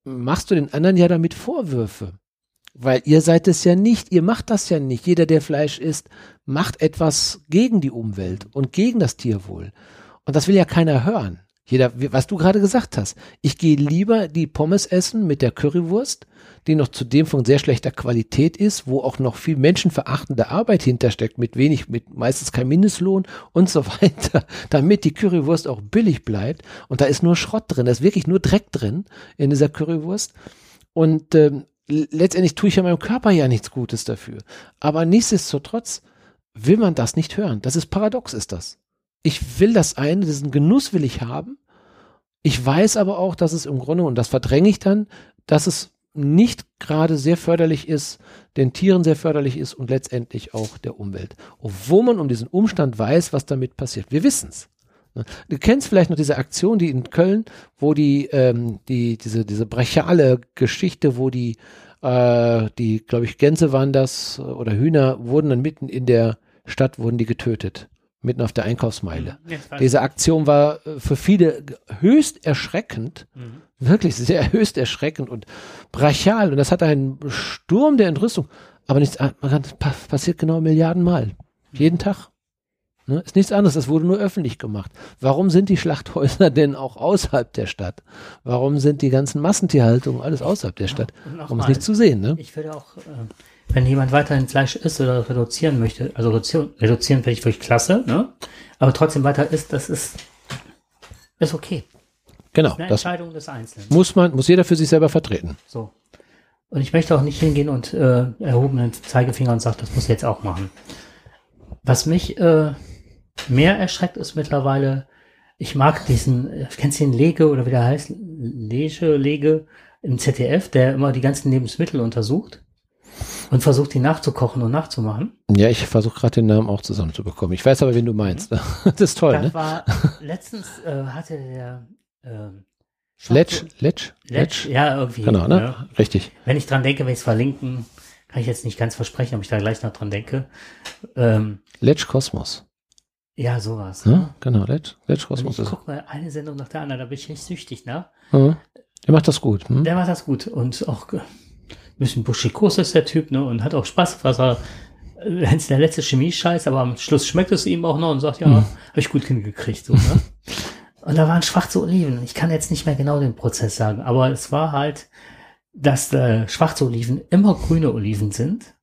machst du den anderen ja damit Vorwürfe. Weil ihr seid es ja nicht, ihr macht das ja nicht. Jeder, der Fleisch isst, macht etwas gegen die Umwelt und gegen das Tierwohl. Und das will ja keiner hören. Jeder, was du gerade gesagt hast. Ich gehe lieber die Pommes essen mit der Currywurst, die noch zudem von sehr schlechter Qualität ist, wo auch noch viel menschenverachtende Arbeit hintersteckt, mit wenig, mit meistens kein Mindestlohn und so weiter, damit die Currywurst auch billig bleibt. Und da ist nur Schrott drin, da ist wirklich nur Dreck drin in dieser Currywurst. Und ähm, letztendlich tue ich ja meinem Körper ja nichts Gutes dafür. Aber nichtsdestotrotz will man das nicht hören. Das ist paradox, ist das. Ich will das eine, diesen Genuss will ich haben. Ich weiß aber auch, dass es im Grunde, und das verdränge ich dann, dass es nicht gerade sehr förderlich ist, den Tieren sehr förderlich ist und letztendlich auch der Umwelt. Obwohl man um diesen Umstand weiß, was damit passiert. Wir wissen es. Ne? Du kennst vielleicht noch diese Aktion, die in Köln, wo die, ähm, die diese, diese brachiale Geschichte, wo die, äh, die, glaube ich, Gänse waren das oder Hühner, wurden dann mitten in der Stadt, wurden die getötet mitten auf der Einkaufsmeile. Ja, Diese Aktion war äh, für viele höchst erschreckend, mhm. wirklich sehr höchst erschreckend und brachial. Und das hat einen Sturm der Entrüstung. Aber nichts passiert genau Milliardenmal. Jeden Tag. Ne? Ist nichts anderes, das wurde nur öffentlich gemacht. Warum sind die Schlachthäuser denn auch außerhalb der Stadt? Warum sind die ganzen Massentierhaltungen alles außerhalb der Stadt? Warum ist nicht zu sehen? Ne? Ich würde auch äh, wenn jemand weiterhin Fleisch isst oder reduzieren möchte, also reduzieren, reduzieren finde ich wirklich klasse, ne? aber trotzdem weiter isst, das ist, ist okay. Genau. Das ist eine Entscheidung des Einzelnen. Muss man, muss jeder für sich selber vertreten. So. Und ich möchte auch nicht hingehen und äh, erhobenen Zeigefinger und sagen, das muss ich jetzt auch machen. Was mich äh, mehr erschreckt, ist mittlerweile, ich mag diesen, äh, kennst du den Lege oder wie der heißt? Lege, Lege im ZDF, der immer die ganzen Lebensmittel untersucht. Und versucht, die nachzukochen und nachzumachen. Ja, ich versuche gerade den Namen auch zusammenzubekommen. Ich weiß aber, wen du meinst. Mhm. Das ist toll, das ne? War, letztens äh, hatte der äh, Letsch, Letsch, Letsch, ja, irgendwie. Genau, ne? Ja. Richtig. Wenn ich dran denke, wenn ich es verlinken, kann ich jetzt nicht ganz versprechen, ob ich da gleich noch dran denke. Ähm, Letsch Kosmos. Ja, sowas. Ne? Genau, Letsch, Letsch Kosmos. Ich guck mal eine Sendung nach der anderen, da bin ich nicht süchtig, ne? Ja. Der macht das gut. Hm? Der macht das gut und auch bisschen buschikos ist der Typ, ne, und hat auch Spaß, was er, wenn es der letzte Chemie-Scheiß, aber am Schluss schmeckt es ihm auch noch und sagt, ja, mhm. habe ich gut hingekriegt, so, ne. und da waren schwarze Oliven. Ich kann jetzt nicht mehr genau den Prozess sagen, aber es war halt, dass äh, schwarze Oliven immer grüne Oliven sind,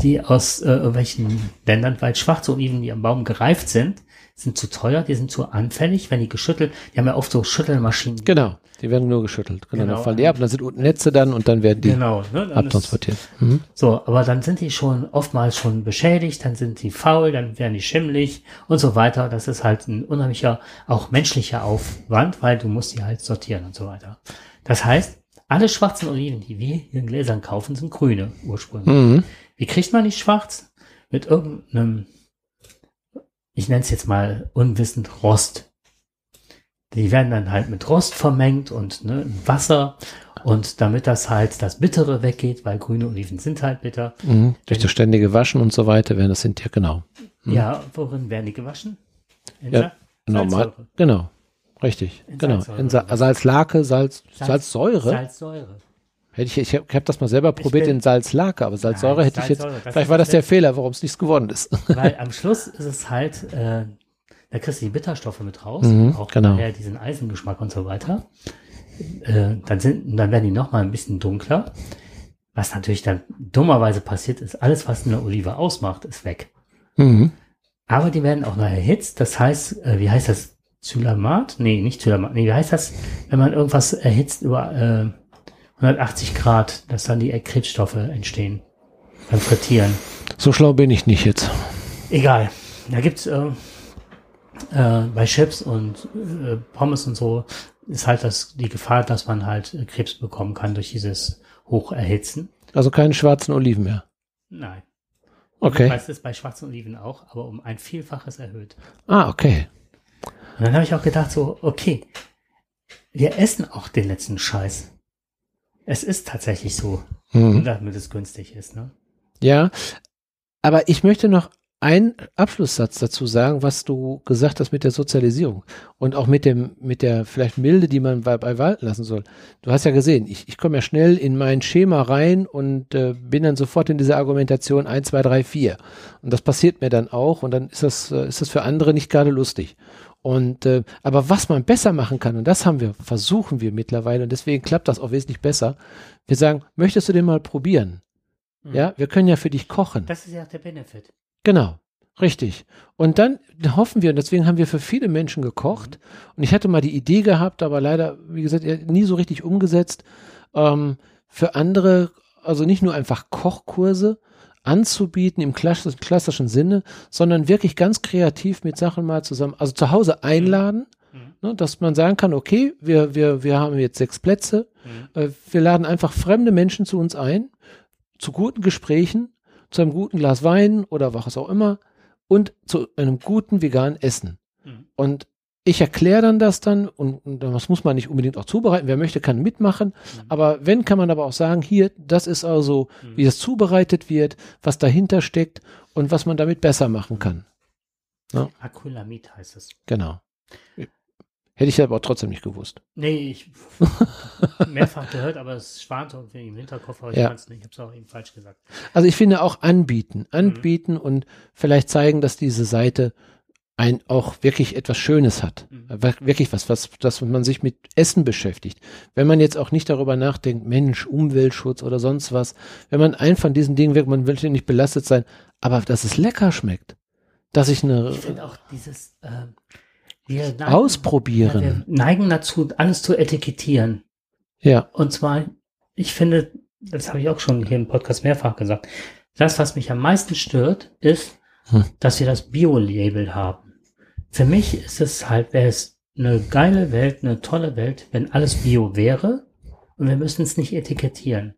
die aus äh, irgendwelchen Ländern, weil schwarze Oliven, die am Baum gereift sind, sind zu teuer, die sind zu anfällig, wenn die geschüttelt, die haben ja oft so Schüttelmaschinen. Genau, die werden nur geschüttelt. Genau, genau. dann fallen die ab, dann sind unten Netze dann und dann werden die genau, ne, abtransportiert. Mhm. So, aber dann sind die schon oftmals schon beschädigt, dann sind die faul, dann werden die schimmelig und so weiter. Das ist halt ein unheimlicher, auch menschlicher Aufwand, weil du musst die halt sortieren und so weiter. Das heißt, alle schwarzen Oliven, die wir hier in Gläsern kaufen, sind grüne ursprünglich. Mhm. Wie kriegt man die schwarz? Mit irgendeinem ich nenne es jetzt mal unwissend Rost. Die werden dann halt mit Rost vermengt und ne, Wasser. Und damit das halt das Bittere weggeht, weil grüne Oliven sind halt bitter. Mhm. Durch das ständige Waschen und so weiter werden das sind ja genau. Mhm. Ja, worin werden die gewaschen? In ja, normal. Genau. Richtig. In genau. Salzsäure. In Sa Salzlake, Salz, Salz, Salzsäure. Salzsäure. Hätte ich, ich habe hab das mal selber probiert in Salzlake, aber Salzsäure Nein, hätte Salzsäure, ich jetzt. Vielleicht war das der Fehler, warum es nichts geworden ist. Weil am Schluss ist es halt, äh, da kriegst du die Bitterstoffe mit raus, mhm, auch genau. diesen Eisengeschmack und so weiter. Äh, dann sind, dann werden die noch mal ein bisschen dunkler. Was natürlich dann dummerweise passiert ist, alles, was eine Olive ausmacht, ist weg. Mhm. Aber die werden auch noch erhitzt. Das heißt, äh, wie heißt das? Zylamat? Nee, nicht Zylamat. Nee, wie heißt das, wenn man irgendwas erhitzt über äh, 180 Grad, dass dann die Krebsstoffe entstehen beim Frittieren. So schlau bin ich nicht jetzt. Egal. Da gibt's äh, äh, bei Chips und äh, Pommes und so ist halt das die Gefahr, dass man halt Krebs bekommen kann durch dieses Hocherhitzen. Also keine schwarzen Oliven mehr. Nein. Okay. Das ist bei schwarzen Oliven auch, aber um ein Vielfaches erhöht. Ah, okay. Und dann habe ich auch gedacht so, okay, wir essen auch den letzten Scheiß. Es ist tatsächlich so, mhm. damit es günstig ist. Ne? Ja, aber ich möchte noch einen Abschlusssatz dazu sagen, was du gesagt hast mit der Sozialisierung und auch mit dem, mit der vielleicht Milde, die man bei, bei walten lassen soll. Du hast ja gesehen, ich, ich komme ja schnell in mein Schema rein und äh, bin dann sofort in dieser Argumentation 1, 2, 3, 4. Und das passiert mir dann auch und dann ist das, äh, ist das für andere nicht gerade lustig. Und äh, aber was man besser machen kann, und das haben wir, versuchen wir mittlerweile, und deswegen klappt das auch wesentlich besser. Wir sagen, möchtest du den mal probieren? Mhm. Ja, wir können ja für dich kochen. Das ist ja auch der Benefit. Genau, richtig. Und dann hoffen wir, und deswegen haben wir für viele Menschen gekocht. Und ich hatte mal die Idee gehabt, aber leider, wie gesagt, nie so richtig umgesetzt, ähm, für andere, also nicht nur einfach Kochkurse anzubieten im klassischen, Sinne, sondern wirklich ganz kreativ mit Sachen mal zusammen, also zu Hause einladen, Mhm. ne, dass man sagen kann, okay, wir, wir, wir haben jetzt sechs Plätze, Mhm. äh, wir laden einfach fremde Menschen zu uns ein, zu guten Gesprächen, zu einem guten Glas Wein oder was auch immer und zu einem guten veganen Essen. Mhm. Und ich erkläre dann das dann und, und das muss man nicht unbedingt auch zubereiten. Wer möchte, kann mitmachen. Mhm. Aber wenn, kann man aber auch sagen, hier, das ist also, Mhm. wie es zubereitet wird, was dahinter steckt und was man damit besser machen kann. Acrylamid heißt es. Genau. Hätte ich aber auch trotzdem nicht gewusst. Nee, ich mehrfach gehört, aber es schwante irgendwie im Hinterkopf, aber ich Ja. kann es nicht. Ich habe es auch eben falsch gesagt. Also ich finde auch anbieten, Mhm. anbieten und vielleicht zeigen, dass diese Seite ein auch wirklich etwas Schönes hat. Mhm. Wir- Wirklich was, was, dass man sich mit Essen beschäftigt. Wenn man jetzt auch nicht darüber nachdenkt, Mensch, Umweltschutz oder sonst was, wenn man ein von diesen Dingen wirkt, man will ja nicht belastet sein, aber dass es lecker schmeckt, dass ich eine Ich finde auch dieses äh, wir neigen, ja, ausprobieren. wir neigen dazu, alles zu etikettieren. Ja, Und zwar, ich finde, das habe ich auch schon hier im Podcast mehrfach gesagt, das, was mich am meisten stört, ist, Hm. dass wir das Bio-Label haben. Für mich ist es halt, wäre es eine geile Welt, eine tolle Welt, wenn alles Bio wäre und wir müssen es nicht etikettieren.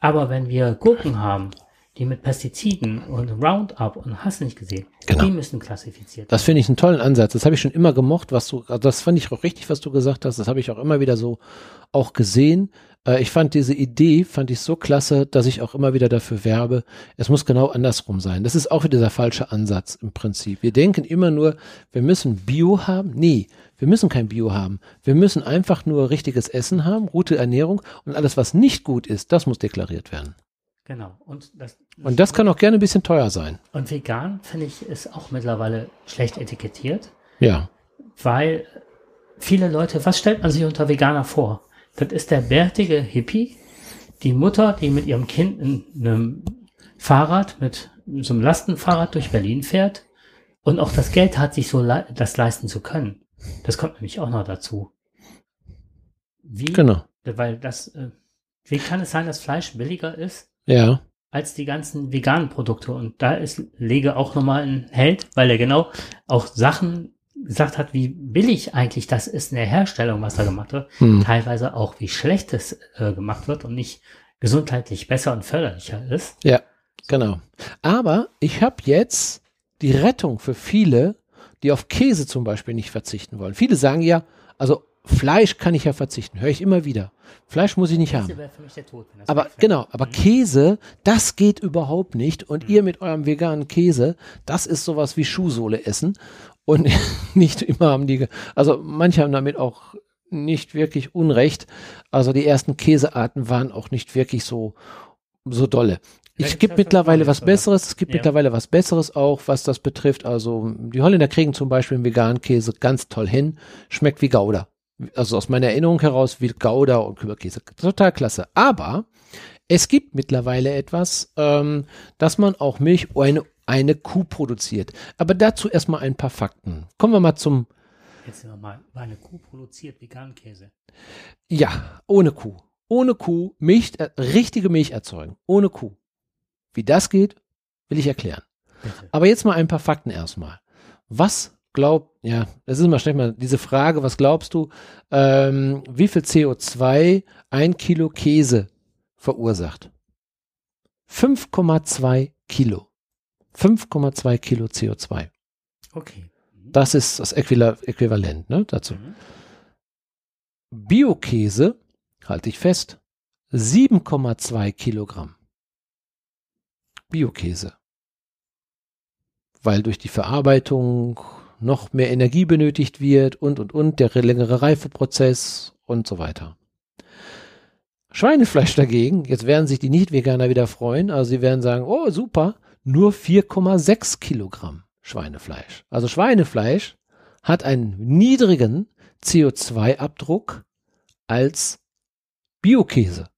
Aber wenn wir Gurken haben, die mit Pestiziden und Roundup und hast nicht gesehen, Genau. die müssen klassifiziert Das finde ich einen tollen Ansatz. Das habe ich schon immer gemocht, was du, also das fand ich auch richtig, was du gesagt hast. Das habe ich auch immer wieder so auch gesehen. Äh, ich fand diese Idee, fand ich so klasse, dass ich auch immer wieder dafür werbe. Es muss genau andersrum sein. Das ist auch wieder der falsche Ansatz im Prinzip. Wir denken immer nur, wir müssen Bio haben. Nee, wir müssen kein Bio haben. Wir müssen einfach nur richtiges Essen haben, gute Ernährung und alles, was nicht gut ist, das muss deklariert werden. Genau. Und das, Und das kann auch gerne ein bisschen teuer sein. und vegan, finde ich, ist auch mittlerweile schlecht etikettiert. Ja. weil viele Leute, was stellt man sich unter Veganer vor? Das ist der bärtige Hippie, die Mutter, die mit ihrem Kind in einem Fahrrad, mit so einem Lastenfahrrad durch Berlin fährt und auch das Geld hat, sich so le das leisten zu können. Das kommt nämlich auch noch dazu. Wie, Genau. weil das, äh, wie kann es sein, dass Fleisch billiger ist Ja. als die ganzen veganen Produkte. Und da ist Lege auch nochmal ein Held, weil er genau auch Sachen gesagt hat, wie billig eigentlich das ist in der Herstellung, was da gemacht wird. Hm. Teilweise auch, wie schlecht es äh, gemacht wird und nicht gesundheitlich besser und förderlicher ist. Ja, genau. Aber ich habe jetzt die Rettung für viele, die auf Käse zum Beispiel nicht verzichten wollen. Viele sagen ja, also Fleisch kann ich ja verzichten, höre ich immer wieder. Fleisch muss ich nicht Das haben. wäre für mich der Tod. wenn das Aber genau, aber Mhm. Käse, das geht überhaupt nicht. Und ihr mit eurem veganen Käse, das ist sowas wie Schuhsohle essen. Und nicht immer haben die, also manche haben damit auch nicht wirklich Unrecht. Also die ersten Käsearten waren auch nicht wirklich so, so dolle. Ich gibt mittlerweile was Besseres. Es gibt Ja. mittlerweile was Besseres auch, was das betrifft. Also die Holländer kriegen zum Beispiel einen veganen Käse ganz toll hin. Schmeckt wie Gouda. Also aus meiner Erinnerung heraus wie Gouda und Küberkäse. Total klasse. Aber es gibt mittlerweile etwas, ähm, dass man auch Milch eine, eine Kuh produziert. Aber dazu erstmal ein paar Fakten. Kommen wir mal zum, Jetzt sind wir mal, weil eine Kuh produziert veganen Käse. ja, ohne Kuh. Ohne Kuh Milch, äh, richtige Milch erzeugen. Ohne Kuh. Wie das geht, will ich erklären. Bitte. Aber jetzt mal ein paar Fakten erstmal. Was glaubt, ja, das ist immer schnell mal diese Frage, was glaubst du, ähm, wie viel CO2 ein Kilo Käse verursacht? 5,2 Kilo. 5,2 Kilo CO2. Okay. Mhm. Das ist das Äquivalent ne, dazu. Mhm. Biokäse, halte ich fest, 7,2 Kilogramm. Biokäse. Weil durch die Verarbeitung noch mehr Energie benötigt wird und, und, und, der längere Reifeprozess und so weiter. Schweinefleisch dagegen, jetzt werden sich die Nicht-Veganer wieder freuen, also sie werden sagen, oh super, nur 4,6 Kilogramm Schweinefleisch. Also Schweinefleisch hat einen niedrigen CO2-Abdruck als Biokäse.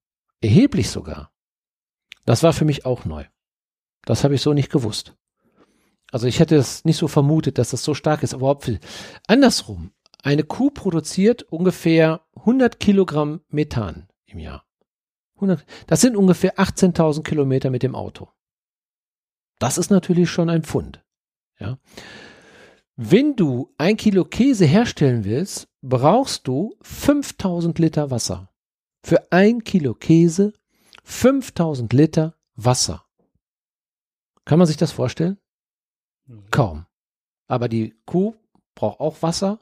Erheblich sogar. Das war für mich auch neu. Das habe ich so nicht gewusst. Also ich hätte es nicht so vermutet, dass das so stark ist, überhaupt viel. Andersrum, eine Kuh produziert ungefähr 100 Kilogramm Methan im Jahr. 100, das sind ungefähr 18.000 Kilometer mit dem Auto. Das ist natürlich schon ein Pfund. Ja. Wenn du ein Kilo Käse herstellen willst, brauchst du 5000 Liter Wasser. Für ein Kilo Käse 5000 Liter Wasser. Kann man sich das vorstellen? Mhm. Kaum. Aber die Kuh braucht auch Wasser.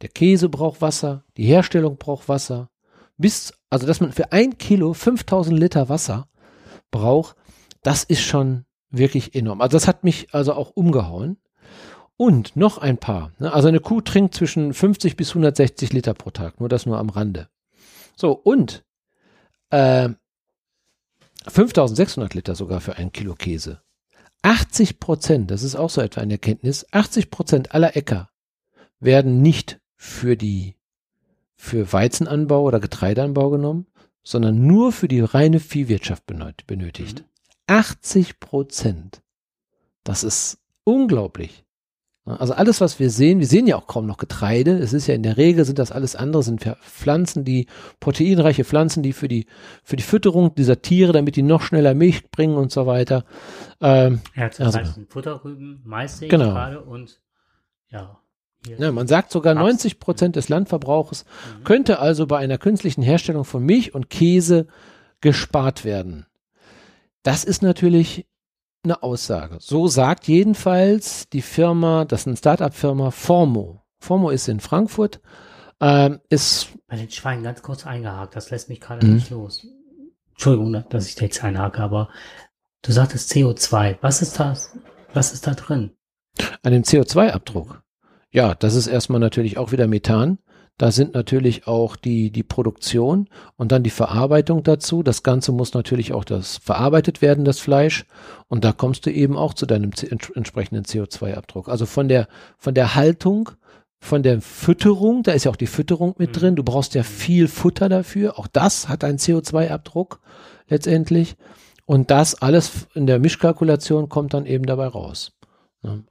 Der Käse braucht Wasser. Die Herstellung braucht Wasser. Bis, also, dass man für ein Kilo 5000 Liter Wasser braucht, das ist schon wirklich enorm. Also, das hat mich also auch umgehauen. Und noch ein paar. Ne? Also eine Kuh trinkt zwischen 50 bis 160 Liter pro Tag. Nur das nur am Rande. So, und äh, 5600 Liter sogar für ein Kilo Käse. 80 Prozent, das ist auch so etwa eine Erkenntnis, 80 Prozent aller Äcker werden nicht für die, für Weizenanbau oder Getreideanbau genommen, sondern nur für die reine Viehwirtschaft benötigt. Mhm. 80 Prozent. Das ist unglaublich. Also alles, was wir sehen, wir sehen ja auch kaum noch Getreide. Es ist ja in der Regel sind das alles andere, sind Pflanzen, die proteinreiche Pflanzen, die für die für die Fütterung dieser Tiere, damit die noch schneller Milch bringen und so weiter. Ähm, ja, das also, heißt Futterrüben, Mais sehe genau. gerade und ja. Ja, man sagt sogar 90 Prozent des Landverbrauches mhm. könnte also bei einer künstlichen Herstellung von Milch und Käse gespart werden. Das ist natürlich eine Aussage. So sagt jedenfalls die Firma, das ist eine Start-up-Firma, Formo. Formo ist in Frankfurt. Ähm, ist Bei den Schweinen ganz kurz eingehakt, das lässt mich gerade mhm. nicht los. Entschuldigung, dass ich da jetzt einhake, aber du sagtest CO2. Was ist das? Was ist da drin? An dem CO2-Abdruck. Ja, das ist erstmal natürlich auch wieder Methan. Da sind natürlich auch die, die Produktion und dann die Verarbeitung dazu. Das Ganze muss natürlich auch das verarbeitet werden, das Fleisch. Und da kommst du eben auch zu deinem entsprechenden CO2-Abdruck. Also von der, von der Haltung, von der Fütterung, da ist ja auch die Fütterung mit mhm. drin. Du brauchst ja viel Futter dafür. Auch das hat einen CO2-Abdruck letztendlich. Und das alles in der Mischkalkulation kommt dann eben dabei raus.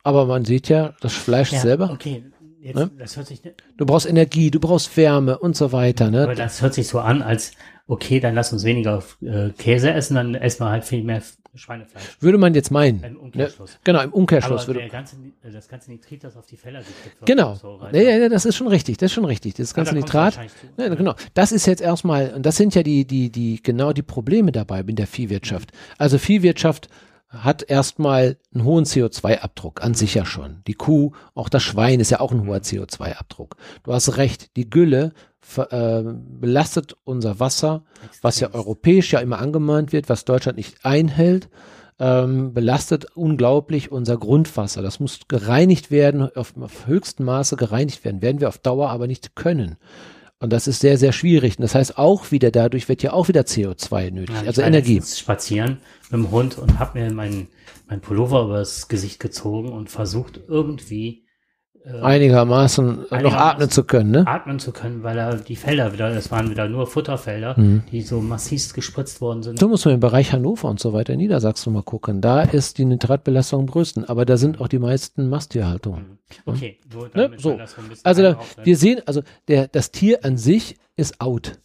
Aber man sieht ja, das Fleisch ja, selber. Okay, Jetzt, ne? das hört sich, ne? Du brauchst Energie, du brauchst Wärme und so weiter. Ne? Aber das hört sich so an, als okay, dann lass uns weniger äh, Käse essen, dann essen wir halt viel mehr Schweinefleisch. Würde man jetzt meinen. Im Umkehrschluss. Ne? Genau, im Umkehrschluss. Aber würde ganze, das ganze Nitrit, das auf die Felder gibt. Genau. So ja, ja, das ist schon richtig. Das ist schon richtig. Das ganze ja, da Nitrat. Ja, genau. Das ist jetzt erstmal, und das sind ja die, die, die, genau die Probleme dabei in der Viehwirtschaft. Also Viehwirtschaft hat erstmal einen hohen CO2-Abdruck an sich ja schon. Die Kuh, auch das Schwein ist ja auch ein hoher CO2-Abdruck. Du hast recht, die Gülle äh, belastet unser Wasser, was ja europäisch ja immer angemahnt wird, was Deutschland nicht einhält, ähm, belastet unglaublich unser Grundwasser. Das muss gereinigt werden, auf, auf höchstem Maße gereinigt werden, werden wir auf Dauer aber nicht können. Und das ist sehr, sehr schwierig. Und das heißt auch wieder, dadurch wird ja auch wieder CO2 nötig, ja, also Energie. spazieren mit dem Hund und habe mir mein, mein Pullover übers Gesicht gezogen und versucht irgendwie einigermaßen, einigermaßen noch atmen zu können, ne? Atmen zu können, weil er die Felder wieder, das waren wieder nur Futterfelder, mhm. die so massiv gespritzt worden sind. Du musst mal im Bereich Hannover und so weiter in Niedersachsen mal gucken. Da ist die Nitratbelastung am größten, aber da sind auch die meisten Masttierhaltungen. Mhm. Okay, so, ne? so. also da, wir sehen, also der, das Tier an sich ist out.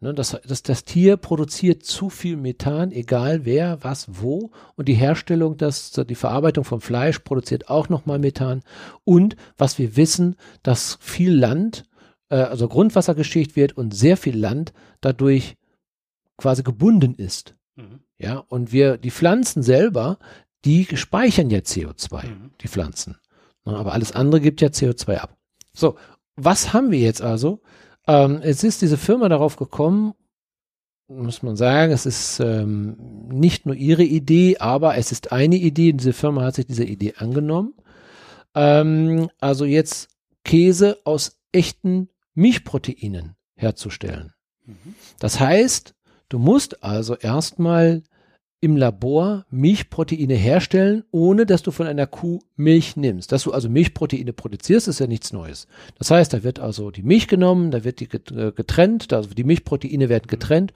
Ne, das, das, das Tier produziert zu viel Methan, egal wer, was, wo. Und die Herstellung, das, die Verarbeitung von Fleisch produziert auch nochmal Methan. Und was wir wissen, dass viel Land, äh, also Grundwasser geschicht wird und sehr viel Land dadurch quasi gebunden ist. Mhm. Ja, und wir, die Pflanzen selber, die speichern ja CO2, mhm. die Pflanzen. Aber alles andere gibt ja CO2 ab. So, was haben wir jetzt also? Ähm, es ist diese Firma darauf gekommen, muss man sagen, es ist ähm, nicht nur ihre Idee, aber es ist eine Idee. Diese Firma hat sich dieser Idee angenommen. Ähm, also jetzt Käse aus echten Milchproteinen herzustellen. Mhm. Das heißt, du musst also erstmal im Labor Milchproteine herstellen, ohne dass du von einer Kuh Milch nimmst. Dass du also Milchproteine produzierst, ist ja nichts Neues. Das heißt, da wird also die Milch genommen, da wird die äh, getrennt, also die Milchproteine werden getrennt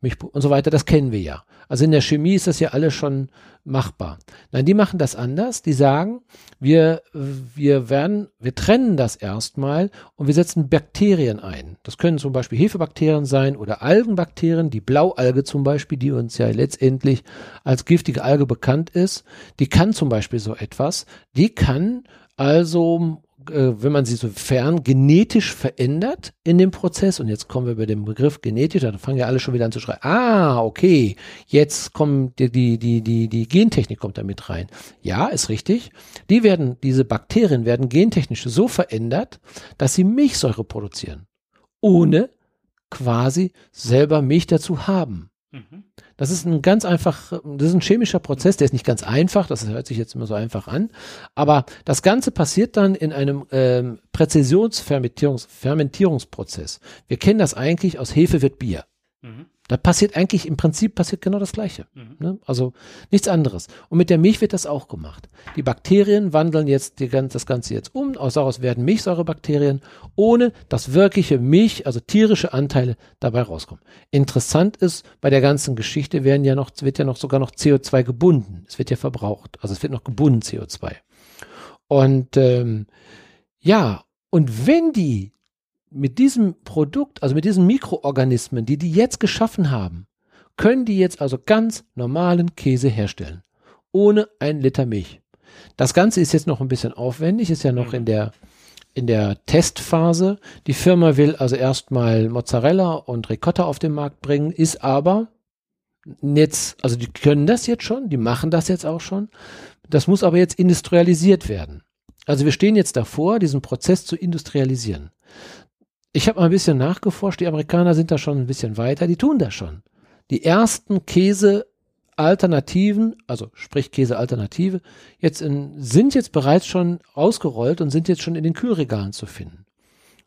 Milch und so weiter. Das kennen wir ja. Also in der Chemie ist das ja alles schon machbar. Nein, die machen das anders. Die sagen, wir, wir werden, wir trennen das erstmal und wir setzen Bakterien ein. Das können zum Beispiel Hefebakterien sein oder Algenbakterien, die Blaualge zum Beispiel, die uns ja letztendlich als giftige Alge bekannt ist. Die kann zum Beispiel so etwas. Die kann also wenn man sie so fern genetisch verändert in dem Prozess, und jetzt kommen wir über den Begriff genetisch, da fangen ja alle schon wieder an zu schreien, ah, okay, jetzt kommt die, die, die, die, die Gentechnik kommt da mit rein. Ja, ist richtig. Die werden, diese Bakterien werden gentechnisch so verändert, dass sie Milchsäure produzieren, ohne quasi selber Milch dazu haben. Mhm. Das ist ein ganz einfach, das ist ein chemischer Prozess, der ist nicht ganz einfach, das hört sich jetzt immer so einfach an, aber das Ganze passiert dann in einem ähm, Präzisionsfermentierungsprozess. Wir kennen das eigentlich aus Hefe wird Bier. Mhm. Da passiert eigentlich im Prinzip passiert genau das Gleiche. Mhm. Ne? Also nichts anderes. Und mit der Milch wird das auch gemacht. Die Bakterien wandeln jetzt die, das Ganze jetzt um. Aus daraus werden Milchsäurebakterien, ohne dass wirkliche Milch, also tierische Anteile dabei rauskommen. Interessant ist, bei der ganzen Geschichte werden ja noch, wird ja noch sogar noch CO2 gebunden. Es wird ja verbraucht. Also es wird noch gebunden CO2. Und ähm, ja, und wenn die mit diesem Produkt, also mit diesen Mikroorganismen, die die jetzt geschaffen haben, können die jetzt also ganz normalen Käse herstellen. Ohne ein Liter Milch. Das Ganze ist jetzt noch ein bisschen aufwendig, ist ja noch in der, in der Testphase. Die Firma will also erstmal Mozzarella und Ricotta auf den Markt bringen, ist aber jetzt, also die können das jetzt schon, die machen das jetzt auch schon. Das muss aber jetzt industrialisiert werden. Also wir stehen jetzt davor, diesen Prozess zu industrialisieren. Ich habe mal ein bisschen nachgeforscht, die Amerikaner sind da schon ein bisschen weiter, die tun das schon. Die ersten Käsealternativen, also sprich Käsealternative, jetzt in, sind jetzt bereits schon ausgerollt und sind jetzt schon in den Kühlregalen zu finden.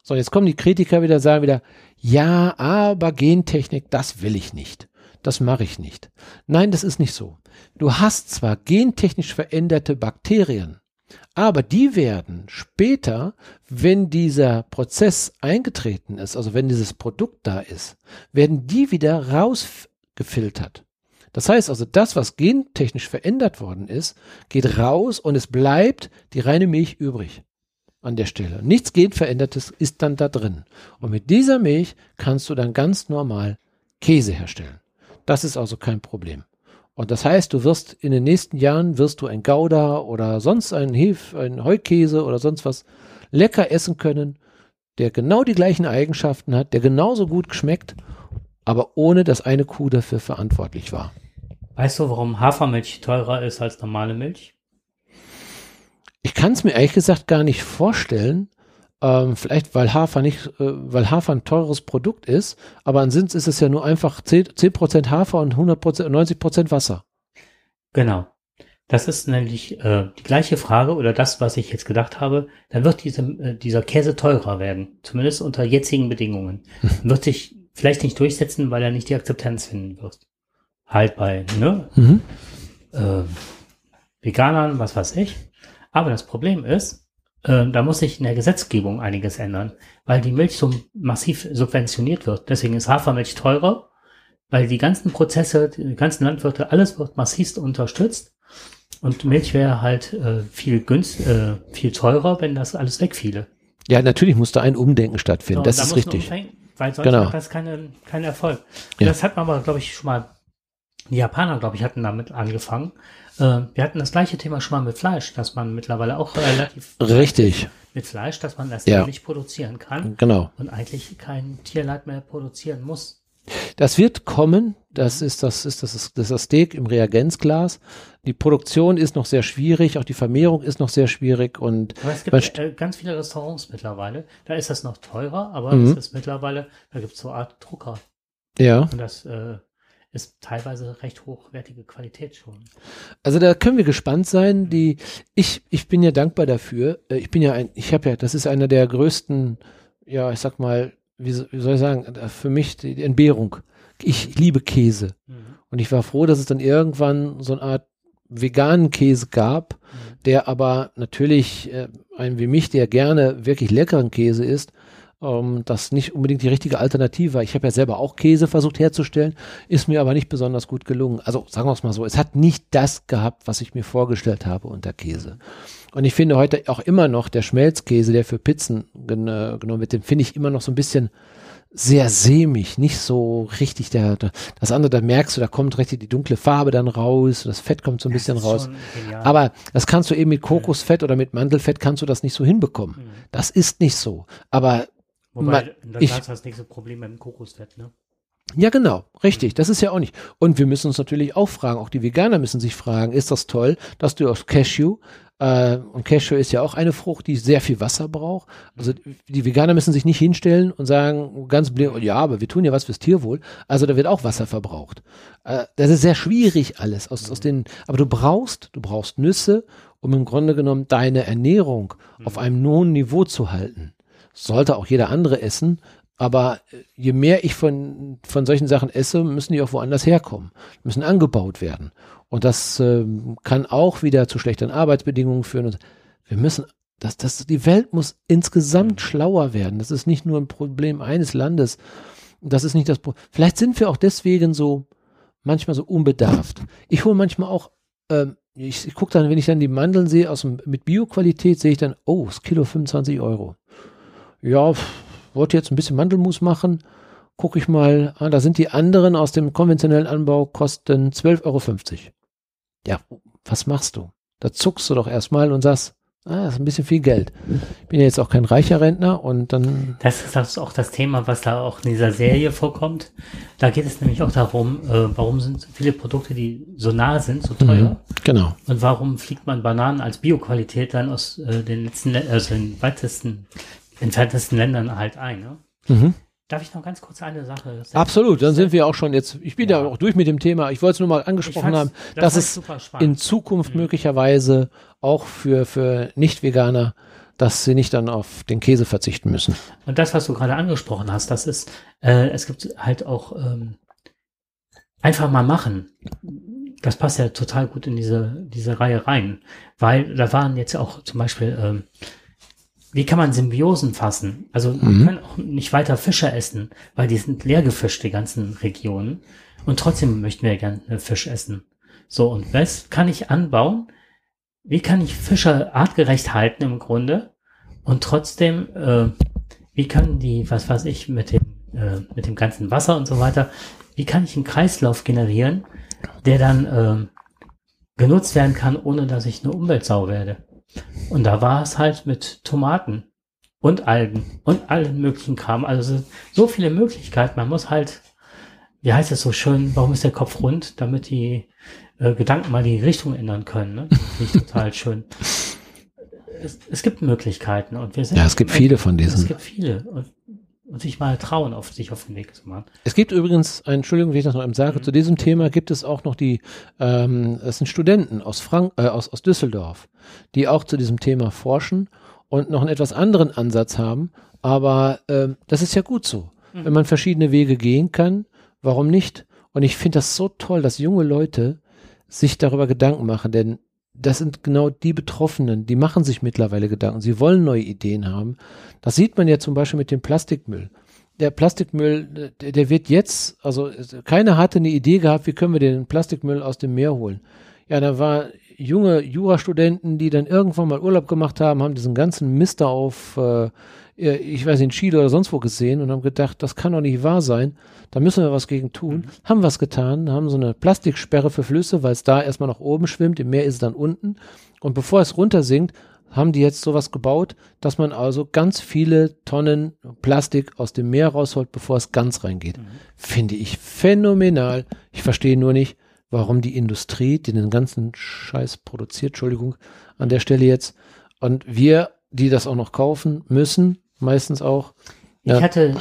So, jetzt kommen die Kritiker wieder, sagen wieder, ja, aber Gentechnik, das will ich nicht. Das mache ich nicht. Nein, das ist nicht so. Du hast zwar gentechnisch veränderte Bakterien, aber die werden später, wenn dieser Prozess eingetreten ist, also wenn dieses Produkt da ist, werden die wieder rausgefiltert. Das heißt also, das, was gentechnisch verändert worden ist, geht raus und es bleibt die reine Milch übrig an der Stelle. Nichts genverändertes ist dann da drin. Und mit dieser Milch kannst du dann ganz normal Käse herstellen. Das ist also kein Problem. Und das heißt, du wirst in den nächsten Jahren wirst du ein Gouda oder sonst einen Hef, einen Heukäse oder sonst was lecker essen können, der genau die gleichen Eigenschaften hat, der genauso gut schmeckt, aber ohne dass eine Kuh dafür verantwortlich war. Weißt du, warum Hafermilch teurer ist als normale Milch? Ich kann es mir ehrlich gesagt gar nicht vorstellen, ähm, vielleicht weil Hafer nicht, äh, weil Hafer ein teures Produkt ist, aber ansonsten ist es ja nur einfach 10%, 10 Hafer und 100%, 90% Wasser. Genau. Das ist nämlich äh, die gleiche Frage oder das, was ich jetzt gedacht habe. Dann wird diese, äh, dieser Käse teurer werden, zumindest unter jetzigen Bedingungen. wird sich vielleicht nicht durchsetzen, weil er nicht die Akzeptanz finden wird. Halt bei ne? Mhm. Äh, Veganern, was weiß ich. Aber das Problem ist, äh, da muss sich in der Gesetzgebung einiges ändern, weil die Milch so massiv subventioniert wird. Deswegen ist Hafermilch teurer, weil die ganzen Prozesse, die ganzen Landwirte, alles wird massivst unterstützt. Und Milch wäre halt äh, viel günst, äh, viel teurer, wenn das alles wegfiele. Ja, natürlich muss da ein Umdenken stattfinden. So, das da ist richtig. Weil sonst genau. hat das keine, keinen Erfolg. Ja. Das hat man aber, glaube ich, schon mal, die Japaner, glaube ich, hatten damit angefangen. Äh, wir hatten das gleiche Thema schon mal mit Fleisch, dass man mittlerweile auch relativ richtig mit Fleisch, dass man das ja. nicht produzieren kann. Genau. Und eigentlich kein Tierleid mehr produzieren muss. Das wird kommen. Das ist das, ist das, ist das, Steak im Reagenzglas. Die Produktion ist noch sehr schwierig, auch die Vermehrung ist noch sehr schwierig und. Aber es gibt äh, ganz viele Restaurants mittlerweile. Da ist das noch teurer, aber mhm. es ist mittlerweile, da gibt es so eine Art Drucker. Ja. Und das äh, ist teilweise recht hochwertige Qualität schon. Also da können wir gespannt sein. Die, ich, ich bin ja dankbar dafür. Äh, ich bin ja ein, ich habe ja, das ist einer der größten, ja, ich sag mal, wie, wie soll ich sagen, für mich die Entbehrung. Ich liebe Käse. Mhm. Und ich war froh, dass es dann irgendwann so eine Art veganen Käse gab, Mhm. der aber natürlich äh, ein wie mich, der gerne wirklich leckeren Käse isst, ähm, das nicht unbedingt die richtige Alternative war. Ich habe ja selber auch Käse versucht herzustellen, ist mir aber nicht besonders gut gelungen. Also sagen wir es mal so, es hat nicht das gehabt, was ich mir vorgestellt habe unter Käse. Und ich finde heute auch immer noch der Schmelzkäse, der für Pizzen gen äh, genommen wird, den finde ich immer noch so ein bisschen sehr sämig, nicht so richtig der, der das andere, da merkst du, da kommt richtig die dunkle Farbe dann raus, das Fett kommt so ein bisschen Das ist raus. Aber das kannst du eben mit Kokosfett oder mit Mandelfett kannst du das nicht so hinbekommen. Mhm. Das ist nicht so. Aber Wobei, das ich- hast du das nächste Problem mit dem Kokosfett, ne? ja, genau, richtig. Das ist ja auch nicht. Und wir müssen uns natürlich auch fragen, auch die Veganer müssen sich fragen, ist das toll, dass du aus Cashew, äh, und Cashew ist ja auch eine Frucht, die sehr viel Wasser braucht. Also die Veganer müssen sich nicht hinstellen und sagen, ganz blind, ja, aber wir tun ja was fürs Tierwohl. Also da wird auch Wasser verbraucht. Äh, das ist sehr schwierig alles aus, aus den, aber du brauchst, du brauchst Nüsse, um im Grunde genommen deine Ernährung auf einem hohen Niveau zu halten. Sollte auch jeder andere essen, aber äh, je mehr ich von, von solchen Sachen esse, müssen die auch woanders herkommen, müssen angebaut werden. Und das ähm, kann auch wieder zu schlechteren Arbeitsbedingungen führen. Und wir müssen, das, das, die Welt muss insgesamt schlauer werden. Das ist nicht nur ein Problem eines Landes. Das ist nicht das Problem. Vielleicht sind wir auch deswegen so, manchmal so unbedarft. Ich hole manchmal auch, ähm, ich, ich gucke dann, wenn ich dann die Mandeln sehe aus dem, mit Bioqualität, sehe ich dann, oh, das Kilo 25 Euro. Ja, wollte jetzt ein bisschen Mandelmus machen. Gucke ich mal, ah, da sind die anderen aus dem konventionellen Anbau, kosten 12,50 Euro. Ja, was machst du? Da zuckst du doch erstmal und sagst, ah, das ist ein bisschen viel Geld. Ich bin ja jetzt auch kein reicher Rentner und dann, Das ist auch das Thema, was da auch in dieser Serie vorkommt. Da geht es nämlich auch darum, äh, warum sind so viele Produkte, die so nah sind, so teuer? genau. Und warum fliegt man Bananen als Bioqualität dann aus äh, den letzten, also den weitesten, entferntesten Ländern halt ein? Ne? Mhm. Darf ich noch ganz kurz eine Sache? Absolut, dann sind wir auch schon jetzt, ich bin ja, auch durch mit dem Thema, ich wollte es nur mal angesprochen haben, das dass es in. Zukunft Mhm. möglicherweise auch für, für Nicht-Veganer, dass sie nicht dann auf den Käse verzichten müssen. Und das, was du gerade angesprochen hast, das ist, äh, es gibt halt auch ähm, einfach mal machen. Das passt ja total gut in diese, diese Reihe rein. Weil da waren jetzt auch zum Beispiel, ähm, wie kann man Symbiosen fassen? Also Mhm. wir können auch nicht weiter Fische essen, weil die sind leer gefischt, die ganzen Regionen. Und trotzdem möchten wir gerne Fisch essen. So, und was kann ich anbauen? Wie kann ich Fische artgerecht halten im Grunde? Und trotzdem, äh, wie können die, was weiß ich, mit dem, äh, mit dem ganzen Wasser und so weiter, wie kann ich einen Kreislauf generieren, der dann äh, genutzt werden kann, ohne dass ich eine Umweltsau werde? Und da war es halt mit Tomaten und Algen und allen möglichen Kram. Also so viele Möglichkeiten. Man muss halt, wie heißt es so schön, warum ist der Kopf rund, damit die äh, Gedanken mal die Richtung ändern können. Ne? Das finde ich total schön. Es, es gibt Möglichkeiten und wir sind. Ja, es gibt viele von Es diesen. gibt viele und, und sich mal trauen, auf sich auf den Weg zu machen. Es gibt übrigens, Entschuldigung, wie ich das noch eben sage, Mhm. zu diesem Thema gibt es auch noch die, ähm, es sind Studenten aus, Frank äh, aus, aus Düsseldorf, die auch zu diesem Thema forschen und noch einen etwas anderen Ansatz haben. Aber ähm, das ist ja gut so. Mhm. Wenn man verschiedene Wege gehen kann, warum nicht? Und ich finde das so toll, dass junge Leute sich darüber Gedanken machen, denn das sind genau die Betroffenen, die machen sich mittlerweile Gedanken. Sie wollen neue Ideen haben. Das sieht man ja zum Beispiel mit dem Plastikmüll. Der Plastikmüll, der, der wird jetzt, also keiner hatte eine Idee gehabt, wie können wir den Plastikmüll aus dem Meer holen. Ja, da war junge Jurastudenten, die dann irgendwann mal Urlaub gemacht haben, haben diesen ganzen Mister auf, äh, ich weiß nicht, in Chile oder sonst wo gesehen und haben gedacht, das kann doch nicht wahr sein. Da müssen wir was gegen tun. Haben was getan, haben so eine Plastiksperre für Flüsse, weil es da erstmal nach oben schwimmt, im Meer ist es dann unten. Und bevor es runtersinkt, haben die jetzt sowas gebaut, dass man also ganz viele Tonnen Plastik aus dem Meer rausholt, bevor es ganz reingeht. Finde ich phänomenal. Ich verstehe nur nicht, warum die Industrie, die den ganzen Scheiß produziert, Entschuldigung, an der Stelle jetzt, und wir, die das auch noch kaufen müssen, meistens auch. Ich Ja. hatte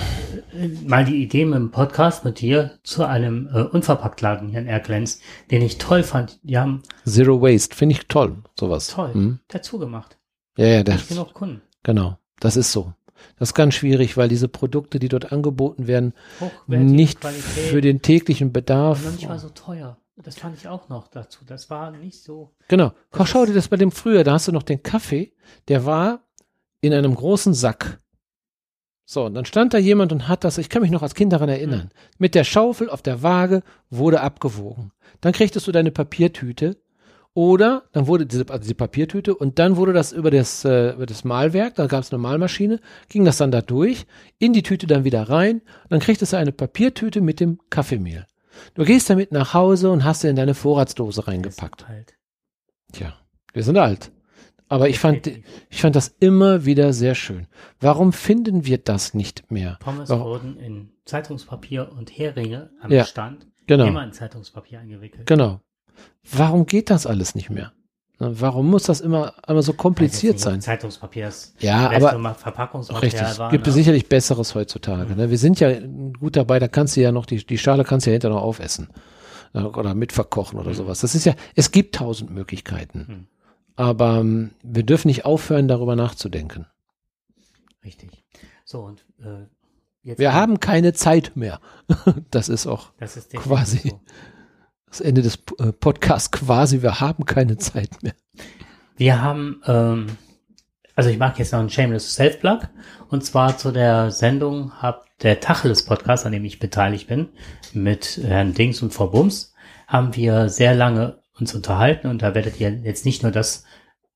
äh, mal die Idee mit dem Podcast mit dir zu einem äh, Unverpacktladen hier in Erklenz, den ich toll fand. Die haben Zero Waste, finde ich toll, sowas. toll Mhm. dazu gemacht. Ja, ja, das, genug Kunden. genau, das ist so. Das ist ganz schwierig, weil diese Produkte, die dort angeboten werden, nicht Qualität für den täglichen Bedarf. und noch nicht mal so teuer. Das fand ich auch noch dazu. Das war nicht so. Genau. Schau dir das bei dem früher, da hast du noch den Kaffee, der war in einem großen Sack. So, und dann stand da jemand und hat das, ich kann mich noch als Kind daran erinnern, mit der Schaufel auf der Waage wurde abgewogen. Dann kriegtest du deine Papiertüte oder dann wurde diese, also die Papiertüte und dann wurde das über das, äh, über das Mahlwerk, da gab es eine Mahlmaschine, ging das dann da durch, in die Tüte dann wieder rein dann kriegtest du eine Papiertüte mit dem Kaffeemehl. Du gehst damit nach Hause und hast sie in deine Vorratsdose reingepackt. Halt. Tja, wir sind alt. Aber ich fand, ich fand das immer wieder sehr schön. Warum finden wir das nicht mehr? Pommes Warum? wurden in Zeitungspapier und Heringe am Ja, Stand Genau, immer in Zeitungspapier eingewickelt. genau. Warum geht das alles nicht mehr? Na, Warum muss das immer, immer so kompliziert sein? Zeitungspapier ist Ja, aber Ma- Verpackungsmaterial richtig. war. Gibt ne? es sicherlich Besseres heutzutage. Ne? Wir sind ja gut dabei, da kannst du ja noch, die, die Schale kannst du ja hinterher noch aufessen. Äh, Oder mitverkochen oder Mhm. sowas. Das ist ja, es gibt tausend Möglichkeiten. Mhm. Aber ähm, wir dürfen nicht aufhören, darüber nachzudenken. Richtig. So, und äh, jetzt. Wir haben keine Zeit mehr. Das ist auch das ist quasi- So. das Ende des äh, Podcasts quasi. Wir haben keine Zeit mehr. Wir haben, ähm, also ich mache jetzt noch einen Shameless Self-Plug. Und zwar zu der Sendung hat der Tacheles Podcast, an dem ich beteiligt bin, mit Herrn Dings und Frau Bums, haben wir sehr lange uns unterhalten und da werdet ihr jetzt nicht nur das,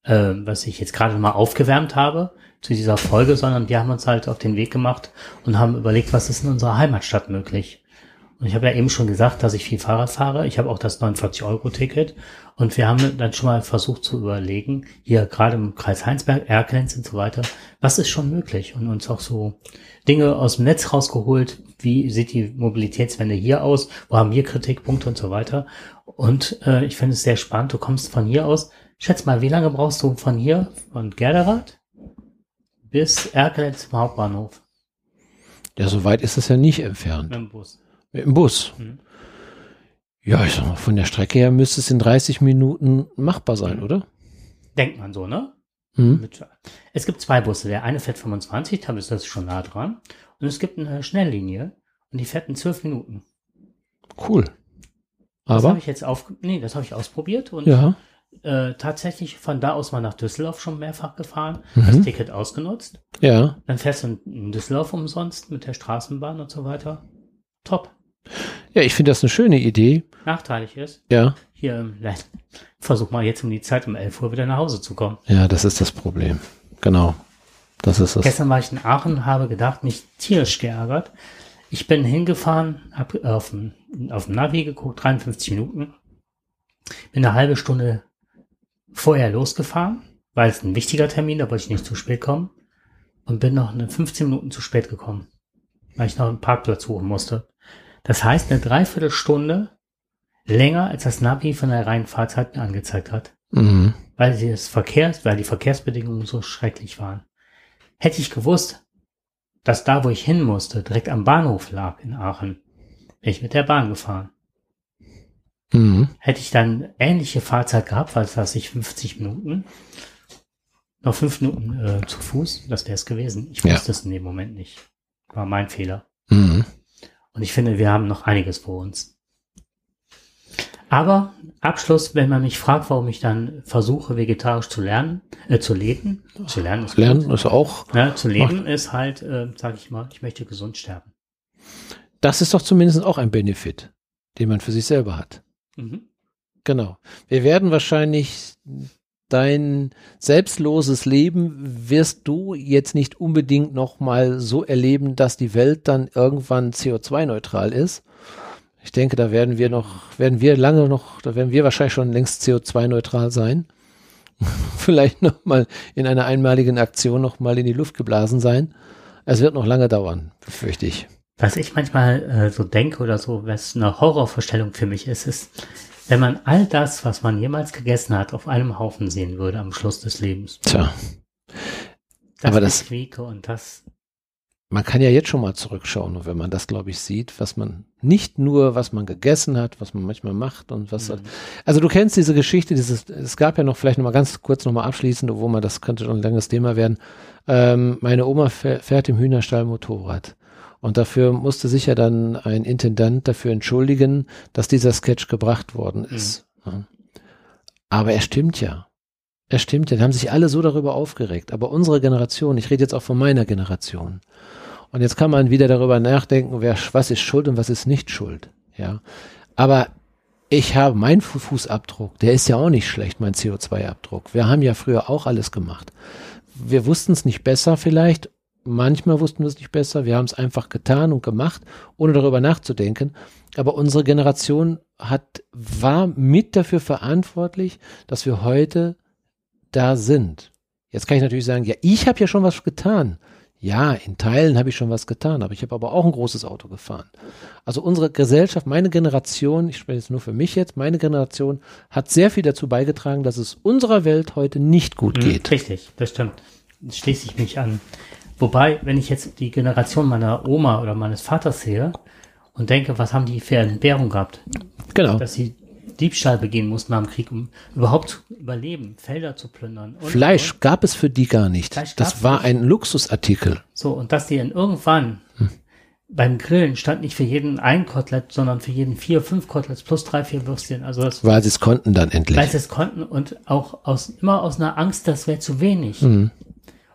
äh, was ich jetzt gerade mal aufgewärmt habe zu dieser Folge, sondern wir haben uns halt auf den Weg gemacht und haben überlegt, was ist in unserer Heimatstadt möglich. Und ich habe ja eben schon gesagt, dass ich viel Fahrrad fahre. Ich habe auch das 49-Euro-Ticket. Und wir haben dann schon mal versucht zu überlegen, hier gerade im Kreis Heinsberg, Erkelenz und so weiter, was ist schon möglich? Und uns auch so Dinge aus dem Netz rausgeholt. Wie sieht die Mobilitätswende hier aus? Wo haben wir Kritikpunkte und so weiter? Und äh, ich finde es sehr spannend. Du kommst von hier aus. Schätz mal, wie lange brauchst du von hier, von Gerderath bis Erkelenz zum Hauptbahnhof Ja, so weit ist es ja nicht entfernt. mit dem Bus? Mit dem Bus. Mhm. Ja, ich sag mal, von der Strecke her müsste es in 30 Minuten machbar sein, Mhm. oder? Denkt man so, ne? Mhm. Es gibt zwei Busse. Der eine fährt 25, da ist das schon nah dran. Und es gibt eine Schnelllinie und die fährt in 12 Minuten. Cool. Das Aber, habe ich jetzt auf, nee, das habe ich ausprobiert und ja. äh, tatsächlich von da aus mal nach Düsseldorf schon mehrfach gefahren, das Mhm. Ticket ausgenutzt. Ja. Dann fährst du in Düsseldorf umsonst mit der Straßenbahn und so weiter. Top. Ja, ich finde das eine schöne Idee. Nachteilig ist, Ja. hier im Land. Versuch mal jetzt um die Zeit um 11 Uhr wieder nach Hause zu kommen. Ja, das ist das Problem. Genau. Das ist es. Gestern war ich in Aachen, habe gedacht, mich tierisch geärgert. Ich bin hingefahren, habe auf dem, auf dem Navi geguckt, 53 Minuten. Bin eine halbe Stunde vorher losgefahren, weil es ein wichtiger Termin, da wollte ich nicht zu spät kommen. Und bin noch eine 15 Minuten zu spät gekommen, weil ich noch einen Parkplatz suchen musste. Das heißt, eine Dreiviertelstunde länger, als das Navi von der reinen Fahrzeit mir angezeigt hat Mhm. weil sie das Verkehrs, weil die Verkehrsbedingungen so schrecklich waren. Hätte ich gewusst, dass da, wo ich hin musste, direkt am Bahnhof lag in Aachen, wäre ich mit der Bahn gefahren. Mhm. Hätte ich dann ähnliche Fahrzeit gehabt, weil es war sich 50 Minuten, noch fünf Minuten äh, zu Fuß, das wäre es gewesen. Ich Ja. wusste es in dem Moment nicht. War mein Fehler. Mhm. Und ich finde, wir haben noch einiges vor uns. Aber Abschluss, wenn man mich fragt, warum ich dann versuche, vegetarisch zu lernen, äh, zu leben, zu lernen ist gut. Lernen ist auch, Ja, zu leben ist halt, äh, sage ich mal, ich möchte gesund sterben. das ist doch zumindest auch ein Benefit, den man für sich selber hat. Mhm. Genau. Wir werden wahrscheinlich dein selbstloses Leben wirst du jetzt nicht unbedingt noch mal so erleben, dass die Welt dann irgendwann CO2-neutral ist. Ich denke, da werden wir noch, werden wir lange noch, da werden wir wahrscheinlich schon längst CO2-neutral sein. Vielleicht noch mal in einer einmaligen Aktion noch mal in die Luft geblasen sein. Es wird noch lange dauern, befürchte ich. Was ich manchmal äh, so denke oder so, was eine Horrorvorstellung für mich ist, ist, wenn man all das, was man jemals gegessen hat, auf einem Haufen sehen würde am Schluss des Lebens. Tja, Das Aber das- Quieke und das man kann ja jetzt schon mal zurückschauen, wenn man das, glaube ich, sieht, was man nicht nur, was man gegessen hat, was man manchmal macht und was. Mhm. Also du kennst diese Geschichte, dieses, es gab ja noch vielleicht noch mal ganz kurz noch mal abschließend, wo man das könnte schon ein langes Thema werden. Ähm, meine Oma fährt im Hühnerstall Motorrad. Und dafür musste sich ja dann ein Intendant dafür entschuldigen, dass dieser Sketch gebracht worden ist. Mhm. Aber er stimmt ja. Er stimmt ja. Da haben sich alle so darüber aufgeregt. Aber unsere Generation, ich rede jetzt auch von meiner Generation. Und jetzt kann man wieder darüber nachdenken, wer, was ist schuld und was ist nicht schuld. Ja. Aber ich habe meinen Fußabdruck, der ist ja auch nicht schlecht, mein CO2-Abdruck. Wir haben ja früher auch alles gemacht. Wir wussten es nicht besser vielleicht Manchmal wussten wir es nicht besser. Wir haben es einfach getan und gemacht, ohne darüber nachzudenken. Aber unsere Generation hat, war mit dafür verantwortlich, dass wir heute da sind. Jetzt kann ich natürlich sagen, ja, ich habe ja schon was getan. Ja, in Teilen habe ich schon was getan, aber ich habe aber auch ein großes Auto gefahren. Also unsere Gesellschaft, meine Generation, ich spreche jetzt nur für mich jetzt, meine Generation hat sehr viel dazu beigetragen, dass es unserer Welt heute nicht gut mhm, geht. Richtig, das stimmt. Schließe ich mich an. Wobei, wenn ich jetzt die Generation meiner Oma oder meines Vaters sehe und denke, was haben die für Entbehrung gehabt? Genau. Dass sie Diebstahl begehen mussten dem Krieg, um überhaupt zu überleben, Felder zu plündern. Und, Fleisch und. gab es für die gar nicht. Fleisch das war nicht. ein Luxusartikel. So, und dass die dann irgendwann hm. beim Grillen stand nicht für jeden ein Kotelett, sondern für jeden vier, fünf Koteletts plus drei, vier Würstchen. Also das, weil sie es konnten dann endlich. Weil sie es konnten und auch aus, immer aus einer Angst, das wäre zu wenig. Mhm.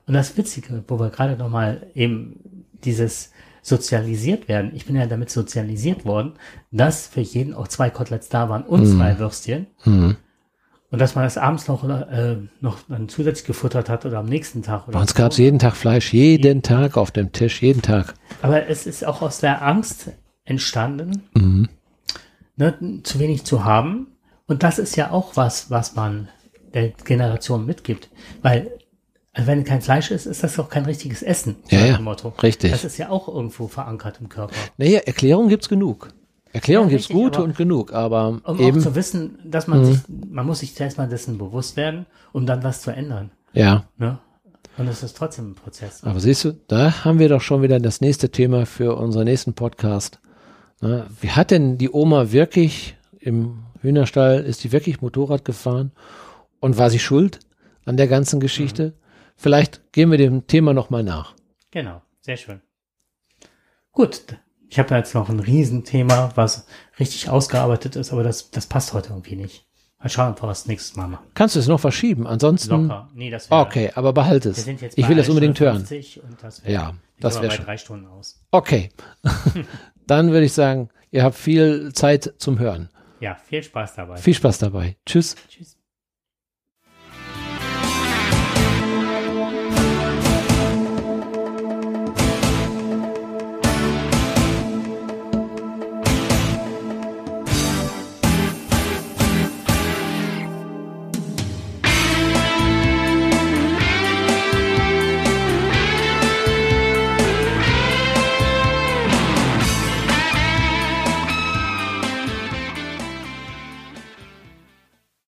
Und das Witzige, wo wir gerade nochmal eben dieses sozialisiert werden. Ich bin ja damit sozialisiert worden, dass für jeden auch zwei Koteletts da waren und mhm. zwei Würstchen. Mhm. Und dass man das abends noch, äh, noch dann zusätzlich gefuttert hat oder am nächsten Tag. Bei uns so. gab es jeden Tag Fleisch, jeden, Tag auf dem Tisch, jeden Tag. Aber es ist auch aus der Angst entstanden, mhm. ne, zu wenig zu haben. Und das ist ja auch was, was man der Generation mitgibt. Weil also wenn kein Fleisch ist, ist das auch kein richtiges Essen. Ja, ja. Motto. Richtig. Das ist ja auch irgendwo verankert im Körper. Naja, Erklärung gibt's genug. Erklärung ja, gibt's gute und genug, aber um eben, auch zu wissen, dass man mhm. sich, man muss sich erstmal dessen bewusst werden, um dann was zu ändern. Ja. Ne? Und es ist trotzdem ein Prozess. Aber siehst du, da haben wir doch schon wieder das nächste Thema für unseren nächsten Podcast. Ne? Wie hat denn die Oma wirklich im Hühnerstall, ist die wirklich Motorrad gefahren? Und war sie schuld an der ganzen Geschichte? Mhm. Vielleicht gehen wir dem Thema nochmal nach. Genau, sehr schön. Gut, ich habe jetzt noch ein Riesenthema, was richtig ausgearbeitet ist, aber das, das passt heute irgendwie nicht. Mal schauen, ob wir was nächstes Mal machen. Kannst du es noch verschieben? Ansonsten. Locker. Nee, das wär, Okay, aber behalte es. ich will es unbedingt hören. Das wär, ja, das wäre bei drei Stunden aus. Okay. Dann würde ich sagen, ihr habt viel Zeit zum Hören. Ja, viel Spaß dabei. Viel Spaß dabei. Tschüss. Tschüss.